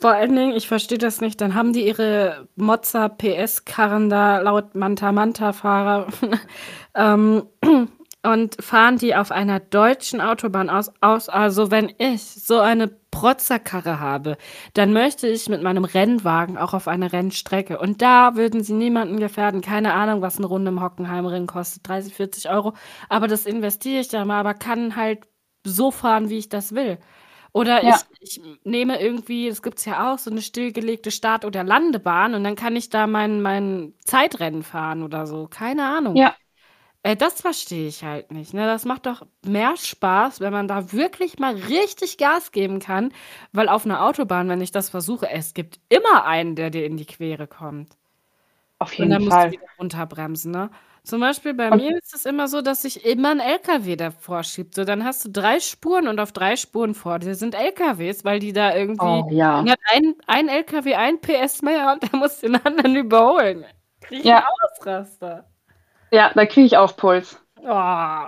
Vor allen Dingen, ich verstehe das nicht, dann haben die ihre Mozza PS-Karren da laut Manta-Manta-Fahrer ähm, und fahren die auf einer deutschen Autobahn aus, aus. Also wenn ich so eine Protzerkarre habe, dann möchte ich mit meinem Rennwagen auch auf eine Rennstrecke. Und da würden sie niemanden gefährden. Keine Ahnung, was eine Runde im Hockenheimring kostet. 30, 40 Euro. Aber das investiere ich da mal, aber kann halt so fahren, wie ich das will. Oder Ja. ich, ich nehme irgendwie, das gibt es ja auch, so eine stillgelegte Start- oder Landebahn und dann kann ich da mein, mein Zeitrennen fahren oder so. Keine Ahnung. Ja. Äh, das verstehe ich halt nicht. Ne? Das macht doch mehr Spaß, wenn man da wirklich mal richtig Gas geben kann, weil auf einer Autobahn, wenn ich das versuche, es gibt immer einen, der dir in die Quere kommt. Auf Und jeden dann musst du Fall. wieder runterbremsen, ne? Zum Beispiel bei mir ist es immer so, dass sich immer ein LKW davor schiebt. So, dann hast du drei Spuren und auf drei Spuren vor dir sind LKWs, weil die da irgendwie. Oh ja. Hat ein, ein LKW ein PS mehr und der muss den anderen überholen. Krieg ich Ja. Ausraster. Ja, da kriege ich auch Puls. Oh.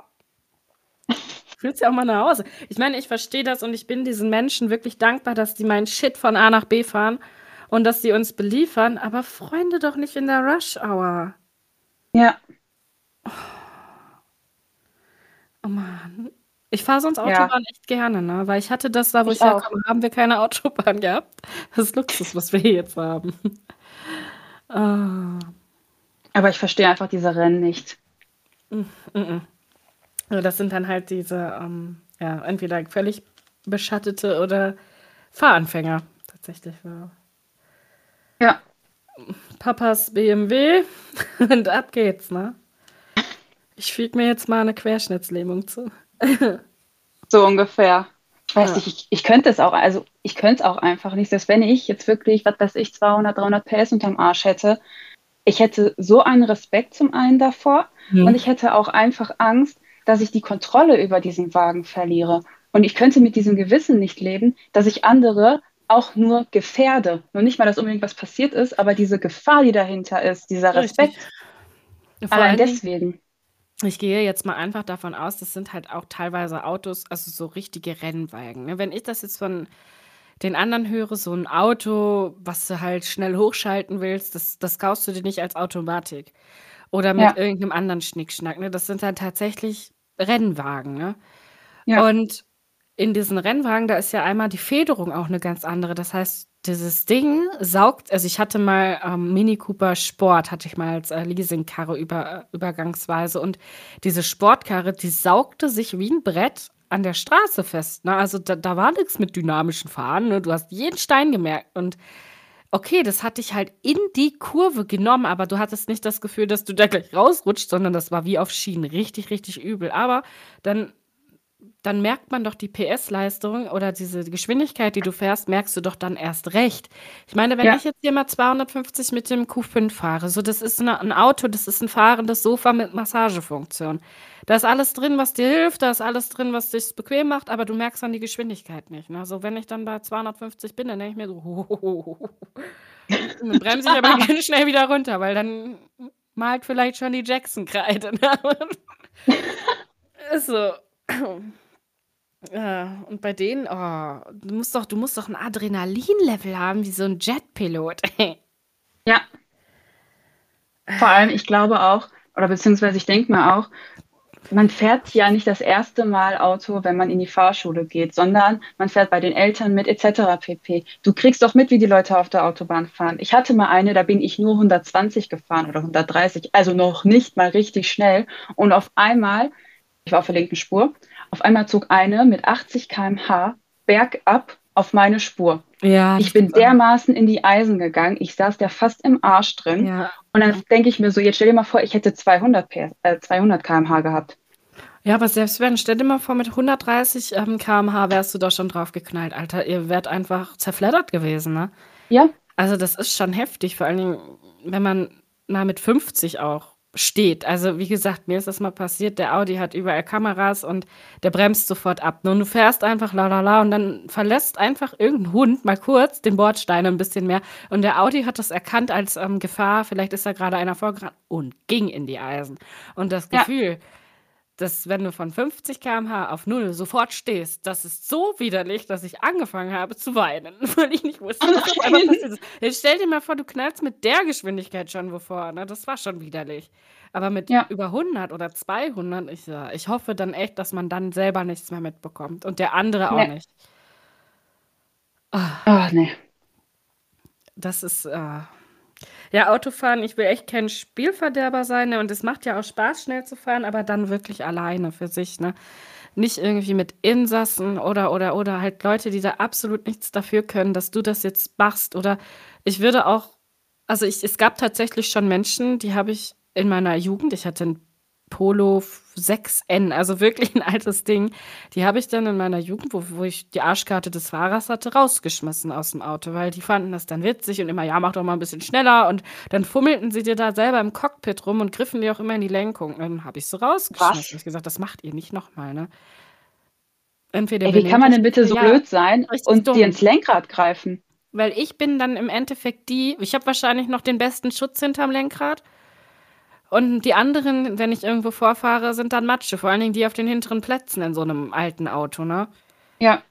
Fühlst ja auch mal nach Hause. Ich meine, ich verstehe das und ich bin diesen Menschen wirklich dankbar, dass die meinen Shit von A nach B fahren und dass sie uns beliefern, aber Freunde doch nicht in der Rush Hour. Ja. Oh Mann. Ich fahre sonst Ja. Autobahn echt gerne, ne? Weil ich hatte das da, wo ich, Ich herkomme, haben wir keine Autobahn gehabt. Das ist Luxus, was wir hier jetzt haben. Ah, Aber ich verstehe einfach diese Rennen nicht. mhm. Also das sind dann halt diese, ähm, ja, entweder völlig beschattete oder Fahranfänger. Tatsächlich. Ja. Ja. Papas BMW und ab geht's, ne? Ich füge mir jetzt mal eine Querschnittslähmung zu. So ungefähr. weiß nicht, ich, ich könnte es auch, also ich könnte es auch einfach nicht, selbst wenn ich jetzt wirklich, was weiß ich, 200, 300 PS unterm Arsch hätte, ich hätte so einen Respekt zum einen davor mhm. und ich hätte auch einfach Angst, dass ich die Kontrolle über diesen Wagen verliere. Und ich könnte mit diesem Gewissen nicht leben, dass ich andere auch nur gefährde. Nur nicht mal, dass unbedingt was passiert ist, aber diese Gefahr, die dahinter ist, dieser Respekt. Richtig. Allein deswegen. Ich gehe jetzt mal einfach davon aus, das sind halt auch teilweise Autos, also so richtige Rennwagen. Ne? Wenn ich das jetzt von den anderen höre, so ein Auto, was du halt schnell hochschalten willst, das, das kaufst du dir nicht als Automatik. Oder mit ja. irgendeinem anderen Schnickschnack. Ne? Das sind halt tatsächlich Rennwagen. Ne? Ja. Und in diesen Rennwagen, da ist ja einmal die Federung auch eine ganz andere. Das heißt, dieses Ding saugt, also ich hatte mal ähm, Mini Cooper Sport, hatte ich mal als äh, Leasingkarre über, übergangsweise und diese Sportkarre, die saugte sich wie ein Brett an der Straße fest. Ne? Also da, da war nichts mit dynamischen Fahren. Ne? Du hast jeden Stein gemerkt und okay, das hat dich halt in die Kurve genommen, aber du hattest nicht das Gefühl, dass du da gleich rausrutscht, sondern das war wie auf Schienen. Richtig, richtig übel. Aber dann dann merkt man doch die PS-Leistung oder diese Geschwindigkeit, die du fährst, merkst du doch dann erst recht. Ich meine, wenn ja. ich jetzt hier mal 250 mit dem Q5 fahre, so das ist eine, ein Auto, das ist ein fahrendes Sofa mit Massagefunktion. Da ist alles drin, was dir hilft, da ist alles drin, was dich bequem macht, aber du merkst dann die Geschwindigkeit nicht. Ne? Also wenn ich dann bei 250 bin, dann denke ich mir so, ho, dann bremse ich aber ganz schnell wieder runter, weil dann malt vielleicht schon die Jackson-Kreide. Ne? ist so. Ja, und bei denen, oh, du musst doch, du musst doch ein Adrenalinlevel haben, wie so ein Jetpilot. ja. Vor allem, ich glaube auch, oder beziehungsweise ich denke mir auch, man fährt ja nicht das erste Mal Auto, wenn man in die Fahrschule geht, sondern man fährt bei den Eltern mit etc. pp. Du kriegst doch mit, wie die Leute auf der Autobahn fahren. Ich hatte mal eine, da bin ich nur 120 gefahren oder 130, also noch nicht mal richtig schnell. Und auf einmal, ich war auf der linken Spur, auf einmal zog eine mit 80 km/h bergab auf meine Spur. Ja, ich bin dermaßen in die Eisen gegangen. Ich saß da fast im Arsch drin. Ja. Und dann denke ich mir so, jetzt stell dir mal vor, ich hätte 200, PS, äh, 200 km/h gehabt. Ja, aber selbst wenn, stell dir mal vor, mit 130 ähm, km/h wärst du da schon drauf geknallt, Alter. Ihr wärt einfach zerfleddert gewesen, ne? Ja. Also das ist schon heftig, vor allen Dingen, wenn man mal mit 50 auch steht. Also wie gesagt, mir ist das mal passiert, der Audi hat überall Kameras und der bremst sofort ab. Und du fährst einfach la la la und dann verlässt einfach irgendein Hund mal kurz den Bordstein ein bisschen mehr. Und der Audi hat das erkannt als ähm, Gefahr, vielleicht ist da gerade einer vorgerannt und ging in die Eisen. Und das Gefühl, ja dass wenn du von 50 km/h auf null sofort stehst, das ist so widerlich, dass ich angefangen habe zu weinen, weil ich nicht wusste, was einmal passiert ist. Jetzt stell dir mal vor, du knallst mit der Geschwindigkeit schon wovor, ne? Das war schon widerlich. Aber mit ja. über 100 oder 200, ich, ja, ich hoffe dann echt, dass man dann selber nichts mehr mitbekommt und der andere auch nee. nicht. Ach, oh, nee. Das ist, äh, ja, Autofahren, ich will echt kein Spielverderber sein, ne? Und es macht ja auch Spaß, schnell zu fahren, aber dann wirklich alleine für sich, ne? Nicht irgendwie mit Insassen oder oder oder halt Leute, die da absolut nichts dafür können, dass du das jetzt machst. Oder ich würde auch, also ich, es gab tatsächlich schon Menschen, die habe ich in meiner Jugend, ich hatte ein Polo 6N, also wirklich ein altes Ding. Die habe ich dann in meiner Jugend, wo, wo ich die Arschkarte des Fahrers hatte, rausgeschmissen aus dem Auto, weil die fanden das dann witzig und immer, ja, mach doch mal ein bisschen schneller. Und dann fummelten sie dir da selber im Cockpit rum und griffen dir auch immer in die Lenkung. Und dann habe ich so rausgeschmissen. Was? Ich gesagt, das macht ihr nicht nochmal, ne? Entweder Ey, wie kann man denn bitte so ja, blöd sein und dumm. dir ins Lenkrad greifen? Weil ich bin dann im Endeffekt die, ich habe wahrscheinlich noch den besten Schutz hinterm Lenkrad. Und die anderen, wenn ich irgendwo vorfahre, sind dann Matsche. Vor allen Dingen die auf den hinteren Plätzen in so einem alten Auto, ne? Ja.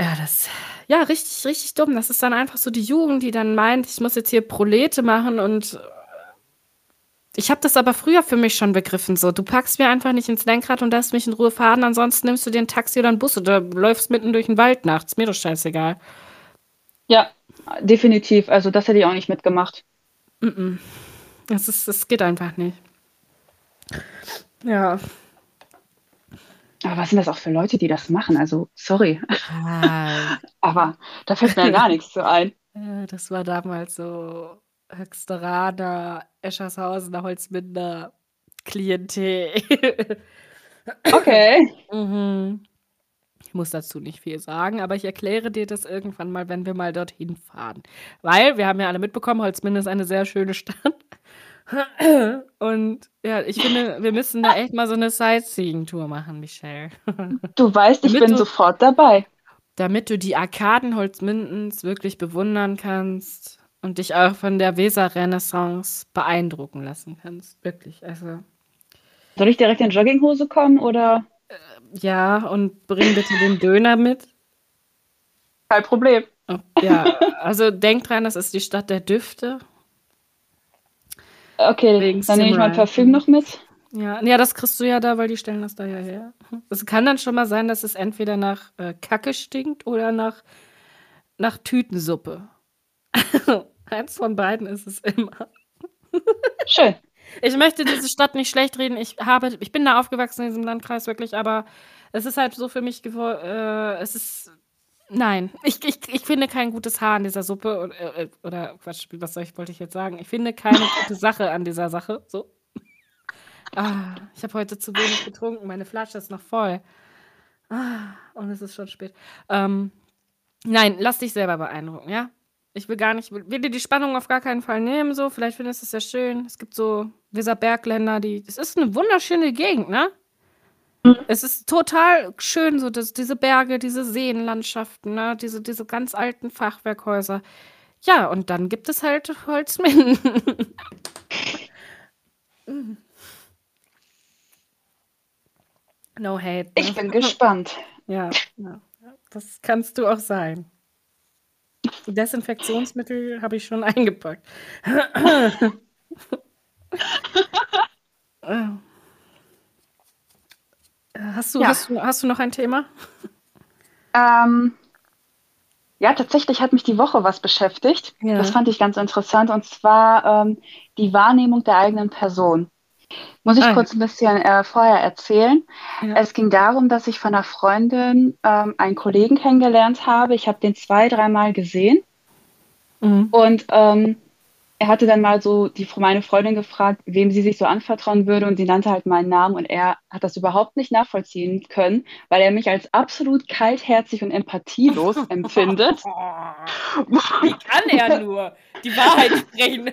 Ja, das, ja, richtig, richtig dumm. Das ist dann einfach so die Jugend, die dann meint, ich muss jetzt hier Prolete machen und ich habe das aber früher für mich schon begriffen. So, du packst mir einfach nicht ins Lenkrad und lässt mich in Ruhe fahren, ansonsten nimmst du dir ein Taxi oder einen Bus oder läufst mitten durch den Wald nachts. Mir doch scheißegal. Ja, definitiv. Also das hätte ich auch nicht mitgemacht. Mm, -mm. Es, ist, es geht einfach nicht. Ja. Aber was sind das auch für Leute, die das machen? Also, sorry. Ah. Aber da fällt mir ja gar nichts zu ein. Das war damals so Höchsteraner, Eschershausener, Holzminder, Klientel. Okay. mhm. Ich muss dazu nicht viel sagen, aber ich erkläre dir das irgendwann mal, wenn wir mal dorthin fahren. Weil wir haben ja alle mitbekommen, Holzminden ist eine sehr schöne Stadt. Und ja, ich finde, wir müssen da echt mal so eine Sightseeing-Tour machen, Michelle. Du weißt, ich Damit bin du- sofort dabei. Damit du die Arkaden Holzmindens wirklich bewundern kannst und dich auch von der Weser-Renaissance beeindrucken lassen kannst. Wirklich. Also, Soll ich direkt in Jogginghose kommen oder? ja, und bring bitte den Döner mit. Kein Problem. Ja, also denk dran, das ist die Stadt der Düfte. Okay, dann nehme ich mein. Parfüm noch mit. Ja, ja, das kriegst du ja da, weil die stellen das da ja her. Es kann dann schon mal sein, dass es entweder nach äh, Kacke stinkt oder nach, nach Tütensuppe. Eins von beiden ist es immer. Schön. Ich möchte diese Stadt nicht schlecht reden. Ich habe, ich bin da aufgewachsen in diesem Landkreis wirklich, aber es ist halt so für mich äh, es ist, nein, ich, ich, ich finde kein gutes Haar an dieser Suppe oder, äh, oder Quatsch, was soll ich, wollte ich jetzt sagen? Ich finde keine gute Sache an dieser Sache, so. Ah, ich habe heute zu wenig getrunken, meine Flasche ist noch voll. Ah, und es ist schon spät. Ähm, nein, lass dich selber beeindrucken, ja? Ich will gar nicht, will, will dir die Spannung auf gar keinen Fall nehmen, so. Vielleicht findest du es ja schön. Es gibt so Weserbergländer, die. Es ist eine wunderschöne Gegend, ne? Es ist total schön, so dass diese Berge, diese Seenlandschaften, ne? diese, diese ganz alten Fachwerkhäuser. Ja, und dann gibt es halt Holzminden. Mm. no hate. Ich ne? bin gespannt. Ja, ja, das kannst du auch sein. Desinfektionsmittel habe ich schon eingepackt. Hast, du, Ja. hast, du, hast du noch ein Thema? Ähm, ja, tatsächlich hat mich die Woche was beschäftigt. Ja. Das fand ich ganz interessant. Und zwar ähm, die Wahrnehmung der eigenen Person. Muss ich Ah, kurz ein bisschen äh, vorher erzählen. Ja. Es ging darum, dass ich von einer Freundin ähm, einen Kollegen kennengelernt habe. Ich habe den zwei, dreimal gesehen. Mhm. Und ähm, er hatte dann mal so die, meine Freundin gefragt, wem sie sich so anvertrauen würde. Und sie nannte halt meinen Namen. Und er hat das überhaupt nicht nachvollziehen können, weil er mich als absolut kaltherzig und empathielos empfindet. Wie kann er nur die Wahrheit sprechen?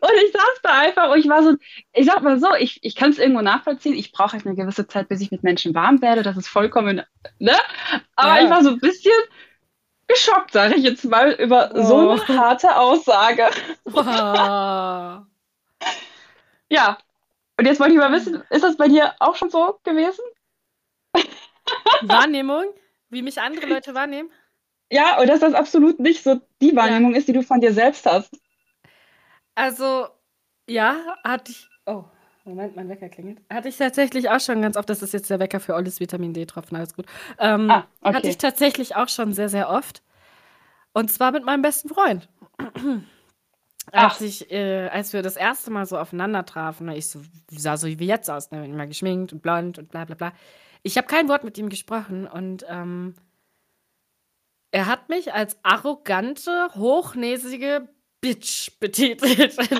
Und ich saß da einfach und ich war so, ich sag mal so, ich, ich kann es irgendwo nachvollziehen. Ich brauche halt eine gewisse Zeit, bis ich mit Menschen warm werde. Das ist vollkommen, ne? Aber Ja. ich war so ein bisschen geschockt, sage ich jetzt mal, über so Oh. eine harte Aussage. Wow. Ja. Und jetzt wollte ich mal wissen, ist das bei dir auch schon so gewesen? Wahrnehmung, wie mich andere Leute wahrnehmen. Ja, und dass das absolut nicht so die Wahrnehmung ist, die du von dir selbst hast. Also, ja, hatte ich. Oh, Moment, mein Wecker klingelt. Hatte ich tatsächlich auch schon ganz oft. Das ist jetzt der Wecker für Ollis Vitamin D-Tropfen, alles gut. Ähm, Ah, okay. Hatte ich tatsächlich auch schon sehr, sehr oft. Und zwar mit meinem besten Freund. Als, ich, äh, als wir das erste Mal so aufeinander trafen, ne, ich so, sah so wie jetzt aus, ne, immer geschminkt und blond und bla bla bla. Ich habe kein Wort mit ihm gesprochen und ähm, er hat mich als arrogante, hochnäsige Bitch betitelt. Sehr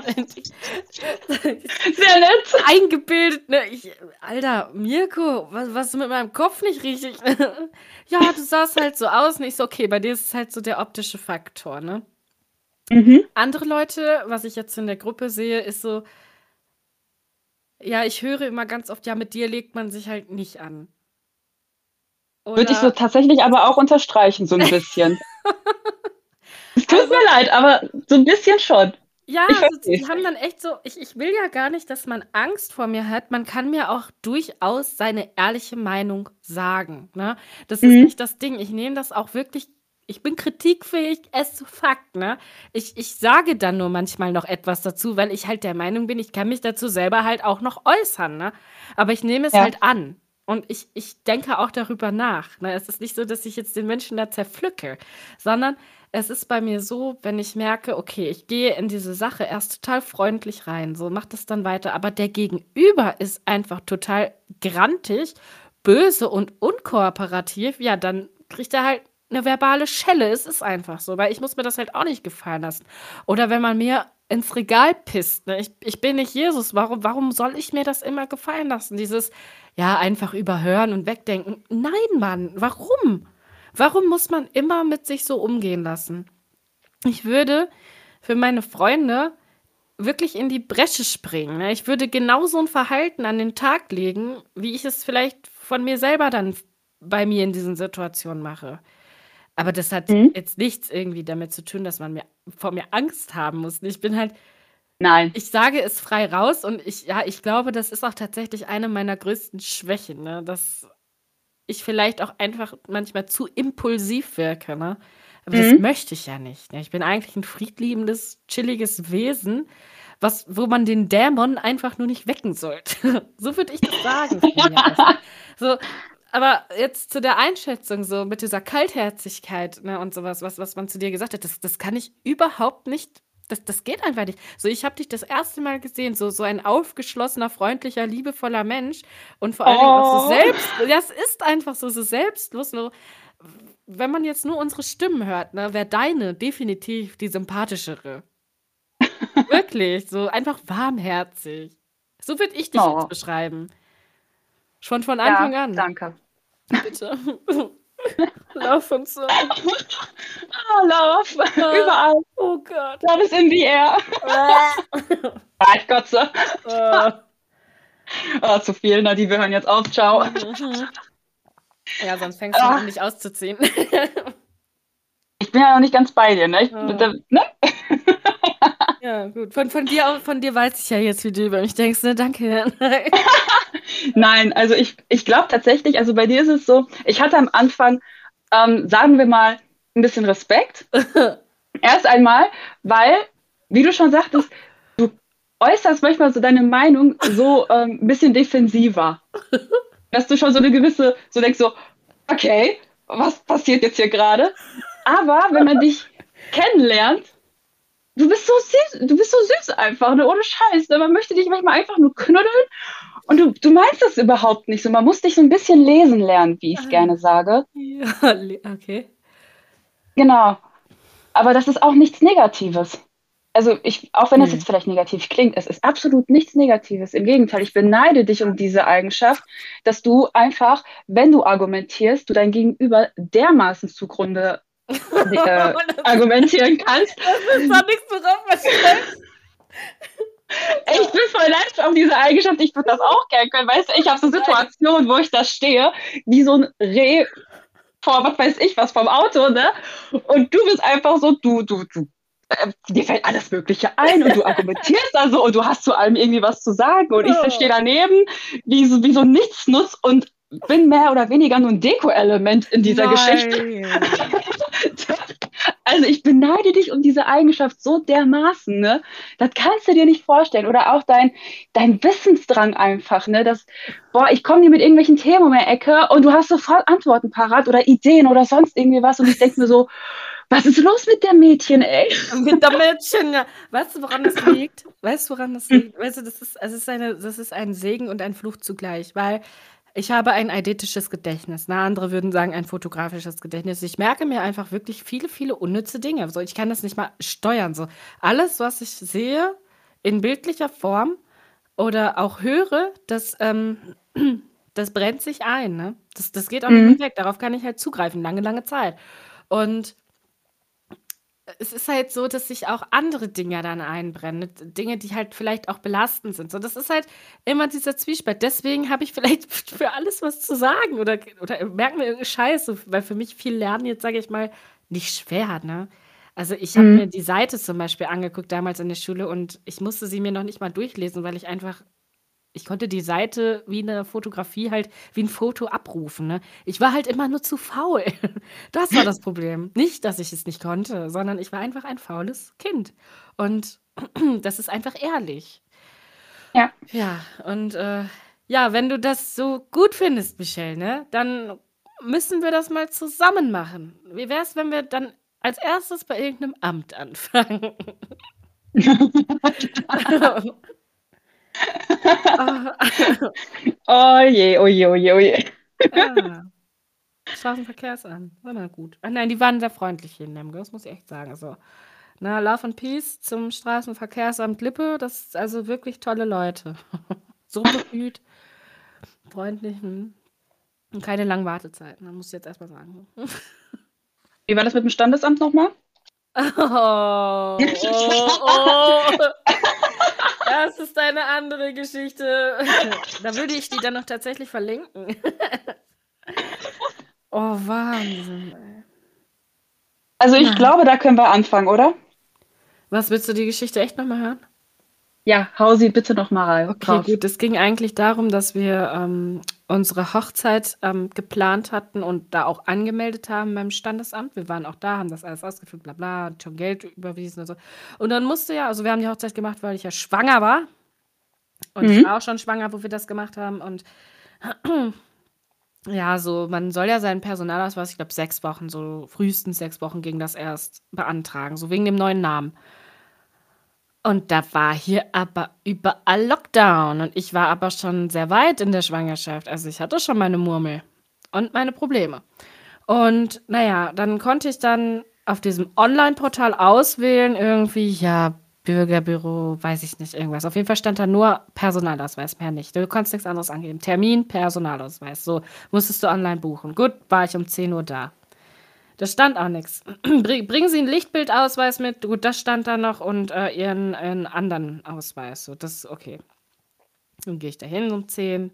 nett. Eingebildet, ne? Ich, Alter, Mirko, was, was ist mit meinem Kopf nicht richtig? ja, du sahst halt so aus. Und ich so, okay, bei dir ist es halt so der optische Faktor, ne? Mhm. Andere Leute, was ich jetzt in der Gruppe sehe, ist so, ja, ich höre immer ganz oft, ja, mit dir legt man sich halt nicht an. Würde ich so Oder- tatsächlich aber auch unterstreichen, so ein bisschen. Es tut mir leid, aber so ein bisschen schon. Ja, Ich also die haben dann echt so, ich, ich will ja gar nicht, dass man Angst vor mir hat. Man kann mir auch durchaus seine ehrliche Meinung sagen. Ne? Das ist Mhm. nicht das Ding. Ich nehme das auch wirklich, ich bin kritikfähig, es zu Fakt. Ne? Ich, ich sage dann nur manchmal noch etwas dazu, weil ich halt der Meinung bin, ich kann mich dazu selber halt auch noch äußern. Ne? Aber ich nehme es Ja. halt an. Und ich, ich denke auch darüber nach. Ne? Es ist nicht so, dass ich jetzt den Menschen da zerpflücke, sondern es ist bei mir so, wenn ich merke, okay, ich gehe in diese Sache erst total freundlich rein, so macht es dann weiter, aber der Gegenüber ist einfach total grantig, böse und unkooperativ, ja, dann kriegt er halt eine verbale Schelle. Es ist einfach so, weil ich muss mir das halt auch nicht gefallen lassen. Oder wenn man mir ins Regal pisst. Ne? Ich, ich bin nicht Jesus. Warum, warum soll ich mir das immer gefallen lassen? Dieses, ja, einfach überhören und wegdenken. Nein, Mann, warum? Warum muss man immer mit sich so umgehen lassen? Ich würde für meine Freunde wirklich in die Bresche springen. Ne? Ich würde genau so ein Verhalten an den Tag legen, wie ich es vielleicht von mir selber dann bei mir in diesen Situationen mache. Aber das hat mhm. jetzt nichts irgendwie damit zu tun, dass man mir vor mir Angst haben muss. Ich bin halt Nein. Ich sage es frei raus und ich ja, ich glaube, das ist auch tatsächlich eine meiner größten Schwächen, ne, dass ich vielleicht auch einfach manchmal zu impulsiv wirke, ne? Aber mhm. das möchte ich ja nicht, ne? Ich bin eigentlich ein friedliebendes, chilliges Wesen, was wo man den Dämon einfach nur nicht wecken sollte. so würde ich das sagen So, aber jetzt zu der Einschätzung so mit dieser Kaltherzigkeit, ne, und sowas, was was man zu dir gesagt hat, das das kann ich überhaupt nicht das, das geht einfach nicht. So, ich habe dich das erste Mal gesehen, so, so ein aufgeschlossener, freundlicher, liebevoller Mensch und vor allem oh. auch so oh. selbst. Ja, es ist einfach so, so selbstlos. Nur, wenn man jetzt nur unsere Stimmen hört, ne, wäre deine definitiv die sympathischere. Wirklich, so einfach warmherzig. So würde ich dich oh. jetzt beschreiben. Schon von Anfang ja, an. Danke. Bitte. Lauf und so. Oh, lauf. Ah, Überall. Oh Gott. Love is in the air. ah, ich kotze. Ah. Oh, zu viel, na, die wir hören jetzt auf. Ciao. Mhm. Ja, sonst fängst du ah. an, dich auszuziehen. Ich bin ja noch nicht ganz bei dir, ne? Ich, oh. ne? ja, gut. Von, von, dir, von dir weiß ich ja jetzt, wie du über mich denkst. Ne? Danke. Nein, also ich, ich glaube tatsächlich, also bei dir ist es so, ich hatte am Anfang, ähm, sagen wir mal, ein bisschen Respekt. Erst einmal, weil, wie du schon sagtest, du äußerst manchmal so deine Meinung so ähm, ein bisschen defensiver. Dass du schon so eine gewisse, so denkst so, okay, was passiert jetzt hier gerade? Aber wenn man dich kennenlernt, du bist so süß, du bist so süß einfach, ne? ohne Scheiß. Ne? Man möchte dich manchmal einfach nur knuddeln und du, du meinst das überhaupt nicht so. Man muss dich so ein bisschen lesen lernen, wie ich es gerne sage. Ja, okay. Genau. Aber das ist auch nichts Negatives. Also ich, auch wenn das jetzt vielleicht negativ klingt, es ist absolut nichts Negatives. Im Gegenteil, ich beneide dich um diese Eigenschaft, dass du einfach, wenn du argumentierst, du dein Gegenüber dermaßen zugrunde äh, argumentieren kannst. Das ist doch nichts, worauf man ich bin voll leid auf diese Eigenschaft. Ich würde das auch gerne können. Weißt du, ich habe so Situationen, wo ich da stehe, wie so ein Reh vor, was weiß ich, was vom Auto, ne? Und du bist einfach so, du, du, du, äh, dir fällt alles Mögliche ein und du argumentierst da so und du hast zu allem irgendwie was zu sagen und ich stehe daneben wie so, wie so Nichtsnutz und bin mehr oder weniger nur ein Deko-Element in dieser Nein. Geschichte. Also ich beneide dich um diese Eigenschaft so dermaßen, ne? Das kannst du dir nicht vorstellen. Oder auch dein, dein Wissensdrang einfach, ne? Das, boah, ich komme dir mit irgendwelchen Themen um die Ecke und du hast sofort Antworten parat oder Ideen oder sonst irgendwie was und ich denke mir so, was ist los mit der Mädchen, ey? Mit der Mädchen, ja. Weißt du, woran das liegt? Weißt du, woran das liegt? Weißt du, das ist, also es ist, eine, das ist ein Segen und ein Fluch zugleich, weil ich habe ein eidetisches Gedächtnis. Na, andere würden sagen, ein fotografisches Gedächtnis. Ich merke mir einfach wirklich viele, viele unnütze Dinge. So, ich kann das nicht mal steuern. So, alles, was ich sehe in bildlicher Form oder auch höre, das, ähm, das brennt sich ein. Ne? Das, das geht auch mhm. nicht weg. Darauf kann ich halt zugreifen, lange, lange Zeit. Und es ist halt so, dass sich auch andere Dinge dann einbrennen. Dinge, die halt vielleicht auch belastend sind. So, das ist halt immer dieser Zwiespalt. Deswegen habe ich vielleicht für alles was zu sagen oder, oder merken wir irgendeine Scheiße, weil für mich viel Lernen jetzt, sage ich mal, nicht schwer, ne? Also ich habe mhm. mir die Seite zum Beispiel angeguckt damals in der Schule und ich musste sie mir noch nicht mal durchlesen, weil ich einfach ich konnte die Seite wie eine Fotografie halt wie ein Foto abrufen, ne? Ich war halt immer nur zu faul. Das war das Problem. Nicht, dass ich es nicht konnte, sondern ich war einfach ein faules Kind. Und das ist einfach ehrlich. Ja. Ja, und äh, ja, wenn du das so gut findest, Michelle, ne, dann müssen wir das mal zusammen machen. Wie wäre es, wenn wir dann als erstes bei irgendeinem Amt anfangen? oh je, oh je, oh je, oh je. Ah. Straßenverkehrsamt, war mal gut. Ah, nein, die waren sehr freundlich hier in Lemgo, das muss ich echt sagen. Also, Na, Love and Peace zum Straßenverkehrsamt Lippe, das ist also wirklich tolle Leute. so bemüht, freundlich hm. und keine langen Wartezeiten, das muss ich jetzt erstmal sagen. Wie war das mit dem Standesamt nochmal? Oh, oh, oh. Das ist eine andere Geschichte. Da würde ich die dann noch tatsächlich verlinken. Oh, Wahnsinn. Also ich glaube, da können wir anfangen, oder? Was willst du die Geschichte echt nochmal hören? Ja, hau sie bitte nochmal rein. Okay, drauf. gut. Es ging eigentlich darum, dass wir ähm, unsere Hochzeit ähm, geplant hatten und da auch angemeldet haben beim Standesamt. Wir waren auch da, haben das alles ausgefüllt, bla bla, schon Geld überwiesen und so. Und dann musste ja, also wir haben die Hochzeit gemacht, weil ich ja schwanger war. Und mhm. ich war auch schon schwanger, wo wir das gemacht haben. Und ja, so, man soll ja seinen Personalausweis, ich glaube, sechs Wochen, so frühestens sechs Wochen ging das erst beantragen, so wegen dem neuen Namen. Und da war hier aber überall Lockdown und ich war aber schon sehr weit in der Schwangerschaft. Also ich hatte schon meine Murmel und meine Probleme. Und naja, dann konnte ich dann auf diesem Online-Portal auswählen, irgendwie, ja, Bürgerbüro, weiß ich nicht, irgendwas. Auf jeden Fall stand da nur Personalausweis, mehr nicht. Du konntest nichts anderes angeben. Termin, Personalausweis. So musstest du online buchen. Gut, war ich um 10 Uhr da. Da stand auch nichts. Bringen Sie einen Lichtbildausweis mit. Gut, das stand da noch und äh, Ihren, Ihren anderen Ausweis. So, das ist okay. Dann gehe ich da hin um 10.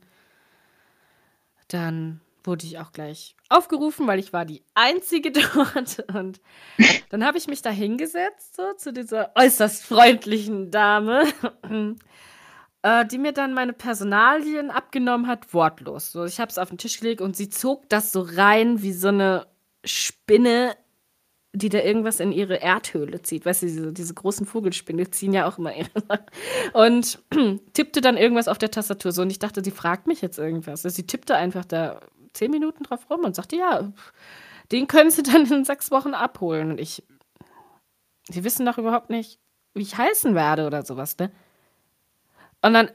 Dann wurde ich auch gleich aufgerufen, weil ich war die Einzige dort. Und dann habe ich mich da hingesetzt, so zu dieser äußerst freundlichen Dame, äh, die mir dann meine Personalien abgenommen hat, wortlos. So, ich habe es auf den Tisch gelegt und sie zog das so rein wie so eine Spinne, die da irgendwas in ihre Erdhöhle zieht. Weißt du, diese, diese großen Vogelspinne ziehen ja auch immer ihre Und tippte dann irgendwas auf der Tastatur so. Und ich dachte, sie fragt mich jetzt irgendwas. Also sie tippte einfach da zehn Minuten drauf rum und sagte, ja, den können sie dann in sechs Wochen abholen. Und ich, sie wissen doch überhaupt nicht, wie ich heißen werde oder sowas, ne? Und dann,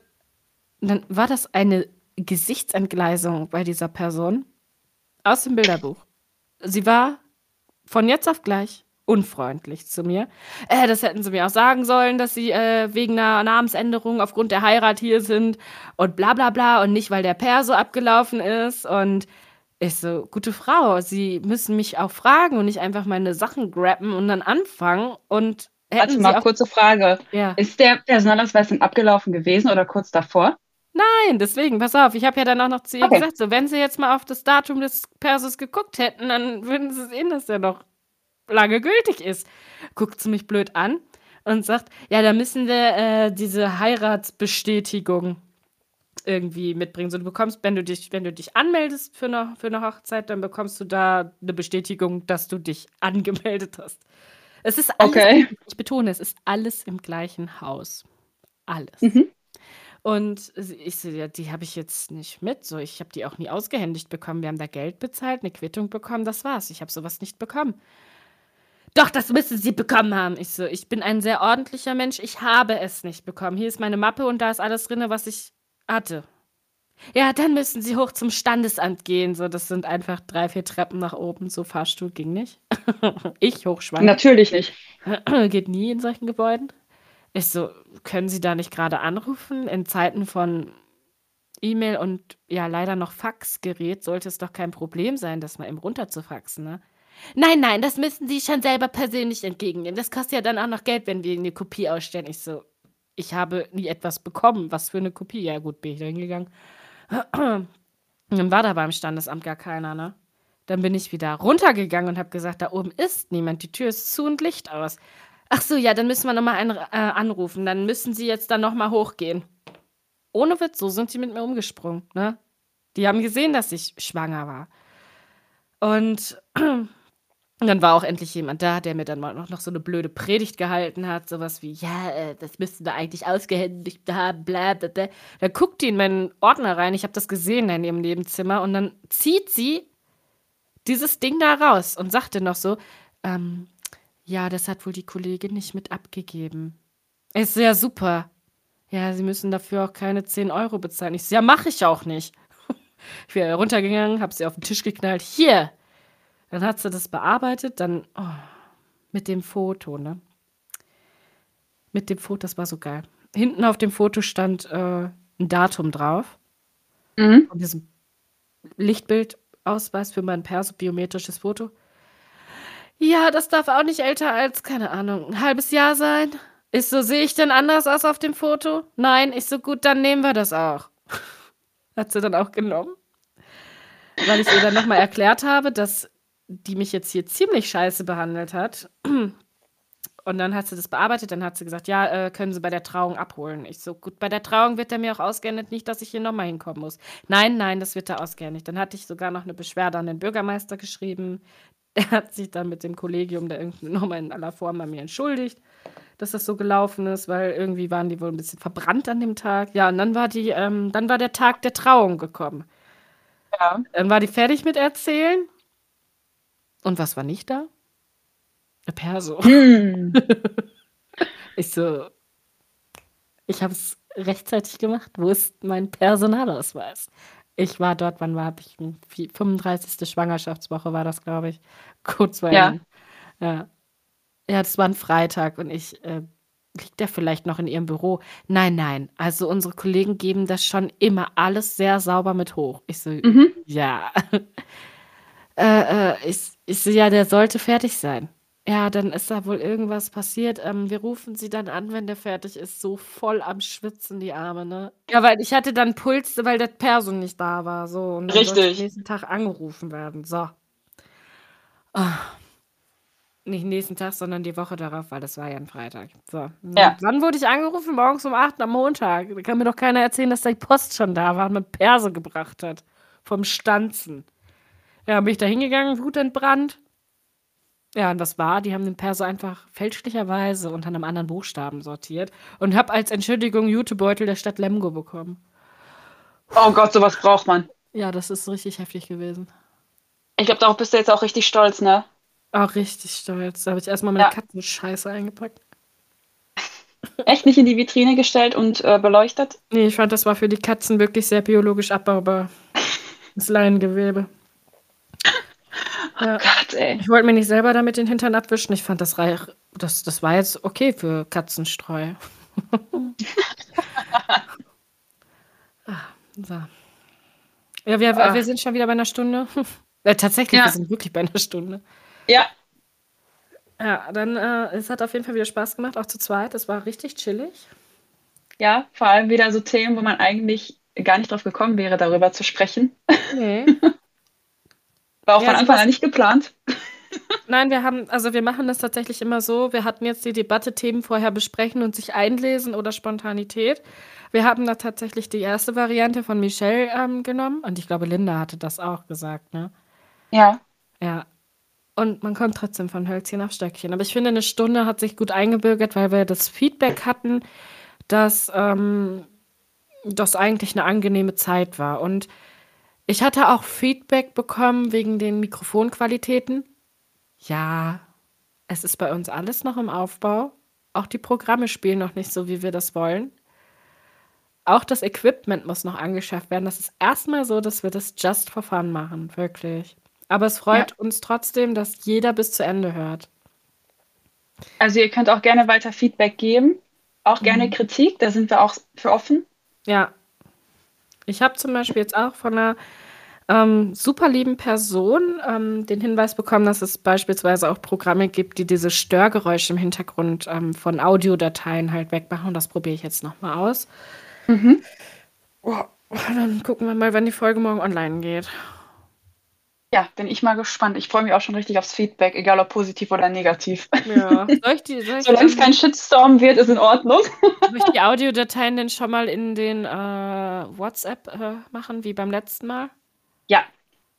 dann war das eine Gesichtsentgleisung bei dieser Person aus dem Bilderbuch. Sie war von jetzt auf gleich unfreundlich zu mir. Äh, das hätten sie mir auch sagen sollen, dass sie äh, wegen einer Namensänderung aufgrund der Heirat hier sind und bla bla bla und nicht, weil der Perso abgelaufen ist. Und ich so, gute Frau, Sie müssen mich auch fragen und nicht einfach meine Sachen graben und dann anfangen und Warte mal, kurze Frage. Ja. Ist der Personalausweis denn abgelaufen gewesen oder kurz davor? Nein, deswegen, pass auf, ich habe ja dann auch noch zu ihr okay. gesagt, so, wenn sie jetzt mal auf das Datum des Persos geguckt hätten, dann würden sie sehen, dass er noch lange gültig ist. Guckt sie mich blöd an und sagt, ja, da müssen wir äh, diese Heiratsbestätigung irgendwie mitbringen. So, du bekommst, wenn du dich, wenn du dich anmeldest für eine, für eine Hochzeit, dann bekommst du da eine Bestätigung, dass du dich angemeldet hast. Es ist alles, okay. ich betone, es ist alles im gleichen Haus. Alles. Mhm. Und ich so, ja, die habe ich jetzt nicht mit. So, ich habe die auch nie ausgehändigt bekommen. Wir haben da Geld bezahlt, eine Quittung bekommen, das war's. Ich habe sowas nicht bekommen. Doch, das müssen Sie bekommen haben. Ich so, ich bin ein sehr ordentlicher Mensch. Ich habe es nicht bekommen. Hier ist meine Mappe und da ist alles drin, was ich hatte. Ja, dann müssen Sie hoch zum Standesamt gehen. So, das sind einfach drei, vier Treppen nach oben. So Fahrstuhl ging nicht. ich hochschwanger. Natürlich nicht. Geht nie in solchen Gebäuden. Ich so, können Sie da nicht gerade anrufen? In Zeiten von E-Mail und ja, leider noch Faxgerät sollte es doch kein Problem sein, das mal eben runterzufaxen, ne? Nein, nein, das müssen Sie schon selber persönlich entgegennehmen. Das kostet ja dann auch noch Geld, wenn wir eine Kopie ausstellen. Ich so, ich habe nie etwas bekommen. Was für eine Kopie? Ja, gut, bin ich da hingegangen. Dann war da beim Standesamt gar keiner, ne? Dann bin ich wieder runtergegangen und habe gesagt, da oben ist niemand. Die Tür ist zu und Licht aus. Ach so, ja, dann müssen wir nochmal einen äh, anrufen. Dann müssen sie jetzt dann nochmal hochgehen. Ohne Witz, so sind sie mit mir umgesprungen, ne? Die haben gesehen, dass ich schwanger war. Und dann war auch endlich jemand da, der mir dann mal noch, noch so eine blöde Predigt gehalten hat. Sowas wie, ja, äh, das müssten wir eigentlich ausgehändigt haben, bla, bla, bla. Da guckt die in meinen Ordner rein. Ich habe das gesehen in ihrem Nebenzimmer. Und dann zieht sie dieses Ding da raus und sagte noch so, ähm, ja, das hat wohl die Kollegin nicht mit abgegeben. Ist ja super. Ja, sie müssen dafür auch keine 10 Euro bezahlen. Ich so, ja, mache ich auch nicht. ich bin runtergegangen, habe sie auf den Tisch geknallt. Hier! Dann hat sie das bearbeitet, dann oh, mit dem Foto, ne? mit dem Foto, das war so geil. Hinten auf dem Foto stand äh, ein Datum drauf. Mhm. Von diesem Lichtbildausweis für mein Perso, biometrisches Foto. Ja, das darf auch nicht älter als, keine Ahnung, ein halbes Jahr sein. Ist so, sehe ich denn anders aus auf dem Foto? Nein, ich so, gut, dann nehmen wir das auch. Hat sie dann auch genommen. Weil ich ihr dann nochmal erklärt habe, dass die mich jetzt hier ziemlich scheiße behandelt hat. Und dann hat sie das bearbeitet, dann hat sie gesagt, ja, äh, können Sie bei der Trauung abholen. Ich so, gut, bei der Trauung wird er mir auch ausgehändigt, nicht, dass ich hier nochmal hinkommen muss. Nein, nein, das wird er ausgehändigt. Dann hatte ich sogar noch eine Beschwerde an den Bürgermeister geschrieben. Der hat sich dann mit dem Kollegium da irgendwie nochmal in aller Form bei mir entschuldigt, dass das so gelaufen ist, weil irgendwie waren die wohl ein bisschen verbrannt an dem Tag. Ja, und dann war die, ähm, dann war der Tag der Trauung gekommen. Ja. Dann war die fertig mit Erzählen. Und was war nicht da? Eine Perso. Hm. Ich so, ich habe es rechtzeitig gemacht. Wo ist mein Personalausweis? Ich war dort, wann war ich? 35. Schwangerschaftswoche war das, glaube ich. Kurz vor Ja. Ja. Ja, das war ein Freitag und ich, äh, liegt der vielleicht noch in ihrem Büro? Nein, nein. Also unsere Kollegen geben das schon immer alles sehr sauber mit hoch. Ich so, Mhm. ja. äh, äh, ich, ich so, ja, der sollte fertig sein. Ja, dann ist da wohl irgendwas passiert. Ähm, wir rufen sie dann an, wenn der fertig ist. So voll am Schwitzen, die Arme, ne? Ja, weil ich hatte dann Puls, weil der Person nicht da war. So, und dann sollte Richtig. am nächsten Tag angerufen werden. So. Ah. Nicht nächsten Tag, sondern die Woche darauf, weil das war ja ein Freitag. So. Ja. Wann wurde ich angerufen? Morgens um 8 am Montag. Da kann mir doch keiner erzählen, dass die Post schon da war und mir Perse gebracht hat. Vom Stanzen. Ja, bin ich da hingegangen, wutentbrannt. Ja, und was war? Die haben den Perso einfach fälschlicherweise unter einem anderen Buchstaben sortiert und habe als Entschuldigung Jutebeutel der Stadt Lemgo bekommen. Oh Gott, sowas braucht man. Ja, das ist richtig heftig gewesen. Ich glaube, darauf bist du jetzt auch richtig stolz, ne? Auch richtig stolz. Da habe ich erstmal meine Ja. Katzenscheiße eingepackt. Echt nicht in die Vitrine gestellt und äh, beleuchtet? Nee, ich fand, das war für die Katzen wirklich sehr biologisch abbaubar. Das Leinengewebe. Ja. Gott, ey. Ich wollte mir nicht selber damit den Hintern abwischen. Ich fand das reich. Das, das war jetzt okay für Katzenstreu. Ah, so. Ja, wir, Ah. wir sind schon wieder bei einer Stunde. Äh, tatsächlich, Ja. wir sind wirklich bei einer Stunde. Ja, Ja, dann, äh, es hat auf jeden Fall wieder Spaß gemacht, auch zu zweit. Es war richtig chillig. ja, vor allem wieder so Themen, wo man eigentlich gar nicht drauf gekommen wäre, darüber zu sprechen. Nee. War auch Ja, von Anfang an nicht geplant. Nein, wir haben, also wir machen das tatsächlich immer so. Wir hatten jetzt die Debatte, Themen vorher besprechen und sich einlesen oder Spontanität. Wir haben da tatsächlich die erste Variante von Michelle ähm, genommen und ich glaube, Linda hatte das auch gesagt, ne? Ja, Ja. Und man kommt trotzdem von Hölzchen auf Stöckchen. Aber ich finde, eine Stunde hat sich gut eingebürgert, weil wir das Feedback hatten, dass ähm, das eigentlich eine angenehme Zeit war. Und ich hatte auch Feedback bekommen wegen den Mikrofonqualitäten. Ja, es ist bei uns alles noch im Aufbau. Auch die Programme spielen noch nicht so, wie wir das wollen. Auch das Equipment muss noch angeschafft werden. Das ist erstmal so, dass wir das just for fun machen, wirklich. Aber es freut uns trotzdem, dass jeder bis zu Ende hört. also ihr könnt auch gerne weiter Feedback geben. Auch gerne Kritik, da sind wir auch für offen. Ja. Ich habe zum Beispiel jetzt auch von einer ähm, super lieben Person ähm, den Hinweis bekommen, dass es beispielsweise auch Programme gibt, die diese Störgeräusche im Hintergrund ähm, von Audiodateien halt wegmachen. Und das probiere ich jetzt nochmal aus. Oh, dann gucken wir mal, wann die Folge morgen online geht. Ja, bin ich mal gespannt. Ich freue mich auch schon richtig aufs Feedback, egal ob positiv oder negativ. Ja. Soll ich die, soll ich, Solange es kein Shitstorm wird, ist in Ordnung. soll ich die Audiodateien denn schon mal in den äh, WhatsApp äh, machen, wie beim letzten Mal? Ja,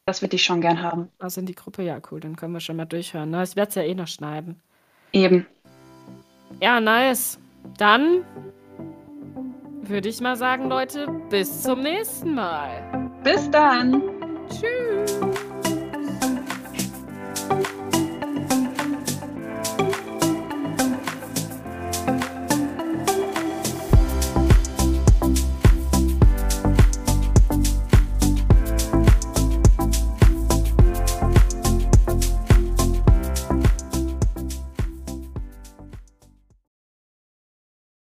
das würde ich schon gern haben. Also in die Gruppe, ja, cool, dann können wir schon mal durchhören. Ne? Ich werde es ja eh noch schneiden. Eben. Ja, nice. Dann würde ich mal sagen, Leute, bis zum nächsten Mal. Bis dann. Tschüss.